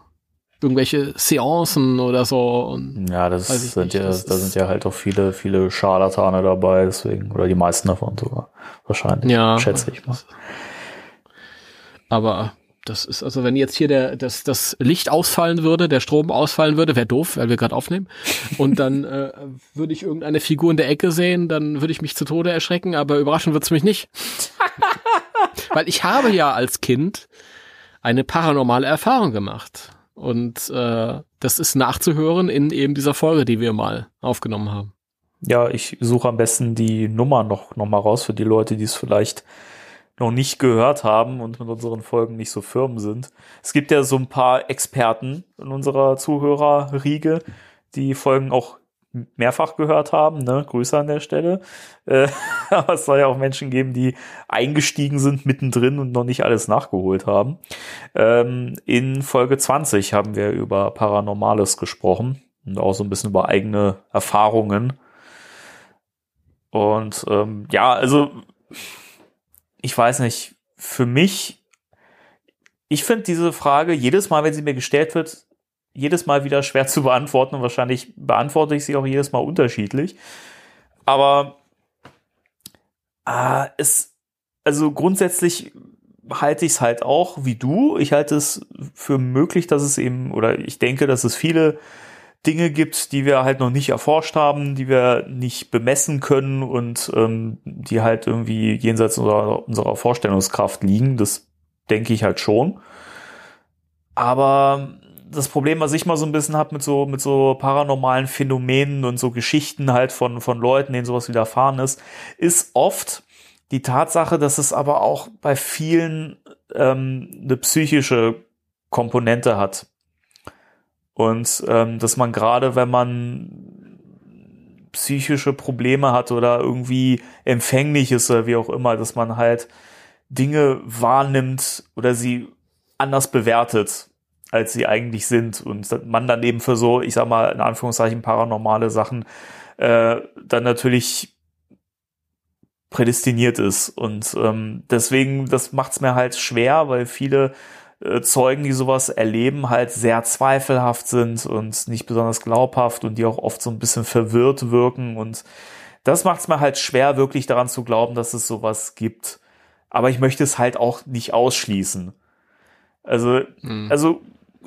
irgendwelche Seancen oder so. Und Ja, das sind nicht, ja, das da sind ja halt auch viele, viele Scharlatane dabei, deswegen, oder die meisten davon sogar. Wahrscheinlich. Ja. Schätze ich mal. aber das ist, also wenn jetzt hier der, das, das Licht ausfallen würde, der Strom ausfallen würde, wäre doof, weil wir gerade aufnehmen. Und dann äh, würde ich irgendeine Figur in der Ecke sehen, dann würde ich mich zu Tode erschrecken, aber überraschen wird's mich nicht. <laughs> weil ich habe ja als Kind eine paranormale Erfahrung gemacht. Und äh, das ist nachzuhören in eben dieser Folge, die wir mal aufgenommen haben. Ja, ich suche am besten die Nummer noch, noch mal raus für die Leute, die es vielleicht noch nicht gehört haben und mit unseren Folgen nicht so firm sind. Es gibt ja so ein paar Experten in unserer Zuhörerriege, die Folgen auch mehrfach gehört haben. Ne? Grüße an der Stelle. Äh, <laughs> aber es soll ja auch Menschen geben, die eingestiegen sind mittendrin und noch nicht alles nachgeholt haben. Ähm, in Folge 20 haben wir über Paranormales gesprochen und auch so ein bisschen über eigene Erfahrungen. Und ähm, ja, also ich weiß nicht, für mich, ich finde diese Frage jedes Mal, wenn sie mir gestellt wird, jedes Mal wieder schwer zu beantworten und wahrscheinlich beantworte ich sie auch jedes Mal unterschiedlich. Aber äh, es, also grundsätzlich halte ich es halt auch wie du. Ich halte es für möglich, dass es eben, oder ich denke, dass es viele Dinge gibt, die wir halt noch nicht erforscht haben, die wir nicht bemessen können und ähm, die halt irgendwie jenseits unserer, unserer Vorstellungskraft liegen. Das denke ich halt schon. Aber das Problem, was ich mal so ein bisschen habe mit so, mit so paranormalen Phänomenen und so Geschichten halt von, von Leuten, denen sowas widerfahren ist, ist oft die Tatsache, dass es aber auch bei vielen ähm, eine psychische Komponente hat. Und ähm, dass man gerade, wenn man psychische Probleme hat oder irgendwie empfänglich ist oder wie auch immer, dass man halt Dinge wahrnimmt oder sie anders bewertet als sie eigentlich sind und man dann eben für so, ich sag mal, in Anführungszeichen paranormale Sachen äh, dann natürlich prädestiniert ist. Und ähm, deswegen, das macht es mir halt schwer, weil viele äh, Zeugen, die sowas erleben, halt sehr zweifelhaft sind und nicht besonders glaubhaft und die auch oft so ein bisschen verwirrt wirken. Und das macht es mir halt schwer, wirklich daran zu glauben, dass es sowas gibt. Aber ich möchte es halt auch nicht ausschließen. Also, hm. also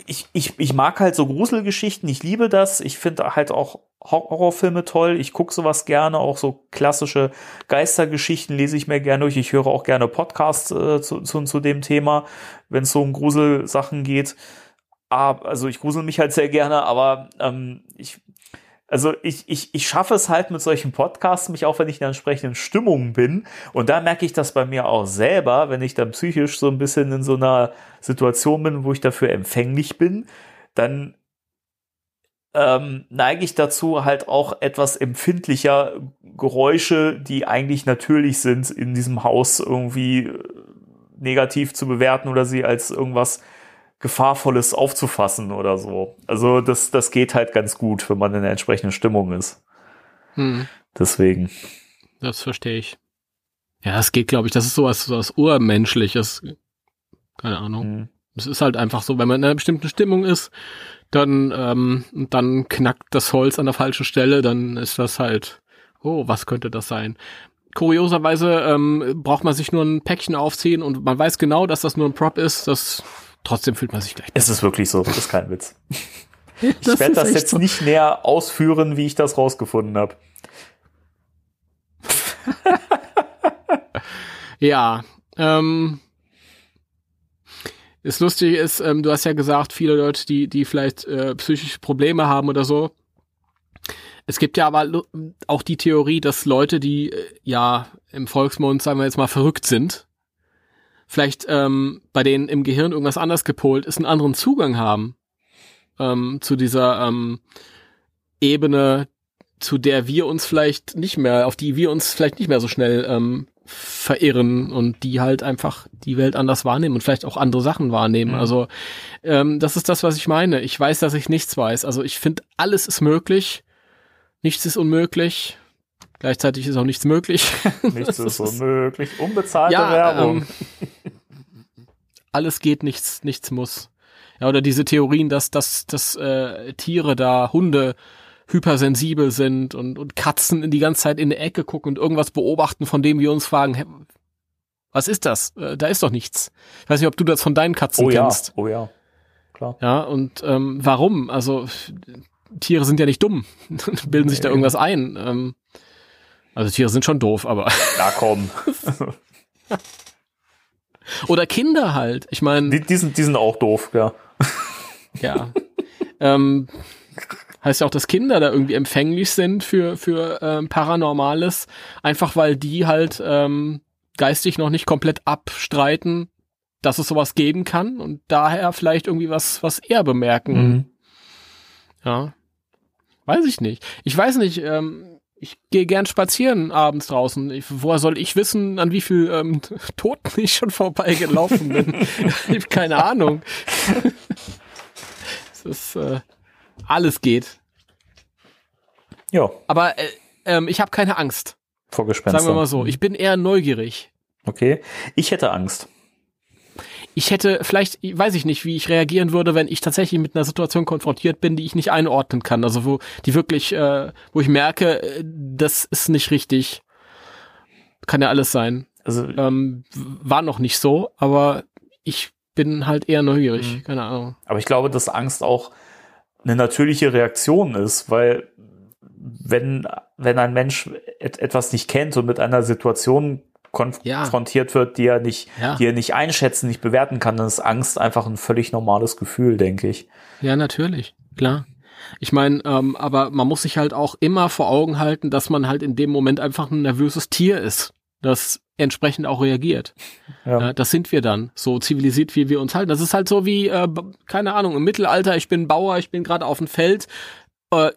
ich, ich, ich mag halt so Gruselgeschichten, ich liebe das. Ich finde halt auch Horrorfilme toll. Ich gucke sowas gerne, auch so klassische Geistergeschichten lese ich mir gerne durch. Ich höre auch gerne Podcasts äh, zu, zu, zu dem Thema, wenn es so um Gruselsachen geht. Aber, also ich grusel mich halt sehr gerne, aber ähm, ich also ich, ich, ich schaffe es halt mit solchen Podcasts, mich auch wenn ich in der entsprechenden Stimmung bin. Und da merke ich das bei mir auch selber, wenn ich dann psychisch so ein bisschen in so einer Situation bin, wo ich dafür empfänglich bin, dann ähm, neige ich dazu, halt auch etwas empfindlicher Geräusche, die eigentlich natürlich sind, in diesem Haus irgendwie negativ zu bewerten oder sie als irgendwas Gefahrvolles aufzufassen oder so. Also das, das geht halt ganz gut, wenn man in der entsprechenden Stimmung ist. Hm. Deswegen. Das verstehe ich. Ja, es geht, glaube ich, das ist sowas, sowas Urmenschliches. Keine Ahnung. Hm. Es ist halt einfach so, wenn man in einer bestimmten Stimmung ist, dann, ähm, dann knackt das Holz an der falschen Stelle, dann ist das halt, oh, was könnte das sein? Kurioserweise ähm, braucht man sich nur ein Päckchen aufziehen und man weiß genau, dass das nur ein Prop ist. Das Trotzdem fühlt man sich gleich. Es ist wirklich so, das ist kein Witz. <laughs> ich werde das jetzt so. nicht näher ausführen, wie ich das rausgefunden habe. <laughs> ja, ähm, das Lustige ist, ähm, du hast ja gesagt, viele Leute, die, die vielleicht äh, psychische Probleme haben oder so. Es gibt ja aber auch die Theorie, dass Leute, die äh, ja im Volksmund, sagen wir jetzt mal, verrückt sind, vielleicht ähm, bei denen im Gehirn irgendwas anders gepolt ist, einen anderen Zugang haben ähm, zu dieser ähm, Ebene, zu der wir uns vielleicht nicht mehr, auf die wir uns vielleicht nicht mehr so schnell ähm, verirren und die halt einfach die Welt anders wahrnehmen und vielleicht auch andere Sachen wahrnehmen. Mhm. Also ähm, das ist das, was ich meine. Ich weiß, dass ich nichts weiß. Also ich finde, alles ist möglich, nichts ist unmöglich. Gleichzeitig ist auch nichts möglich. <laughs> Nichts ist unmöglich. Unbezahlte ja, Werbung. Ähm, alles geht, nichts, nichts muss. Ja, oder diese Theorien, dass, dass, dass äh, Tiere da, Hunde hypersensibel sind und, und Katzen in die ganze Zeit in die Ecke gucken und irgendwas beobachten, von dem wir uns fragen, hä, was ist das? Äh, da ist doch nichts. Ich weiß nicht, ob du das von deinen Katzen oh, kennst. Ja. Oh ja, klar. Ja, und ähm, warum? Also Tiere sind ja nicht dumm, <laughs> bilden sich da irgendwas ein. Ähm, also Tiere sind schon doof, aber. <laughs> Na komm. Oder Kinder halt. Ich meine. Die, die, sind, die sind auch doof, ja. Ja. ähm, heißt ja auch, dass Kinder da irgendwie empfänglich sind für, für ähm, Paranormales, einfach weil die halt ähm, geistig noch nicht komplett abstreiten, dass es sowas geben kann und daher vielleicht irgendwie was, was eher bemerken. Mhm. Ja. Weiß ich nicht. Ich weiß nicht, ähm, ich gehe gern spazieren abends draußen. Ich, woher soll ich wissen, an wie viel ähm, <laughs> Toten ich schon vorbeigelaufen bin? <laughs> ich habe keine Ahnung. <laughs> es ist äh, alles geht. Ja, Aber äh, ähm, ich habe keine Angst. vor Gespenstern. Sagen wir mal so. Ich bin eher neugierig. Okay. Ich hätte Angst. Ich hätte vielleicht, weiß ich nicht, wie ich reagieren würde, wenn ich tatsächlich mit einer Situation konfrontiert bin, die ich nicht einordnen kann. Also wo die wirklich, äh, wo ich merke, äh, das ist nicht richtig. Kann ja alles sein. Also, Ähm, war noch nicht so, aber ich bin halt eher neugierig. Mhm. Keine Ahnung. aber ich glaube, dass Angst auch eine natürliche Reaktion ist, weil wenn, wenn ein Mensch et etwas nicht kennt und mit einer Situation Ja. konfrontiert wird, die er nicht, Ja. die er nicht einschätzen, nicht bewerten kann, dann ist Angst einfach ein völlig normales Gefühl, denke ich. Ja, natürlich, klar. Ich meine, ähm, aber man muss sich halt auch immer vor Augen halten, dass man halt in dem Moment einfach ein nervöses Tier ist, das entsprechend auch reagiert. Ja. Ja, das sind wir dann, so zivilisiert, wie wir uns halten. Das ist halt so wie, äh, keine Ahnung, im Mittelalter, ich bin Bauer, ich bin gerade auf dem Feld, äh,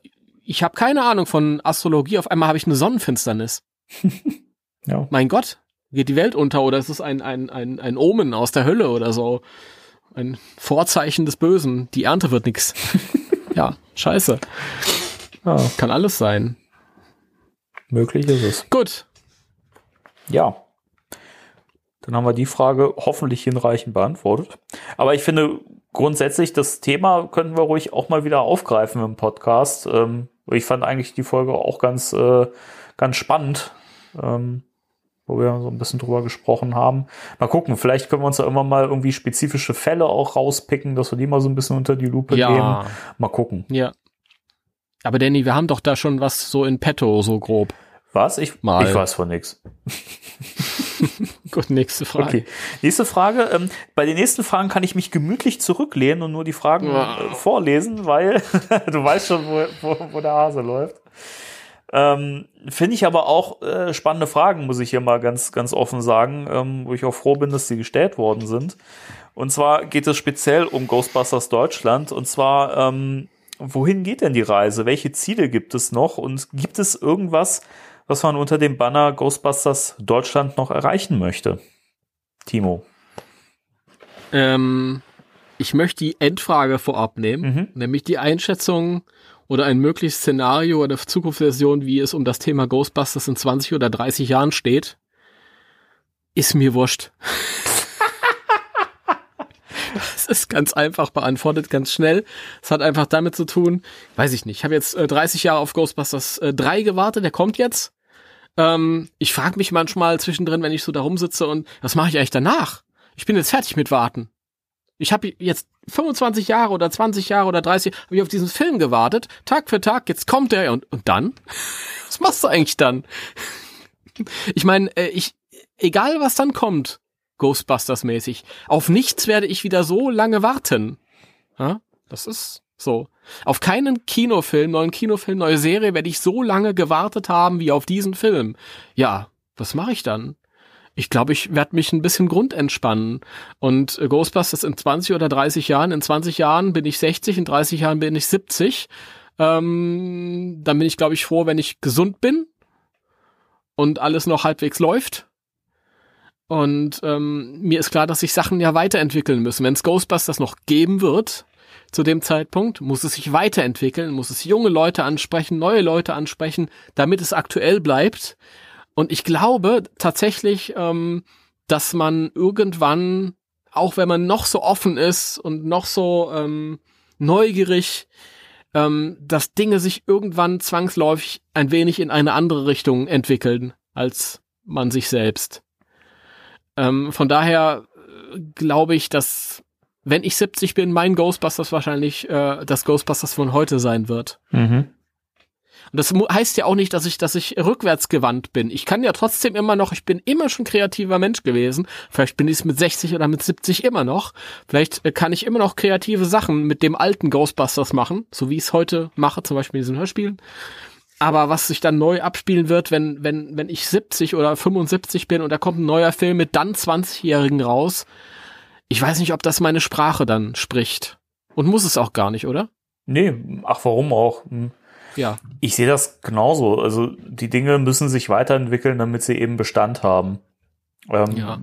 ich habe keine Ahnung von Astrologie, auf einmal habe ich eine Sonnenfinsternis. <laughs> Ja. Mein Gott, geht die Welt unter oder ist es ein, ein, ein, ein Omen aus der Hölle oder so? Ein Vorzeichen des Bösen, die Ernte wird nix. <laughs> ja, scheiße. ja, Kann alles sein. möglich ist es. Gut. Ja. Dann haben wir die Frage hoffentlich hinreichend beantwortet. Aber ich finde grundsätzlich, das Thema könnten wir ruhig auch mal wieder aufgreifen im Podcast. Ähm, ich fand eigentlich die Folge auch ganz, äh, ganz spannend, ähm, wo wir so ein bisschen drüber gesprochen haben. Mal gucken, vielleicht können wir uns da immer mal irgendwie spezifische Fälle auch rauspicken, dass wir die mal so ein bisschen unter die Lupe Ja. nehmen. Mal gucken. Ja. Aber Danny, wir haben doch da schon was so in petto, so grob. Was? Ich, Mal. ich weiß von nichts. <laughs> Gut, nächste Frage. Okay. Nächste Frage. Ähm, bei den nächsten Fragen kann ich mich gemütlich zurücklehnen und nur die Fragen Wow. äh, vorlesen, weil <laughs> du weißt schon, wo, wo, wo der Hase läuft. Ähm, Finde ich aber auch äh, spannende Fragen, muss ich hier mal ganz, ganz offen sagen, ähm, wo ich auch froh bin, dass sie gestellt worden sind. Und zwar geht es speziell um Ghostbusters Deutschland. Und zwar, ähm, wohin geht denn die Reise? Welche Ziele gibt es noch? Und gibt es irgendwas, was man unter dem Banner Ghostbusters Deutschland noch erreichen möchte? Timo. Ähm, ich möchte die Endfrage vorab nehmen, Mhm. nämlich die Einschätzung oder ein mögliches Szenario oder Zukunftsversion, wie es um das Thema Ghostbusters in 20 oder 30 Jahren steht, ist mir wurscht. <laughs> Es ist ganz einfach beantwortet, ganz schnell. Es hat einfach damit zu tun, weiß ich nicht. Ich habe jetzt äh, 30 Jahre auf Ghostbusters äh, 3 gewartet, der kommt jetzt. Ähm, ich frage mich manchmal zwischendrin, wenn ich so da rumsitze und was mache ich eigentlich danach? Ich bin jetzt fertig mit Warten. Ich habe jetzt 25 Jahre oder 20 Jahre oder 30 habe ich auf diesen Film gewartet, Tag für Tag, jetzt kommt er und, und dann? <laughs> Was machst du eigentlich dann? Ich meine, äh, ich, egal was dann kommt, Ghostbusters-mäßig, auf nichts werde ich wieder so lange warten. Das ist so. Auf keinen Kinofilm, neuen Kinofilm, neue Serie werde ich so lange gewartet haben wie auf diesen Film. Ja, was mache ich dann? Ich glaube, ich werde mich ein bisschen grundentspannen. Und äh, Ghostbusters in 20 oder 30 Jahren, in 20 Jahren bin ich 60, in 30 Jahren bin ich 70. Ähm, dann bin ich, glaube ich, froh, wenn ich gesund bin und alles noch halbwegs läuft. Und ähm, mir ist klar, dass sich Sachen ja weiterentwickeln müssen. Wenn es Ghostbusters noch geben wird, zu dem Zeitpunkt, muss es sich weiterentwickeln, muss es junge Leute ansprechen, neue Leute ansprechen, damit es aktuell bleibt. Und ich glaube tatsächlich, ähm, dass man irgendwann, auch wenn man noch so offen ist und noch so ähm, neugierig, ähm, dass Dinge sich irgendwann zwangsläufig ein wenig in eine andere Richtung entwickeln als man sich selbst. Ähm, von daher äh, glaube ich, dass wenn ich 70 bin, mein Ghostbusters wahrscheinlich äh, das Ghostbusters von heute sein wird. Mhm. Und das heißt ja auch nicht, dass ich, dass ich rückwärtsgewandt bin. Ich kann ja trotzdem immer noch, ich bin immer schon kreativer Mensch gewesen. Vielleicht bin ich es mit 60 oder mit 70 immer noch. Vielleicht äh, kann ich immer noch kreative Sachen mit dem alten Ghostbusters machen, so wie ich es heute mache, zum Beispiel in diesen Hörspielen. Aber was sich dann neu abspielen wird, wenn, wenn, wenn ich 70 oder 75 bin und da kommt ein neuer Film mit dann 20-Jährigen raus, ich weiß nicht, ob das meine Sprache dann spricht. Und muss es auch gar nicht, oder? Nee, ach, warum auch? Hm. Ja. Ich sehe das genauso. Also die Dinge müssen sich weiterentwickeln, damit sie eben Bestand haben. Ähm, Ja.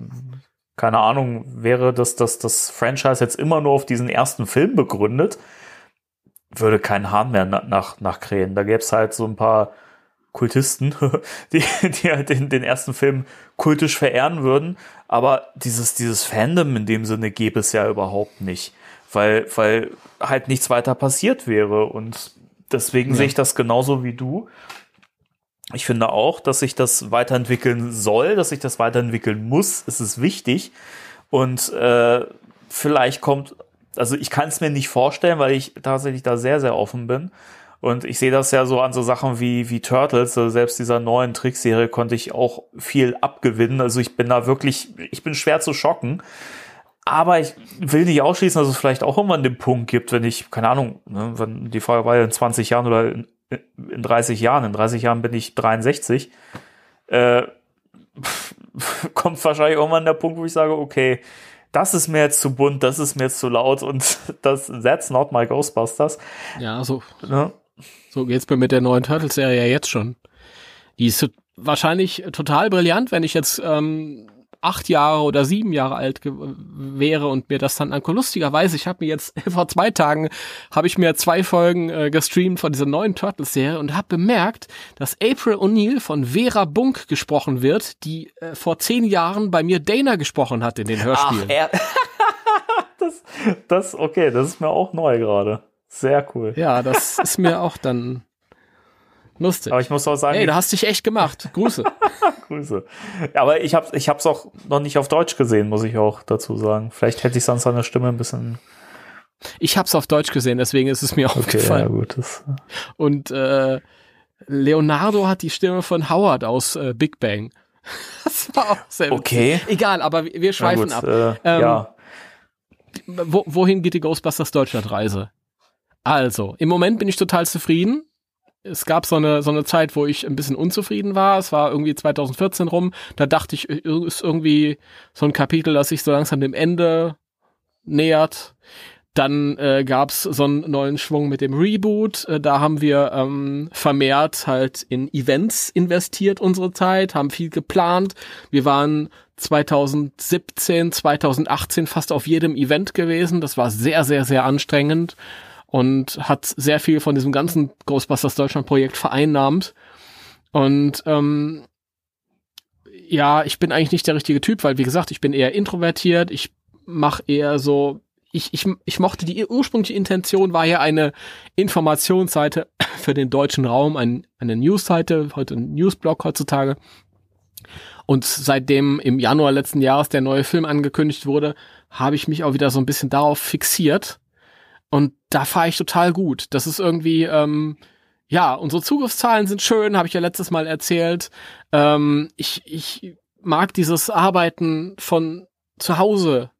Keine Ahnung, wäre das, das, das Franchise jetzt immer nur auf diesen ersten Film begründet, würde kein Hahn mehr na- nach, nach krähen. Da gäbe es halt so ein paar Kultisten, <laughs> die, die halt den, den ersten Film kultisch verehren würden. Aber dieses, dieses Fandom in dem Sinne gäbe es ja überhaupt nicht. Weil, weil halt nichts weiter passiert wäre. Und deswegen Ja. sehe ich das genauso wie du. Ich finde auch, dass sich das weiterentwickeln soll, dass sich das weiterentwickeln muss. Es ist wichtig. Und äh, vielleicht kommt, also ich kann es mir nicht vorstellen, weil ich tatsächlich da sehr, sehr offen bin. Und ich sehe das ja so an so Sachen wie, wie Turtles, also selbst dieser neuen Trickserie konnte ich auch viel abgewinnen. Also ich bin da wirklich, ich bin schwer zu schocken. Aber ich will nicht ausschließen, dass es vielleicht auch irgendwann den Punkt gibt, wenn ich, keine Ahnung, ne, wenn die Frage war ja in 20 Jahren oder in, in 30 Jahren, in 30 Jahren bin ich 63, äh, <laughs> kommt wahrscheinlich irgendwann der Punkt, wo ich sage, okay, das ist mir jetzt zu bunt, das ist mir jetzt zu laut und <laughs> das, that's not my Ghostbusters. Ja, so, Ne? so geht's mir mit der neuen Turtles-Serie ja jetzt schon. Die ist wahrscheinlich total brillant, wenn ich jetzt ähm, acht Jahre oder sieben Jahre alt wäre und mir das dann angucke. Lustigerweise, ich habe mir jetzt <laughs> vor zwei Tagen habe ich mir zwei Folgen äh, gestreamt von dieser neuen Turtles-Serie und habe bemerkt, dass April O'Neil von Vera Bunk gesprochen wird, die äh, vor zehn Jahren bei mir Dana gesprochen hat in den Hörspielen. er. <laughs> <laughs> das, das, okay, das ist mir auch neu gerade. Sehr cool. ja, das ist mir auch dann lustig. Aber ich muss auch sagen, Ey, du hast dich echt gemacht. Grüße. <laughs> Grüße. Ja, aber ich habe ich hab's auch noch nicht auf Deutsch gesehen, muss ich auch dazu sagen. Vielleicht hätte ich sonst seine Stimme ein bisschen. Ich hab's auf Deutsch gesehen, deswegen ist es mir Okay, ja, aufgefallen. gut. Das, Und äh, Leonardo hat die Stimme von Howard aus äh, Big Bang. <laughs> Das war auch sehr witzig. okay. Egal, aber wir schweifen gut, ab. Äh, Ähm, ja. Wo, wohin geht die Ghostbusters Deutschlandreise? Also, im Moment bin ich total zufrieden. Es gab so eine, so eine Zeit, wo ich ein bisschen unzufrieden war. Es war irgendwie 2014 rum. Da dachte ich, ir- ist irgendwie so ein Kapitel, das sich so langsam dem Ende nähert. Dann äh, gab's so einen neuen Schwung mit dem Reboot. Äh, da haben wir ähm, vermehrt halt in Events investiert unsere Zeit, haben viel geplant. Wir waren 2017, 2018 fast auf jedem Event gewesen. Das war sehr, sehr, sehr anstrengend und hat sehr viel von diesem ganzen Ghostbusters Deutschland Projekt vereinnahmt. Und ähm, ja, ich bin eigentlich nicht der richtige Typ, weil wie gesagt, ich bin eher introvertiert. Ich mache eher so, ich, ich, ich mochte die ursprüngliche Intention war ja eine Informationsseite <coughs> für den deutschen Raum, ein, eine Newsseite, heute ein Newsblog heutzutage. Und seitdem im Januar letzten Jahres der neue Film angekündigt wurde, habe ich mich auch wieder so ein bisschen darauf fixiert. Und da fahre ich total gut. Das ist irgendwie, ähm, ja, unsere Zugriffszahlen sind schön, habe ich ja letztes Mal erzählt. Ähm, ich, ich mag dieses Arbeiten von zu Hause.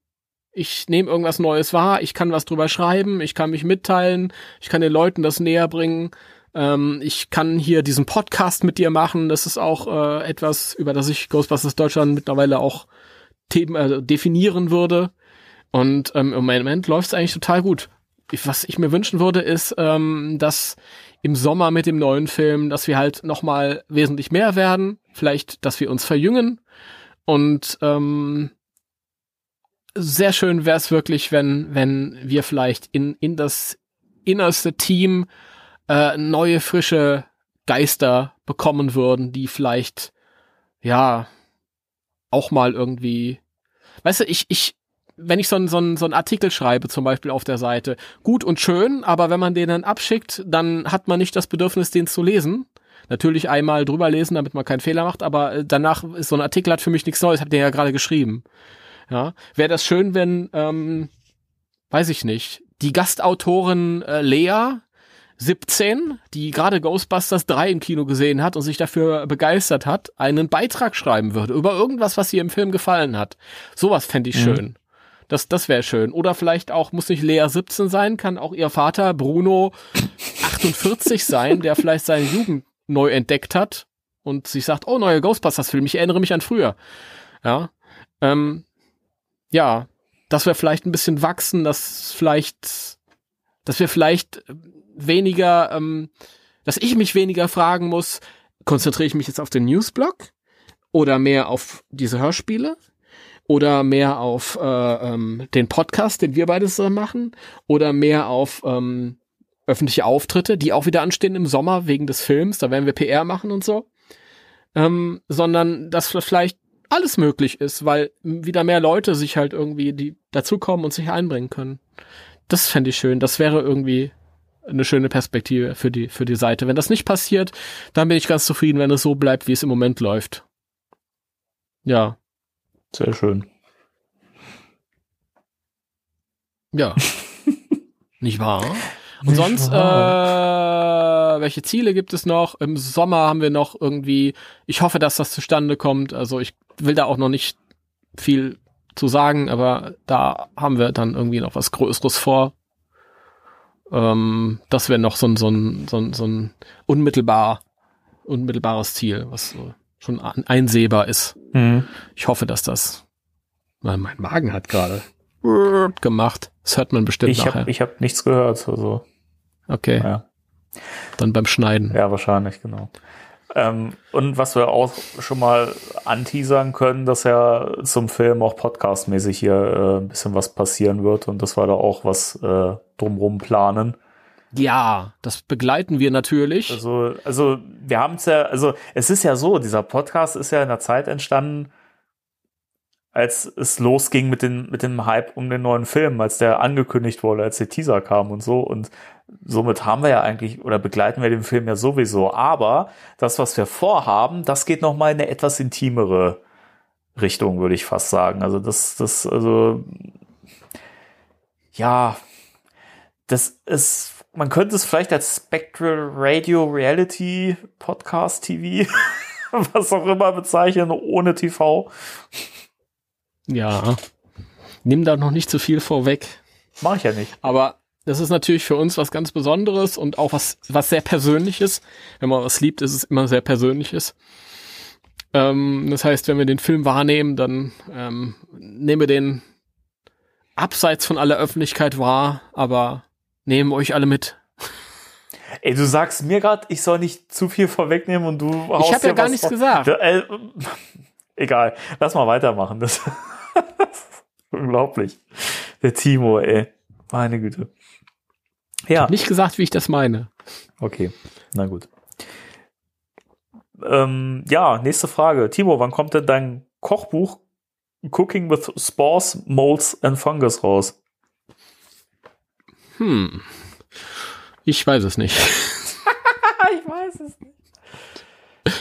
Ich nehme irgendwas Neues wahr, ich kann was drüber schreiben, ich kann mich mitteilen, ich kann den Leuten das näher bringen. Ähm, ich kann hier diesen Podcast mit dir machen. Das ist auch äh, etwas, über das ich Ghostbusters Deutschland mittlerweile auch Themen, äh, definieren würde. Und ähm, im Moment läuft es eigentlich total gut. Was ich mir wünschen würde, ist, ähm, dass im Sommer mit dem neuen Film, dass wir halt noch mal wesentlich mehr werden. Vielleicht, dass wir uns verjüngen. Und ähm, sehr schön wäre es wirklich, wenn, wenn wir vielleicht in, in das innerste Team äh, neue, frische Geister bekommen würden, die vielleicht, ja, auch mal irgendwie, weißt du, ich, ich, wenn ich so einen so einen- so einen Artikel schreibe, zum Beispiel auf der Seite, gut und schön, aber wenn man den dann abschickt, dann hat man nicht das Bedürfnis, den zu lesen. Natürlich einmal drüber lesen, damit man keinen Fehler macht, aber äh, danach ist so ein Artikel hat für mich nichts Neues, hab den ja gerade geschrieben. Ja, wäre das schön, wenn, ähm, weiß ich nicht, die Gastautorin äh, Lea 17, die gerade Ghostbusters 3 im Kino gesehen hat und sich dafür begeistert hat, einen Beitrag schreiben würde über irgendwas, was ihr im Film gefallen hat. Sowas fände ich mhm. schön. Das, das wäre schön. Oder vielleicht auch, muss nicht Lea 17 sein, kann auch ihr Vater Bruno 48 <laughs> sein, der vielleicht seine Jugend neu entdeckt hat und sich sagt, oh, neue Ghostbusters-Film, ich erinnere mich an früher. Ja. Ähm, ja, dass wir vielleicht ein bisschen wachsen, dass vielleicht, dass wir vielleicht weniger, ähm, dass ich mich weniger fragen muss, konzentriere ich mich jetzt auf den Newsblog oder mehr auf diese Hörspiele oder mehr auf äh, ähm, den Podcast, den wir beide so machen oder mehr auf ähm, öffentliche Auftritte, die auch wieder anstehen im Sommer wegen des Films, da werden wir PR machen und so, ähm, sondern dass vielleicht alles möglich ist, weil wieder mehr Leute sich halt irgendwie die dazukommen und sich einbringen können. Das fände ich schön. Das wäre irgendwie eine schöne Perspektive für die, für die Seite. Wenn das nicht passiert, dann bin ich ganz zufrieden, wenn es so bleibt, wie es im Moment läuft. Ja. Sehr schön. Ja. <laughs> nicht wahr? Und nicht sonst, wahr. äh, welche Ziele gibt es noch? Im Sommer haben wir noch irgendwie, ich hoffe, dass das zustande kommt. Also ich will da auch noch nicht viel zu sagen, aber da haben wir dann irgendwie noch was Größeres vor. Ähm, das wäre noch so ein, so ein, so ein, so ein unmittelbar, unmittelbares Ziel, was so schon einsehbar ist. Mhm. Ich hoffe, dass das. Mein, mein Magen hat gerade gemacht. Das hört man bestimmt ich nachher. Hab, ich habe nichts gehört. Also. Okay. Ja. Dann beim Schneiden. Ja, wahrscheinlich, genau. Ähm, und was wir auch schon mal anteasern können, dass ja zum Film auch podcastmäßig hier äh, ein bisschen was passieren wird und dass wir da auch was äh, drumrum planen. Ja, das begleiten wir natürlich. Also, also wir haben es ja, also es ist ja so, dieser Podcast ist ja in der Zeit entstanden, als es losging mit, den, mit dem Hype um den neuen Film, als der angekündigt wurde, als der Teaser kam und so. Und somit haben wir ja eigentlich oder begleiten wir den Film ja sowieso. Aber das, was wir vorhaben, das geht noch mal in eine etwas intimere Richtung, würde ich fast sagen. Also das, das, also ja, das ist, man könnte es vielleicht als Spectral Radio Reality Podcast TV, <laughs> was auch immer bezeichnen, ohne TV. Ja. Nimm da noch nicht zu viel vorweg. Mach ich ja nicht. Aber das ist natürlich für uns was ganz Besonderes und auch was, was sehr Persönliches. Wenn man was liebt, ist es immer sehr Persönliches. Ähm, das heißt, wenn wir den Film wahrnehmen, dann ähm, nehmen wir den abseits von aller Öffentlichkeit wahr, aber nehmen euch alle mit. Ey, du sagst mir gerade, ich soll nicht zu viel vorwegnehmen und du haust Ich habe ja gar nichts vor. gesagt. Äh, egal, lass mal weitermachen. Das, das <laughs> ist unglaublich. Der Timo, ey. Meine Güte. Ja. Ich habe nicht gesagt, wie ich das meine. Okay, na gut. Ähm, ja, nächste Frage. Timo, wann kommt denn dein Kochbuch Cooking with Spores, Molds and Fungus raus? Hm. Ich weiß es nicht. <laughs> <laughs> ich weiß es nicht.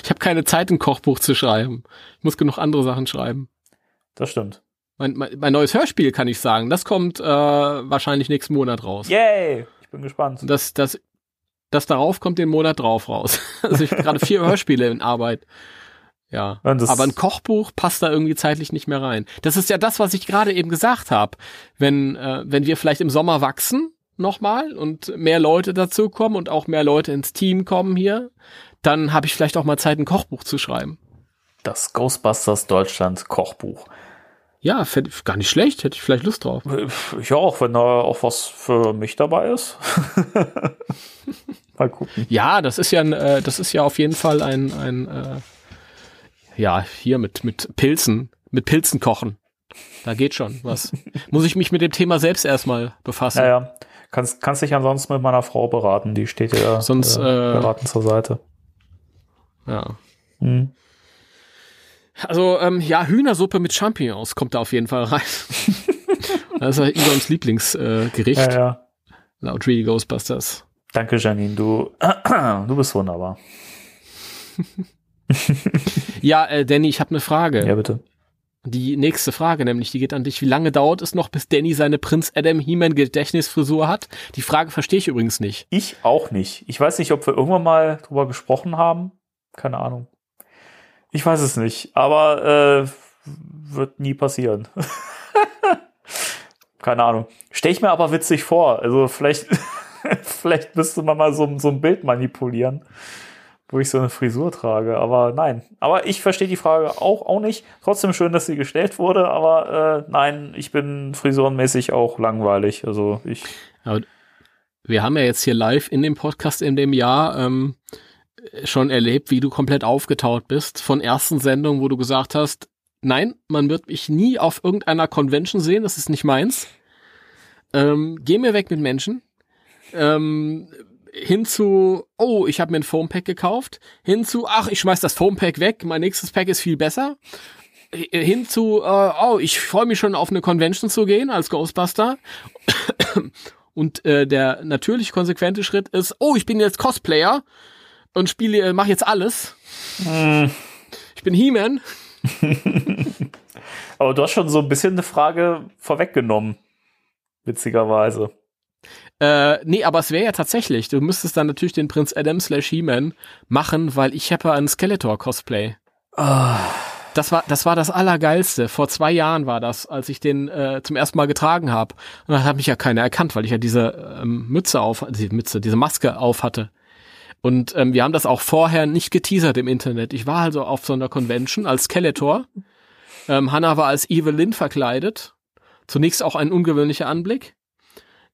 Ich habe keine Zeit, ein Kochbuch zu schreiben. Ich muss genug andere Sachen schreiben. Das stimmt. Mein, mein, mein neues Hörspiel kann ich sagen. Das kommt äh, wahrscheinlich nächsten Monat raus. Yay! bin gespannt. Das, das, das darauf kommt den Monat drauf raus. <laughs> Also ich habe gerade vier Hörspiele in Arbeit. Ja. Aber ein Kochbuch passt da irgendwie zeitlich nicht mehr rein. Das ist ja das, was ich gerade eben gesagt habe. Wenn, äh, wenn wir vielleicht im Sommer wachsen nochmal und mehr Leute dazukommen und auch mehr Leute ins Team kommen hier, dann habe ich vielleicht auch mal Zeit, ein Kochbuch zu schreiben. Das Ghostbusters Deutschland Kochbuch. Ja, gar nicht schlecht, hätte ich vielleicht Lust drauf. Ich auch, wenn da auch was für mich dabei ist. <laughs> Mal gucken. Ja, das ist ja, äh, das ist ja auf jeden Fall ein, ein äh, ja, hier mit, mit Pilzen, mit Pilzen kochen. Da geht schon was. Muss ich mich mit dem Thema selbst erstmal befassen. Ja, ja. Kannst, kannst dich ansonsten mit meiner Frau beraten, die steht dir Sonst, äh, beraten zur Seite. Ja. Hm. Also ähm, ja, Hühnersuppe mit Champignons kommt da auf jeden Fall rein. <laughs> das ist ja Igons Lieblingsgericht. Äh, ja, ja. Laut Really Ghostbusters. Danke, Janine. Du, <clears throat> du bist wunderbar. <laughs> ja, äh, Danny, ich habe eine Frage. Ja, bitte. Die nächste Frage, nämlich die geht an dich. Wie lange dauert es noch, bis Danny seine Prinz Adam He-Man Gedächtnisfrisur hat? Die Frage verstehe ich übrigens nicht. Ich auch nicht. Ich weiß nicht, ob wir irgendwann mal drüber gesprochen haben. Keine Ahnung. Ich weiß es nicht, aber äh, wird nie passieren. <laughs> Keine Ahnung. Stell ich mir aber witzig vor. Also vielleicht, <laughs> vielleicht müsste man mal so, so ein Bild manipulieren wo ich so eine Frisur trage. Aber nein. Aber ich verstehe die Frage auch, auch nicht. Trotzdem schön, dass sie gestellt wurde, aber äh, nein, ich bin frisurenmäßig auch langweilig. Also ich. Aber wir haben ja jetzt hier live in dem Podcast in dem Jahr ähm, schon erlebt, wie du komplett aufgetaut bist. Von ersten Sendungen, wo du gesagt hast, nein, man wird mich nie auf irgendeiner Convention sehen, das ist nicht meins. Ähm, geh mir weg mit Menschen. Ähm, hin zu, oh, ich habe mir ein Foam Pack gekauft, hin zu, ach, ich schmeiß das Foam Pack weg, mein nächstes Pack ist viel besser, hin zu, äh, oh, ich freue mich schon auf eine Convention zu gehen als Ghostbuster. <coughs> Und äh, der natürlich konsequente Schritt ist, oh, ich bin jetzt Cosplayer und spiele, äh, mach jetzt alles. Mm. Ich bin He-Man. <laughs> Aber du hast schon so ein bisschen eine Frage vorweggenommen. Witzigerweise. Äh, nee, aber es wäre ja tatsächlich, du müsstest dann natürlich den Prinz Adam slash He-Man machen, weil ich habe ein Skeletor-Cosplay. Oh. Das war, das war das Allergeilste. Vor zwei Jahren war das, als ich den äh, zum ersten Mal getragen habe. Und dann hat mich ja keiner erkannt, weil ich ja diese ähm, Mütze auf, die Mütze, diese Maske auf hatte. Und ähm, wir haben das auch vorher nicht geteasert im Internet. Ich war also auf so einer Convention als Skeletor. Ähm, Hannah war als Evelyn verkleidet. Zunächst auch ein ungewöhnlicher Anblick.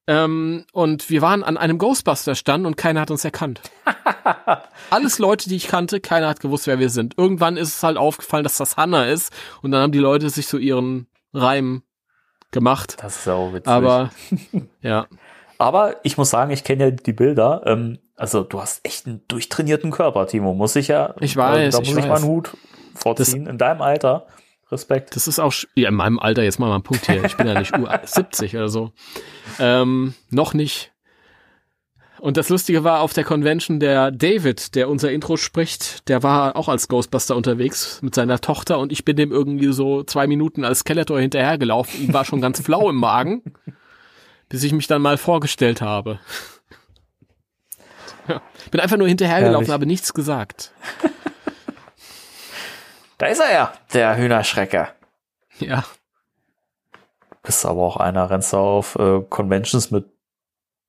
Ähm, und wir waren an einem Ghostbuster-Stand und keiner hat uns erkannt. <laughs> Alles Leute, die ich kannte, keiner hat gewusst, wer wir sind. Irgendwann ist es halt aufgefallen, dass das Hanna ist und dann haben die Leute sich so ihren Reim gemacht. Das ist auch witzig. Aber, <laughs> ja. Aber ich muss sagen, ich kenne ja die Bilder. Ähm, also du hast echt einen durchtrainierten Körper, Timo. Muss ich ja. Ich weiß. Da, da muss ich, ich meinen Hut vorziehen. Das, in deinem Alter. Respekt. Das ist auch, ja, in meinem Alter, jetzt mal mal einen Punkt hier. Ich bin ja nicht 70 <laughs> oder so. Ähm, noch nicht. Und das Lustige war auf der Convention der David, der unser Intro spricht, der war auch als Ghostbuster unterwegs mit seiner Tochter und ich bin dem irgendwie so zwei Minuten als Skeletor hinterhergelaufen. Ihm war schon ganz flau im Magen, bis ich mich dann mal vorgestellt habe. <laughs> Ja, bin einfach nur hinterhergelaufen, habe nichts gesagt. <laughs> Da ist er ja, der Hühnerschrecker. Ja. Bist aber auch einer, rennst du auf äh, Conventions mit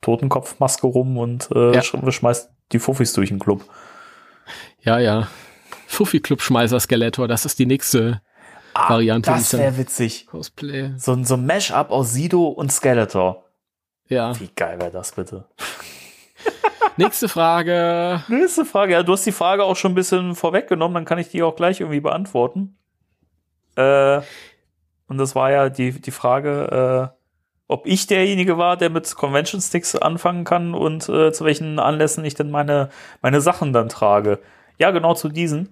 Totenkopfmaske rum und äh, ja. schmeißt die Fuffis durch den Club. Ja, ja. Fuffi-Club-Schmeißer Skeletor, das ist die nächste ah, Variante. Das wäre witzig. Cosplay. So, so ein Mash-up aus Sido und Skeletor. Ja. Wie geil wäre das bitte? Nächste Frage. Nächste Frage. Ja, du hast die Frage auch schon ein bisschen vorweggenommen, dann kann ich die auch gleich irgendwie beantworten. Äh, und das war ja die, die Frage, äh, ob ich derjenige war, der mit Convention Sticks anfangen kann und äh, zu welchen Anlässen ich denn meine, meine Sachen dann trage. Ja, genau zu diesen.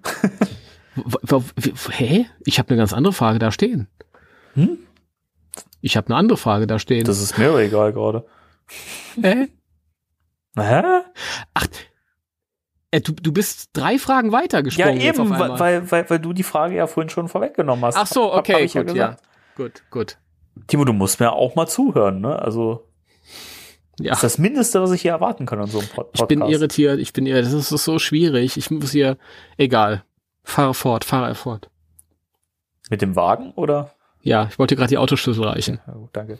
Hä? Ich habe eine ganz andere Frage da stehen. Hm? Ich habe eine andere Frage da stehen. Das ist mir egal gerade. Hä? Hä? Ach, äh, du, du bist drei Fragen weiter gesprungen. Ja, eben, weil, weil, weil du die Frage ja vorhin schon vorweggenommen hast. Ach so, okay, hab, hab gut, ja, ja. Gut, gut. Timo, du musst mir auch mal zuhören, ne? Also. Ja. Das ist das Mindeste, was ich hier erwarten kann an so einem Podcast. Ich bin irritiert, ich bin irritiert. Das ist so schwierig. Ich muss hier, egal. Fahre fort, fahre fort. Mit dem Wagen, oder? Ja, ich wollte gerade die Autoschlüssel reichen. Ja, gut, danke.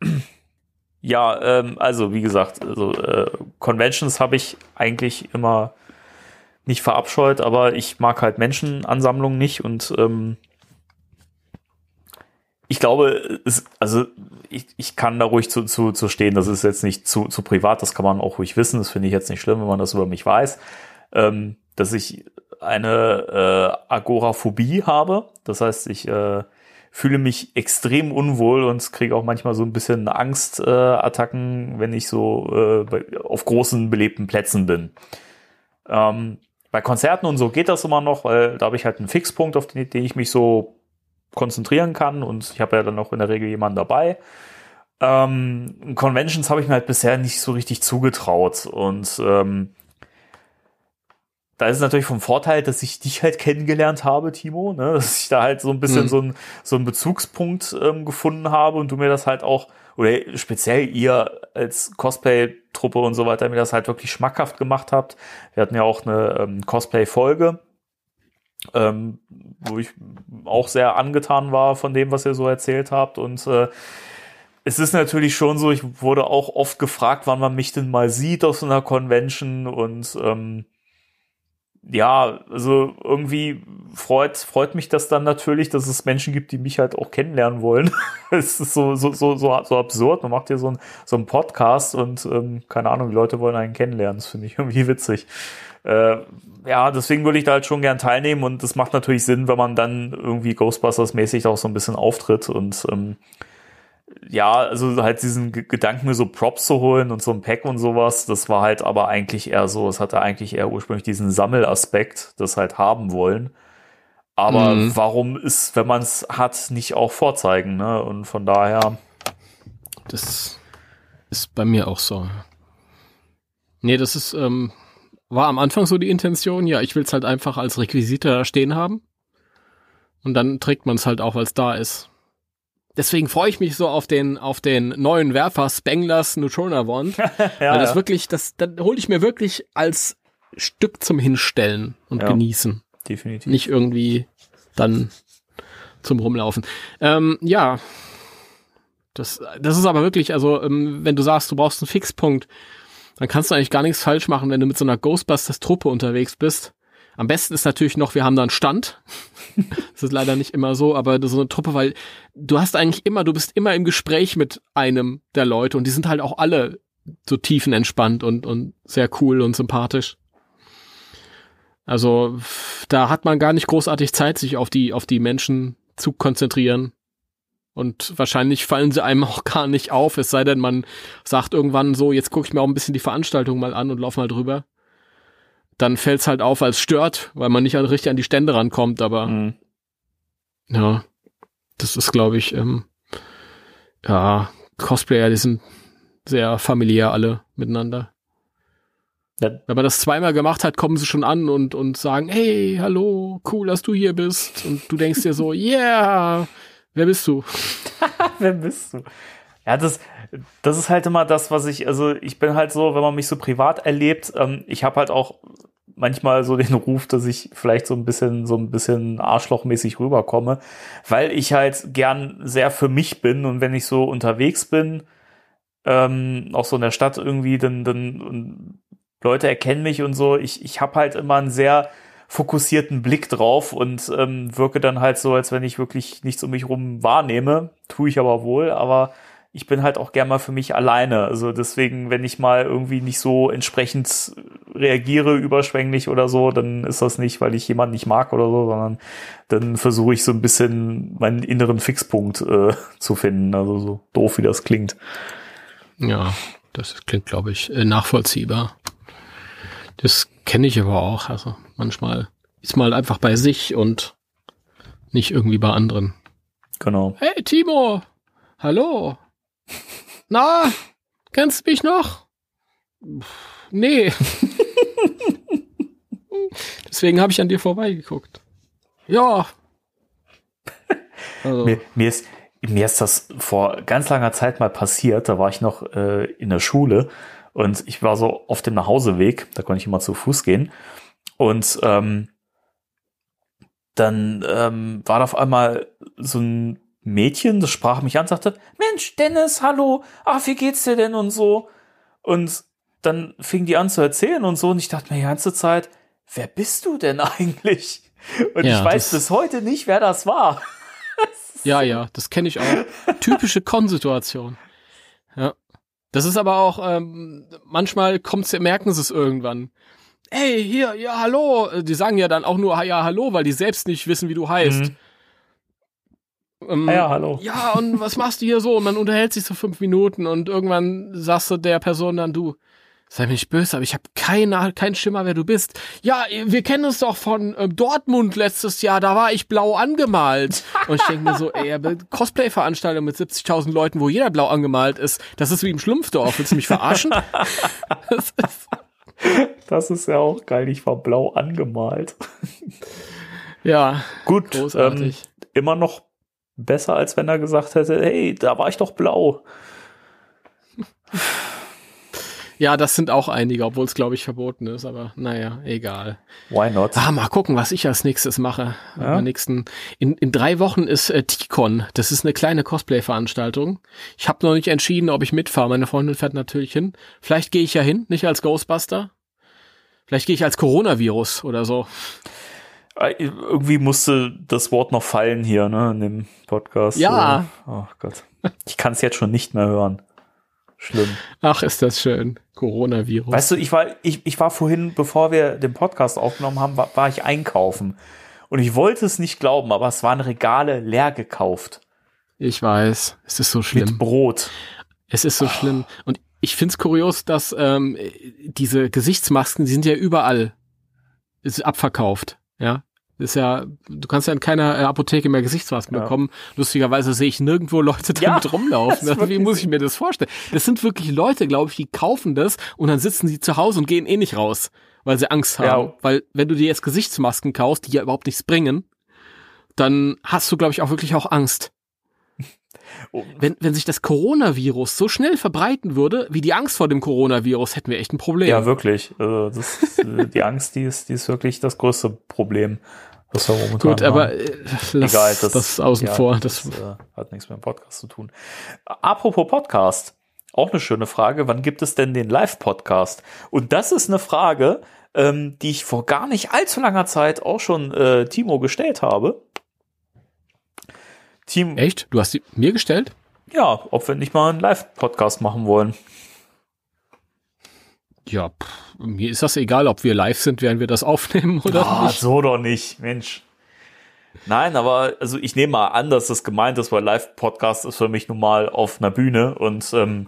<clears throat> Ja, ähm, also wie gesagt, also, äh, Conventions habe ich eigentlich immer nicht verabscheut, aber ich mag halt Menschenansammlungen nicht und ähm, ich glaube, es, also ich, ich kann da ruhig zu, zu, zu stehen. Das ist jetzt nicht zu, zu privat, das kann man auch ruhig wissen. Das finde ich jetzt nicht schlimm, wenn man das über mich weiß. Ähm, dass ich eine äh, Agoraphobie habe. Das heißt, ich äh, fühle mich extrem unwohl und kriege auch manchmal so ein bisschen Angstattacken, äh, wenn ich so äh, bei, auf großen belebten Plätzen bin. Ähm, bei Konzerten und so geht das immer noch, weil da habe ich halt einen Fixpunkt, auf den, den ich mich so konzentrieren kann und ich habe ja dann auch in der Regel jemanden dabei. Ähm, Conventions habe ich mir halt bisher nicht so richtig zugetraut und ähm, da ist es natürlich vom Vorteil, dass ich dich halt kennengelernt habe, Timo, ne? <laughs> dass ich da halt so ein bisschen mhm. so, ein, so einen Bezugspunkt ähm, gefunden habe und du mir das halt auch, oder speziell ihr als Cosplay-Truppe und so weiter, mir das halt wirklich schmackhaft gemacht habt. Wir hatten ja auch eine ähm, Cosplay-Folge, ähm, wo ich auch sehr angetan war von dem, was ihr so erzählt habt und äh, es ist natürlich schon so, ich wurde auch oft gefragt, wann man mich denn mal sieht auf so einer Convention und ähm, ja, also irgendwie freut, freut mich das dann natürlich, dass es Menschen gibt, die mich halt auch kennenlernen wollen. <laughs> es ist so, so, so, so, so absurd. Man macht hier so ein, so ein Podcast und ähm, keine Ahnung, die Leute wollen einen kennenlernen. Das finde ich <laughs> irgendwie witzig. Äh, ja, deswegen würde ich da halt schon gern teilnehmen und das macht natürlich Sinn, wenn man dann irgendwie Ghostbusters-mäßig auch so ein bisschen auftritt und ähm, ja, also halt diesen G Gedanken, mir so Props zu holen und so ein Pack und sowas, das war halt aber eigentlich eher so, es hatte eigentlich eher ursprünglich diesen Sammelaspekt, das halt haben wollen. Aber mhm. warum ist, wenn man es hat, nicht auch vorzeigen, ne? Und von daher. Das ist bei mir auch so. Nee, das ist, ähm, war am Anfang so die Intention, ja, ich will es halt einfach als Requisite stehen haben. Und dann trägt man es halt auch, weil es da ist. Deswegen freue ich mich so auf den, auf den neuen Werfer Spanglers Neutrona Wand. <laughs> ja, weil das ja. wirklich, das, dann hole ich mir wirklich als Stück zum Hinstellen und ja, genießen. Definitiv. Nicht irgendwie dann zum Rumlaufen. Ähm, ja. Das, das ist aber wirklich, also, ähm, wenn du sagst, du brauchst einen Fixpunkt, dann kannst du eigentlich gar nichts falsch machen, wenn du mit so einer Ghostbusters-Truppe unterwegs bist. Am besten ist natürlich noch, wir haben da einen Stand. <laughs> das ist leider nicht immer so, aber so eine Truppe, weil du hast eigentlich immer, du bist immer im Gespräch mit einem der Leute und die sind halt auch alle so tiefenentspannt und, und sehr cool und sympathisch. Also da hat man gar nicht großartig Zeit, sich auf die, auf die Menschen zu konzentrieren. Und wahrscheinlich fallen sie einem <laughs> auch gar nicht auf, es sei denn, man sagt irgendwann so, jetzt gucke ich mir auch ein bisschen die Veranstaltung mal an und laufe mal drüber dann fällt's halt auf als stört, weil man nicht richtig an die Stände rankommt, aber mhm. ja, das ist, glaube ich, ähm, ja, Cosplayer, die sind sehr familiär alle miteinander. Ja. Wenn man das zweimal gemacht hat, kommen sie schon an und, und sagen, hey, hallo, cool, dass du hier bist. Und du denkst dir so, <laughs> yeah, wer bist du? <laughs> wer bist du? Ja, das, das ist halt immer das, was ich, also ich bin halt so, wenn man mich so privat erlebt, ähm, ich habe halt auch manchmal so den Ruf, dass ich vielleicht so ein bisschen, so ein bisschen arschlochmäßig rüberkomme, weil ich halt gern sehr für mich bin und wenn ich so unterwegs bin, ähm, auch so in der Stadt irgendwie, dann, dann Leute erkennen mich und so, ich, ich habe halt immer einen sehr fokussierten Blick drauf und ähm, wirke dann halt so, als wenn ich wirklich nichts um mich rum wahrnehme. Tue ich aber wohl, aber ich bin halt auch gern mal für mich alleine. Also deswegen, wenn ich mal irgendwie nicht so entsprechend reagiere, überschwänglich oder so, dann ist das nicht, weil ich jemanden nicht mag oder so, sondern dann versuche ich so ein bisschen meinen inneren Fixpunkt äh, zu finden. Also so doof, wie das klingt. Ja, das klingt, glaube ich, äh, nachvollziehbar. Das kenne ich aber auch. Also manchmal ist man einfach bei sich und nicht irgendwie bei anderen. Genau. Hey Timo, hallo, na, kennst du mich noch? Nee. <laughs> Deswegen habe ich an dir vorbeigeguckt. Ja. Also. Mir, mir, ist, mir ist das vor ganz langer Zeit mal passiert. Da war ich noch äh, in der Schule und ich war so auf dem Nachhauseweg. Da konnte ich immer zu Fuß gehen. Und ähm, dann ähm, war da auf einmal so ein Mädchen, das sprach mich an, sagte, Mensch, Dennis, hallo, ach, wie geht's dir denn und so. Und dann fing die an zu erzählen und so und ich dachte mir die ganze Zeit, wer bist du denn <laughs> eigentlich? Und ja, ich weiß bis heute nicht, wer das war. <laughs> ja, ja, das kenne ich auch. Typische Konsituation. Ja. Das ist aber auch, ähm, manchmal kommt's, merken sie es irgendwann. Ey, hier, ja, hallo. Die sagen ja dann auch nur, ja, hallo, weil die selbst nicht wissen, wie du heißt. Mhm. Ähm, ja, hallo. Ja, und was machst du hier so? Und man unterhält sich so fünf Minuten und irgendwann sagst du der Person dann, du, sei mir nicht böse, aber ich habe keine, kein Schimmer, wer du bist. Ja, wir kennen uns doch von ähm, Dortmund letztes Jahr, da war ich blau angemalt. Und ich denke mir so, ey, Cosplay-Veranstaltung mit 70.000 Leuten, wo jeder blau angemalt ist, das ist wie im Schlumpfdorf, willst du mich verarschen? <laughs> das ist Das ist ja auch geil. Ich war blau angemalt. Ja, Gut, großartig. Ähm, immer noch besser, als wenn er gesagt hätte, hey, da war ich doch blau. ja, das sind auch einige, obwohl es, glaube ich, verboten ist, aber naja, egal. Why not? Ah, mal gucken, was ich als nächstes mache. Ja. Am nächsten, in, in drei Wochen ist äh, T-Con. Das ist eine kleine Cosplay-Veranstaltung. Ich habe noch nicht entschieden, ob ich mitfahre. Meine Freundin fährt natürlich hin. Vielleicht gehe ich ja hin, nicht als Ghostbuster. Vielleicht gehe ich als Coronavirus oder so. Äh, Irgendwie musste das Wort noch fallen hier, ne, in dem Podcast. Ja. Oh Gott. Ich kann es jetzt schon nicht mehr hören. Schlimm. Ach, ist das schön. Coronavirus. Weißt du, ich war, ich, ich war vorhin, bevor wir den Podcast aufgenommen haben, war, war ich einkaufen. Und ich wollte es nicht glauben, aber es waren Regale leer gekauft. ich weiß, es ist so schlimm. Mit Brot. Es ist so schlimm. Und ich find's kurios, dass ähm, diese Gesichtsmasken, die sind ja überall. Ist abverkauft. Ja. Ist ja, du kannst ja in keiner äh, Apotheke mehr Gesichtsmasken Ja. bekommen. Lustigerweise sehe ich nirgendwo Leute Ja, damit rumlaufen. <laughs> das ist Wie muss ich mir das vorstellen? Das sind wirklich Leute, glaube ich, die kaufen das und dann sitzen sie zu Hause und gehen eh nicht raus, weil sie Angst haben. Ja. Weil wenn du dir jetzt Gesichtsmasken kaufst, die ja überhaupt nichts bringen, dann hast du, glaube ich, auch wirklich auch Angst Oh, wenn, wenn sich das Coronavirus so schnell verbreiten würde, wie die Angst vor dem Coronavirus, hätten wir echt ein Problem. Ja, wirklich. Also das, äh, die Angst, die ist, die ist wirklich das größte Problem, was wir momentan Gut, aber äh, lass Egal, das, außen ja, vor. Das, Das, äh, hat nichts mit dem Podcast zu tun. Apropos Podcast, auch eine schöne Frage. Wann gibt es denn den Live-Podcast? Und das ist eine Frage, ähm, die ich vor gar nicht allzu langer Zeit auch schon äh, Timo gestellt habe. Team, echt? Du hast die mir gestellt? ja, ob wir nicht mal einen Live-Podcast machen wollen. Ja, pff, mir ist das egal, ob wir live sind, während wir das <laughs> aufnehmen oder Ah, nicht. so doch nicht, Mensch. Nein, aber also ich nehme mal an, dass das gemeint ist, weil Live-Podcast ist für mich nun mal auf einer Bühne und ähm,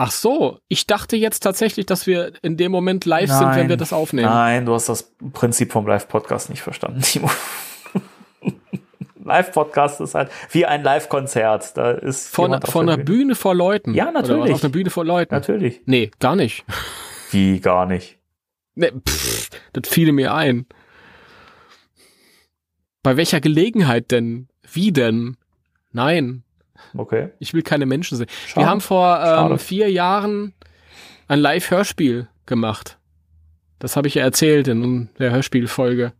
Ach so, ich dachte jetzt tatsächlich, dass wir in dem Moment live sind, wenn wir das aufnehmen. Nein, du hast das Prinzip vom Live-Podcast nicht verstanden, Timo. <laughs> Live-Podcast ist halt wie ein Live-Konzert. Da ist Vor, einer- auf vor einer Bühne vor Leuten. Ja, natürlich. auf einer Bühne vor Leuten. Natürlich. Nee, gar nicht. Wie gar nicht. Nee, pff, das fiel mir ein. Bei welcher Gelegenheit denn? Wie denn? Nein, Okay. ich will keine Menschen sehen. Schade. Wir haben vor ähm, vier Jahren ein Live-Hörspiel gemacht. Das habe ich ja erzählt in der Hörspielfolge.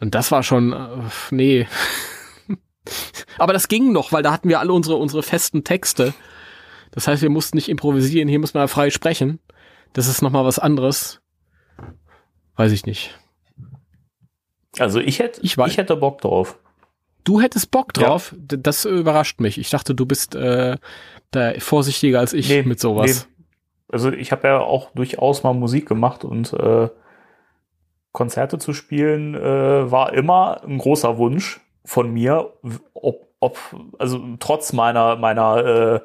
Und das war schon, äh, nee. Aber das ging noch, weil da hatten wir alle unsere, unsere festen Texte. Das heißt, wir mussten nicht improvisieren, hier muss man frei sprechen. Das ist nochmal was anderes. Weiß ich nicht. Also ich hätte, Ich ich, hätte Bock drauf. Du hättest Bock drauf? D- Das überrascht mich. Ich dachte, du bist äh, da vorsichtiger als ich Nee, mit sowas. nee. Also ich habe ja auch durchaus mal Musik gemacht und äh, Konzerte zu spielen äh, war immer ein großer Wunsch von mir, ob, ob also trotz meiner meiner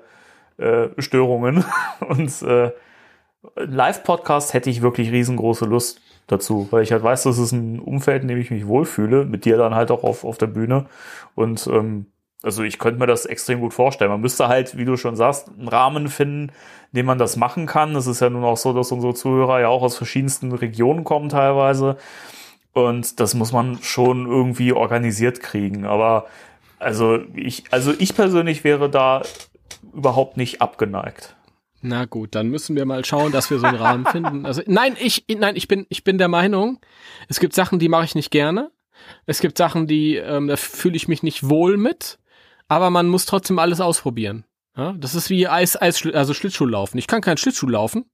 äh, äh, Störungen <laughs> und äh, Live-Podcast hätte ich wirklich riesengroße Lust dazu, weil ich halt weiß, das ist ein Umfeld, in dem ich mich wohlfühle, mit dir dann halt auch auf, auf der Bühne und ähm, also ich könnte mir das extrem gut vorstellen. Man müsste halt, wie du schon sagst, einen Rahmen finden, in dem man das machen kann. Es ist ja nun auch so, dass unsere Zuhörer ja auch aus verschiedensten Regionen kommen teilweise. Und das muss man schon irgendwie organisiert kriegen. Aber also ich, also ich persönlich wäre da überhaupt nicht abgeneigt. Na gut, dann müssen wir mal schauen, dass wir so einen Rahmen finden. Also nein, ich nein, ich bin ich bin der Meinung, es gibt Sachen, die mache ich nicht gerne. Es gibt Sachen, die ähm, da fühle ich mich nicht wohl mit, aber man muss trotzdem alles ausprobieren. Ja, das ist wie Eis Eis also Schlittschuh laufen. Ich kann keinen Schlittschuh laufen.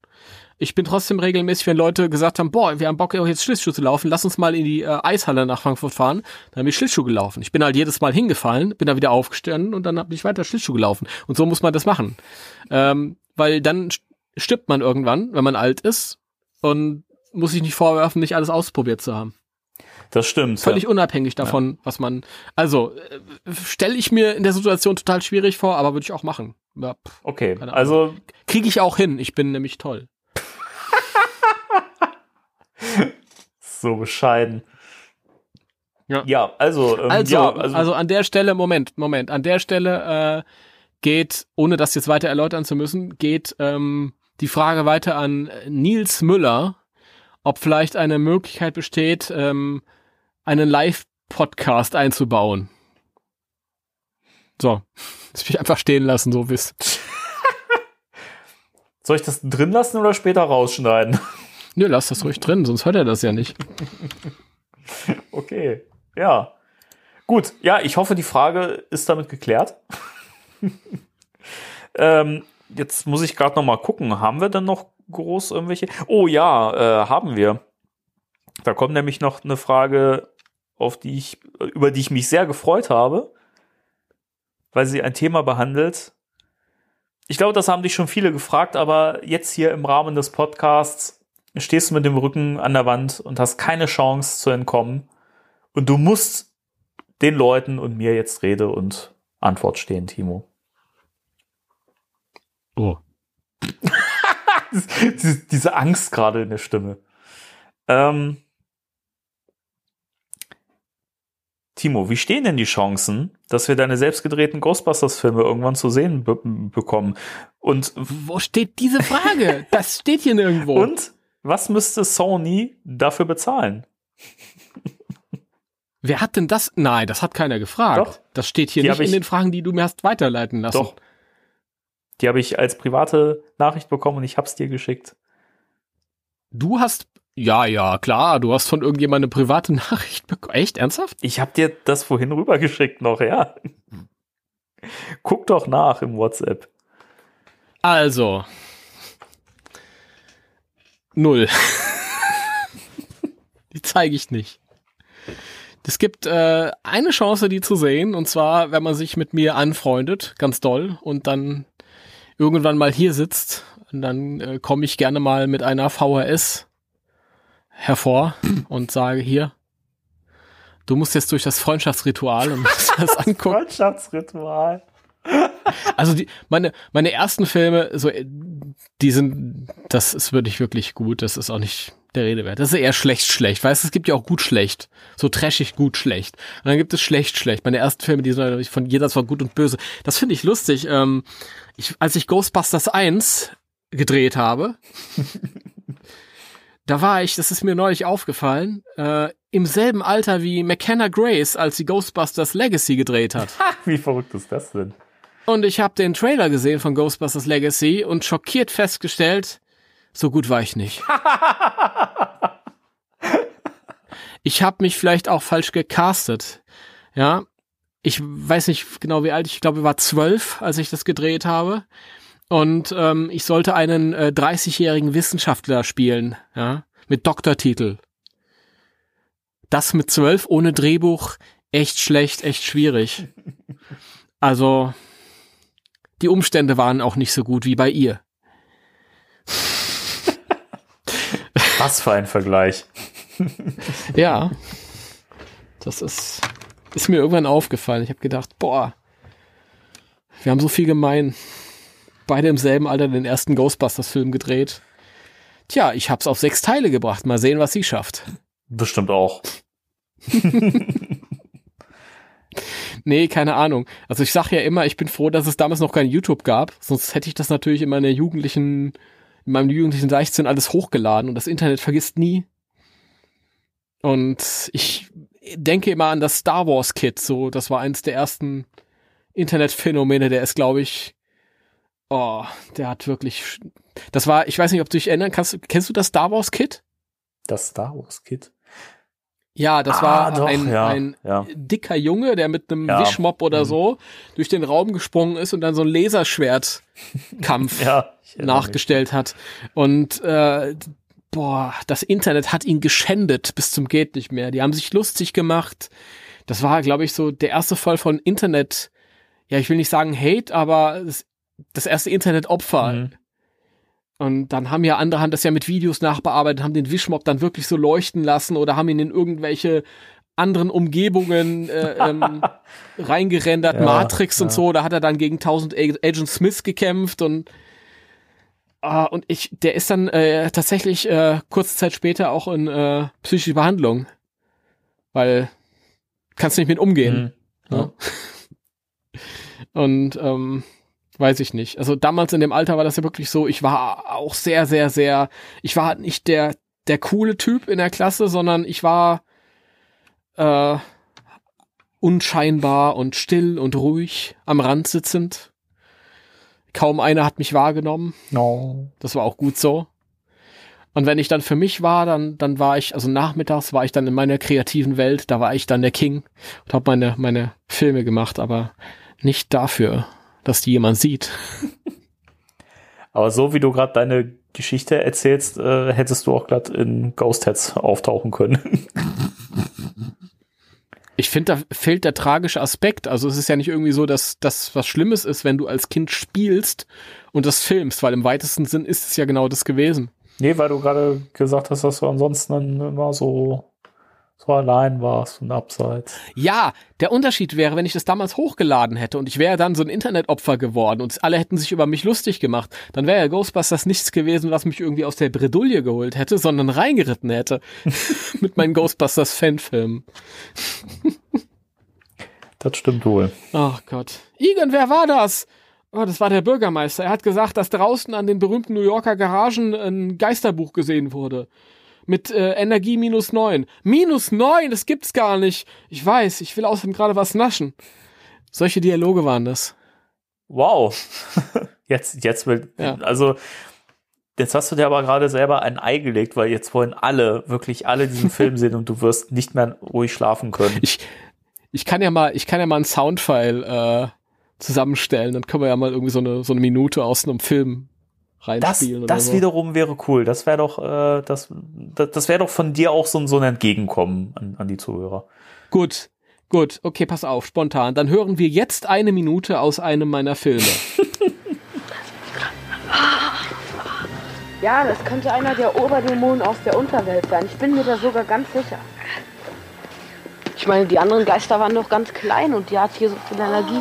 Ich bin trotzdem regelmäßig, wenn Leute gesagt haben, boah, wir haben Bock jetzt Schlittschuh zu laufen, lass uns mal in die äh, Eishalle nach Frankfurt fahren. Dann bin ich Schlittschuh gelaufen. Ich bin halt jedes Mal hingefallen, bin da wieder aufgestanden und dann bin ich weiter Schlittschuh gelaufen. Und so muss man das machen. Ähm, weil dann st- stirbt man irgendwann, wenn man alt ist und muss sich nicht vorwerfen, nicht alles ausprobiert zu haben. Das stimmt. Völlig ja. unabhängig davon, was man. Also äh, stelle ich mir in der Situation total schwierig vor, aber würde ich auch machen. Ja, Okay, also Kriege ich auch hin. Ich bin nämlich toll. So bescheiden. Ja. Ja, also, ähm, Also, ja, also, an der Stelle, Moment, Moment, an der Stelle äh, geht, ohne das jetzt weiter erläutern zu müssen, geht ähm, die Frage weiter an Nils Müller, ob vielleicht eine Möglichkeit besteht, ähm, einen Live-Podcast einzubauen. So, <laughs> das will ich einfach stehen lassen, so wisst. <laughs> Soll ich das drin lassen oder später rausschneiden? <laughs> Nö, lass das ruhig drin, sonst hört er das ja nicht. <laughs> Okay, ja. Gut, ja, ich hoffe, die Frage ist damit geklärt. <laughs> ähm, jetzt muss ich gerade noch mal gucken, haben wir denn noch groß irgendwelche? Oh ja, äh, haben wir. Da kommt nämlich noch eine Frage, auf die ich, über die ich mich sehr gefreut habe, weil sie ein Thema behandelt. Ich glaube, das haben dich schon viele gefragt, aber jetzt hier im Rahmen des Podcasts stehst du mit dem Rücken an der Wand und hast keine Chance zu entkommen. Und du musst den Leuten und mir jetzt Rede und Antwort stehen, Timo. Oh. <laughs> diese, Angst gerade in der Stimme. Ähm, Timo, wie stehen denn die Chancen, dass wir deine selbstgedrehten Ghostbusters-Filme irgendwann zu sehen be bekommen? Und wo steht diese Frage? das steht hier nirgendwo. Und was müsste Sony dafür bezahlen? Wer hat denn das? Nein, das hat keiner gefragt. Doch. Das steht hier die nicht in den Fragen, die du mir hast weiterleiten lassen. Doch. Die habe ich als private Nachricht bekommen und ich hab's dir geschickt. Du hast ja, ja, klar, du hast von irgendjemandem eine private <laughs> Nachricht bekommen. Echt ernsthaft? Ich hab dir das vorhin rübergeschickt noch, ja. Guck doch nach im WhatsApp. Also. Null. <laughs> die zeige ich nicht. Es gibt äh, eine Chance, die zu sehen, und zwar, wenn man sich mit mir anfreundet, ganz doll, und dann irgendwann mal hier sitzt, und dann äh, komme ich gerne mal mit einer VHS hervor <clears throat> und sage hier, du musst jetzt durch das Freundschaftsritual und musst das <laughs> angucken. Freundschaftsritual. Also die, meine, meine ersten Filme, so, die sind, das ist wirklich, wirklich gut. Das ist auch nicht der Rede wert. Das ist eher schlecht, schlecht. Weißt du, es gibt ja auch gut, schlecht. So trashig, gut, schlecht. Und dann gibt es schlecht, schlecht. Meine ersten Filme, die sind von jeder war gut und böse. Das finde ich lustig. Ähm, ich, als ich Ghostbusters 1 gedreht habe, <laughs> da war ich, das ist mir neulich aufgefallen, äh, im selben Alter wie McKenna Grace, als sie Ghostbusters Legacy gedreht hat. <laughs> wie verrückt ist das denn? Und ich habe den Trailer gesehen von Ghostbusters Legacy und schockiert festgestellt, so gut war ich nicht. <laughs> ich habe mich vielleicht auch falsch gecastet. Ja, ich weiß nicht genau wie alt, ich glaube, ich war zwölf, als ich das gedreht habe. Und ähm, ich sollte einen äh, 30-jährigen Wissenschaftler spielen, ja, mit Doktortitel. Das mit zwölf ohne Drehbuch, echt schlecht, echt schwierig. <laughs> Also, die Umstände waren auch nicht so gut wie bei ihr. Was für ein Vergleich. <laughs> ja. Das ist, ist mir irgendwann aufgefallen. Ich habe gedacht, boah, wir haben so viel gemein beide im selben Alter den ersten Ghostbusters-Film gedreht. Tja, ich hab's auf sechs Teile gebracht. Mal sehen, was sie schafft. Bestimmt auch. <laughs> nee, keine Ahnung. Also ich sag ja immer, ich bin froh, dass es damals noch kein YouTube gab. Sonst hätte ich das natürlich in meiner jugendlichen, in meinem jugendlichen 16 alles hochgeladen und das Internet vergisst nie. Und ich denke immer an das Star Wars Kit. So, das war eins der ersten Internetphänomene. Der ist, glaube ich, Oh, der hat wirklich. Das war, ich weiß nicht, ob du dich erinnern kannst. Kennst du das Star Wars Kit? Das Star Wars Kit? Ja, das ah, war doch, ein, ja, ein ja. dicker Junge, der mit einem ja. Wischmopp oder mhm. so durch den Raum gesprungen ist und dann so ein Laserschwertkampf <laughs> nachgestellt mich. hat. Und äh, boah, das Internet hat ihn geschändet bis zum geht nicht mehr. Die haben sich lustig gemacht. Das war, glaube ich, so der erste Fall von Internet. Ja, ich will nicht sagen Hate, aber das das erste Internetopfer. Mhm. Und dann haben ja andere haben das ja mit Videos nachbearbeitet, haben den Wischmob dann wirklich so leuchten lassen oder haben ihn in irgendwelche anderen Umgebungen äh, ähm, <laughs> reingerendert, ja, Matrix ja. und so. Da hat er dann gegen 1000 Agent Smith gekämpft und Uh, und ich, der ist dann äh, tatsächlich äh, kurze Zeit später auch in äh, psychische Behandlung, weil kannst nicht mit umgehen. Mhm. Ja. <laughs> Und ähm, weiß ich nicht. Also damals in dem Alter war das ja wirklich so, ich war auch sehr, sehr, sehr, ich war halt nicht der, der coole Typ in der Klasse, sondern ich war äh, unscheinbar und still und ruhig am Rand sitzend. Kaum einer hat mich wahrgenommen. No. Das war auch gut so. Und wenn ich dann für mich war, dann, dann war ich, also nachmittags war ich dann in meiner kreativen Welt, da war ich dann der King und habe meine, meine Filme gemacht, aber nicht dafür, dass die jemand sieht. <laughs> Aber so wie du gerade deine Geschichte erzählst, äh, hättest du auch glatt in Ghost Heads auftauchen können. <laughs> Ich finde, da fehlt der tragische Aspekt. Also es ist ja nicht irgendwie so, dass das was Schlimmes ist, wenn du als Kind spielst und das filmst, weil im weitesten Sinn ist es ja genau das gewesen. nee, weil du gerade gesagt hast, dass du ansonsten dann immer so, so allein warst und abseits. Ja, der Unterschied wäre, wenn ich das damals hochgeladen hätte und ich wäre dann so ein Internetopfer geworden und alle hätten sich über mich lustig gemacht, dann wäre ja Ghostbusters nichts gewesen, was mich irgendwie aus der Bredouille geholt hätte, sondern reingeritten hätte <laughs> mit meinen Ghostbusters Fanfilmen. Das stimmt wohl. Ach Gott. Igen, wer war das? Oh, das war der Bürgermeister. Er hat gesagt, dass draußen an den berühmten New Yorker Garagen ein Geisterbuch gesehen wurde. Mit äh, Energie minus neun. Minus neun, das gibt's gar nicht. Ich weiß, ich will außerdem gerade was naschen. Solche Dialoge waren das. Wow. <laughs> Jetzt, jetzt will, Ja. also, jetzt hast du dir aber gerade selber ein Ei gelegt, weil jetzt wollen alle, wirklich alle diesen Film <laughs> sehen und du wirst nicht mehr ruhig schlafen können. Ich, ich kann ja mal, ich kann ja mal einen Soundfile äh, zusammenstellen. Dann können wir ja mal irgendwie so eine, so eine Minute aus einem Film reinspielen. oder das so. wiederum wäre cool. Das wäre doch, äh, das, das, das wäre doch von dir auch so, ein- so ein Entgegenkommen an, an die Zuhörer. Gut, gut, okay, pass auf, spontan. Dann hören wir jetzt eine Minute aus einem meiner Filme. <laughs> Ja, das könnte einer der Oberdämonen aus der Unterwelt sein. Ich bin mir da sogar ganz sicher. Ich meine, die anderen Geister waren doch ganz klein und die hat hier so viel Energie.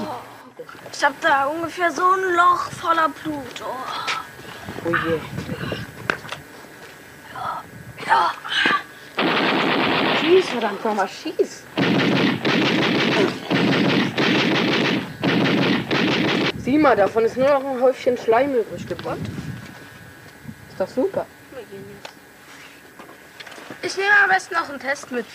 Ich hab da ungefähr so ein Loch voller Blut. Oh. Oh je. Ja. Schieß, verdammt nochmal, schieß. Sieh mal, davon ist nur noch ein Häufchen Schleim übrig geblieben. Ist doch super. Ich nehme am besten noch einen Test mit.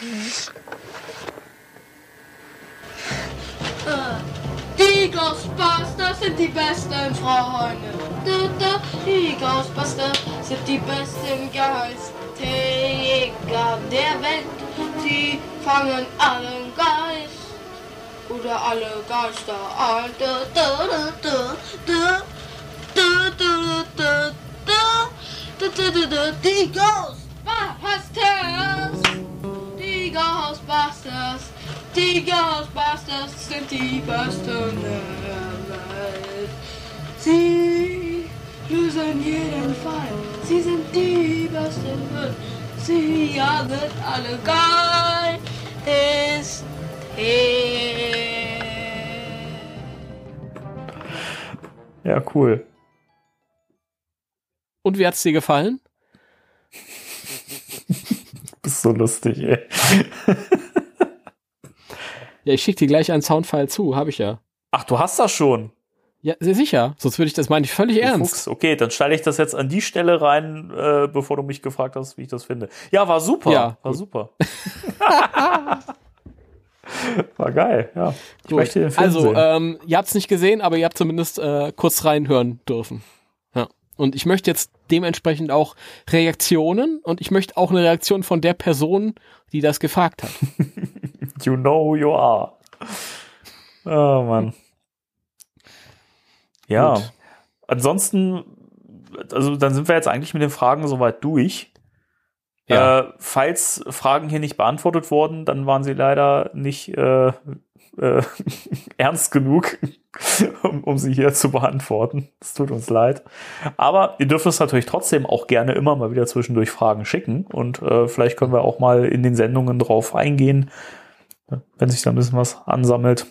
Die Ghostbusters sind die besten Freunde. Da, Die Ghostbusters sind die besten Geistjäger der Welt. Sie fangen allen Geist oder alle Geister ein. Da, da, da, da, da. Da, da, da, da, da, da, da, da. Die Ghostbusters. Die Ghostbusters. Die Ghostbusters sind die besten der Welt. Sie lösen jeden Fall. Sie sind die besten. Sie jagen alle Geist. Ja, cool. Und wie hat's dir gefallen? <laughs> Bist so lustig, ey. Ja, ich schicke dir gleich einen Soundfile zu, habe ich ja. Ach, du hast das schon. Ja, sehr sicher. Sonst würde ich das meine ich völlig Du ernst. Fuchs. Okay, dann stelle ich das jetzt an die Stelle rein, äh, bevor du mich gefragt hast, wie ich das finde. Ja, war super. Ja, war gut. super. <laughs> war geil, ja. Ich Gut. möchte den Film Also, sehen. ähm, ihr habt's nicht gesehen, aber ihr habt zumindest äh, kurz reinhören dürfen. Ja. Und ich möchte jetzt dementsprechend auch Reaktionen und ich möchte auch eine Reaktion von der Person, die das gefragt hat. <laughs> You know who you are. Oh Mann. Ja. Gut. Ansonsten, also dann sind wir jetzt eigentlich mit den Fragen soweit durch. Ja. Äh, falls Fragen hier nicht beantwortet wurden, dann waren sie leider nicht äh, äh, <laughs> ernst genug, <laughs> um, um sie hier zu beantworten. Es tut uns leid. Aber ihr dürft uns natürlich trotzdem auch gerne immer mal wieder zwischendurch Fragen schicken und äh, vielleicht können wir auch mal in den Sendungen drauf eingehen, wenn sich da ein bisschen was ansammelt.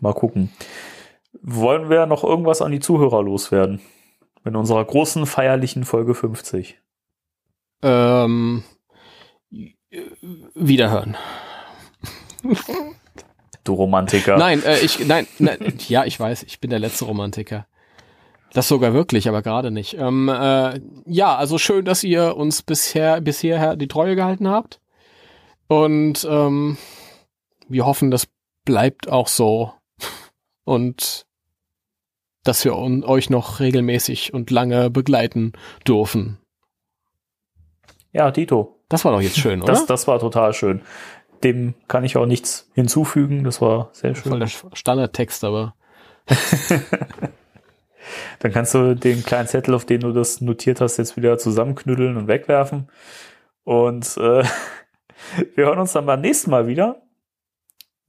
Mal gucken. Wollen wir noch irgendwas an die Zuhörer loswerden? In unserer großen feierlichen Folge 50. Ähm, äh, wiederhören. Du Romantiker. Nein, äh, ich, nein, nein, ja, ich weiß, ich bin der letzte Romantiker. Das sogar wirklich, aber gerade nicht. Ähm, äh, ja, also schön, dass ihr uns bisher, bisher die Treue gehalten habt. Und ähm, wir hoffen, das bleibt auch so. Und dass wir euch noch regelmäßig und lange begleiten dürfen. Ja, Tito. Das war doch jetzt schön, <laughs> oder? Das, das war total schön. Dem kann ich auch nichts hinzufügen. Das war sehr schön. Voll der Standardtext, aber. <laughs> Dann kannst du den kleinen Zettel, auf den du das notiert hast, jetzt wieder zusammenknüddeln und wegwerfen. Und äh, <laughs> wir hören uns dann beim nächsten Mal wieder,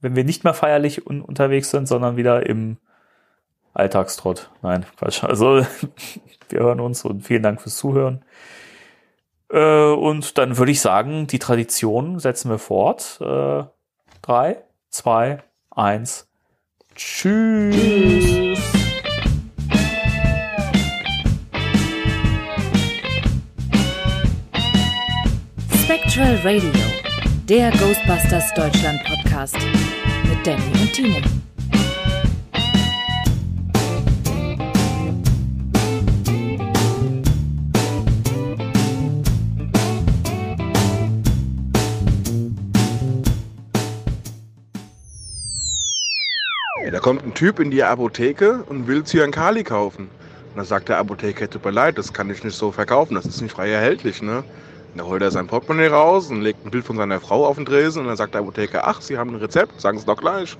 wenn wir nicht mehr feierlich un unterwegs sind, sondern wieder im Alltagstrott. Nein, Quatsch. <laughs> Also wir hören uns und vielen Dank fürs Zuhören. Äh, und dann würde ich sagen, die Tradition setzen wir fort. Äh, drei, zwei, eins. Tschüss. Spectral Radio, der Ghostbusters Deutschland Podcast mit Danny und Timo. Da kommt ein Typ in die Apotheke und will Cyankali kaufen. Und dann sagt der Apotheker, tut mir leid, das kann ich nicht so verkaufen, das ist nicht frei erhältlich, ne? Dann holt er sein Portemonnaie raus und legt ein Bild von seiner Frau auf den Tresen und dann sagt der Apotheker, ach, Sie haben ein Rezept, sagen Sie doch gleich.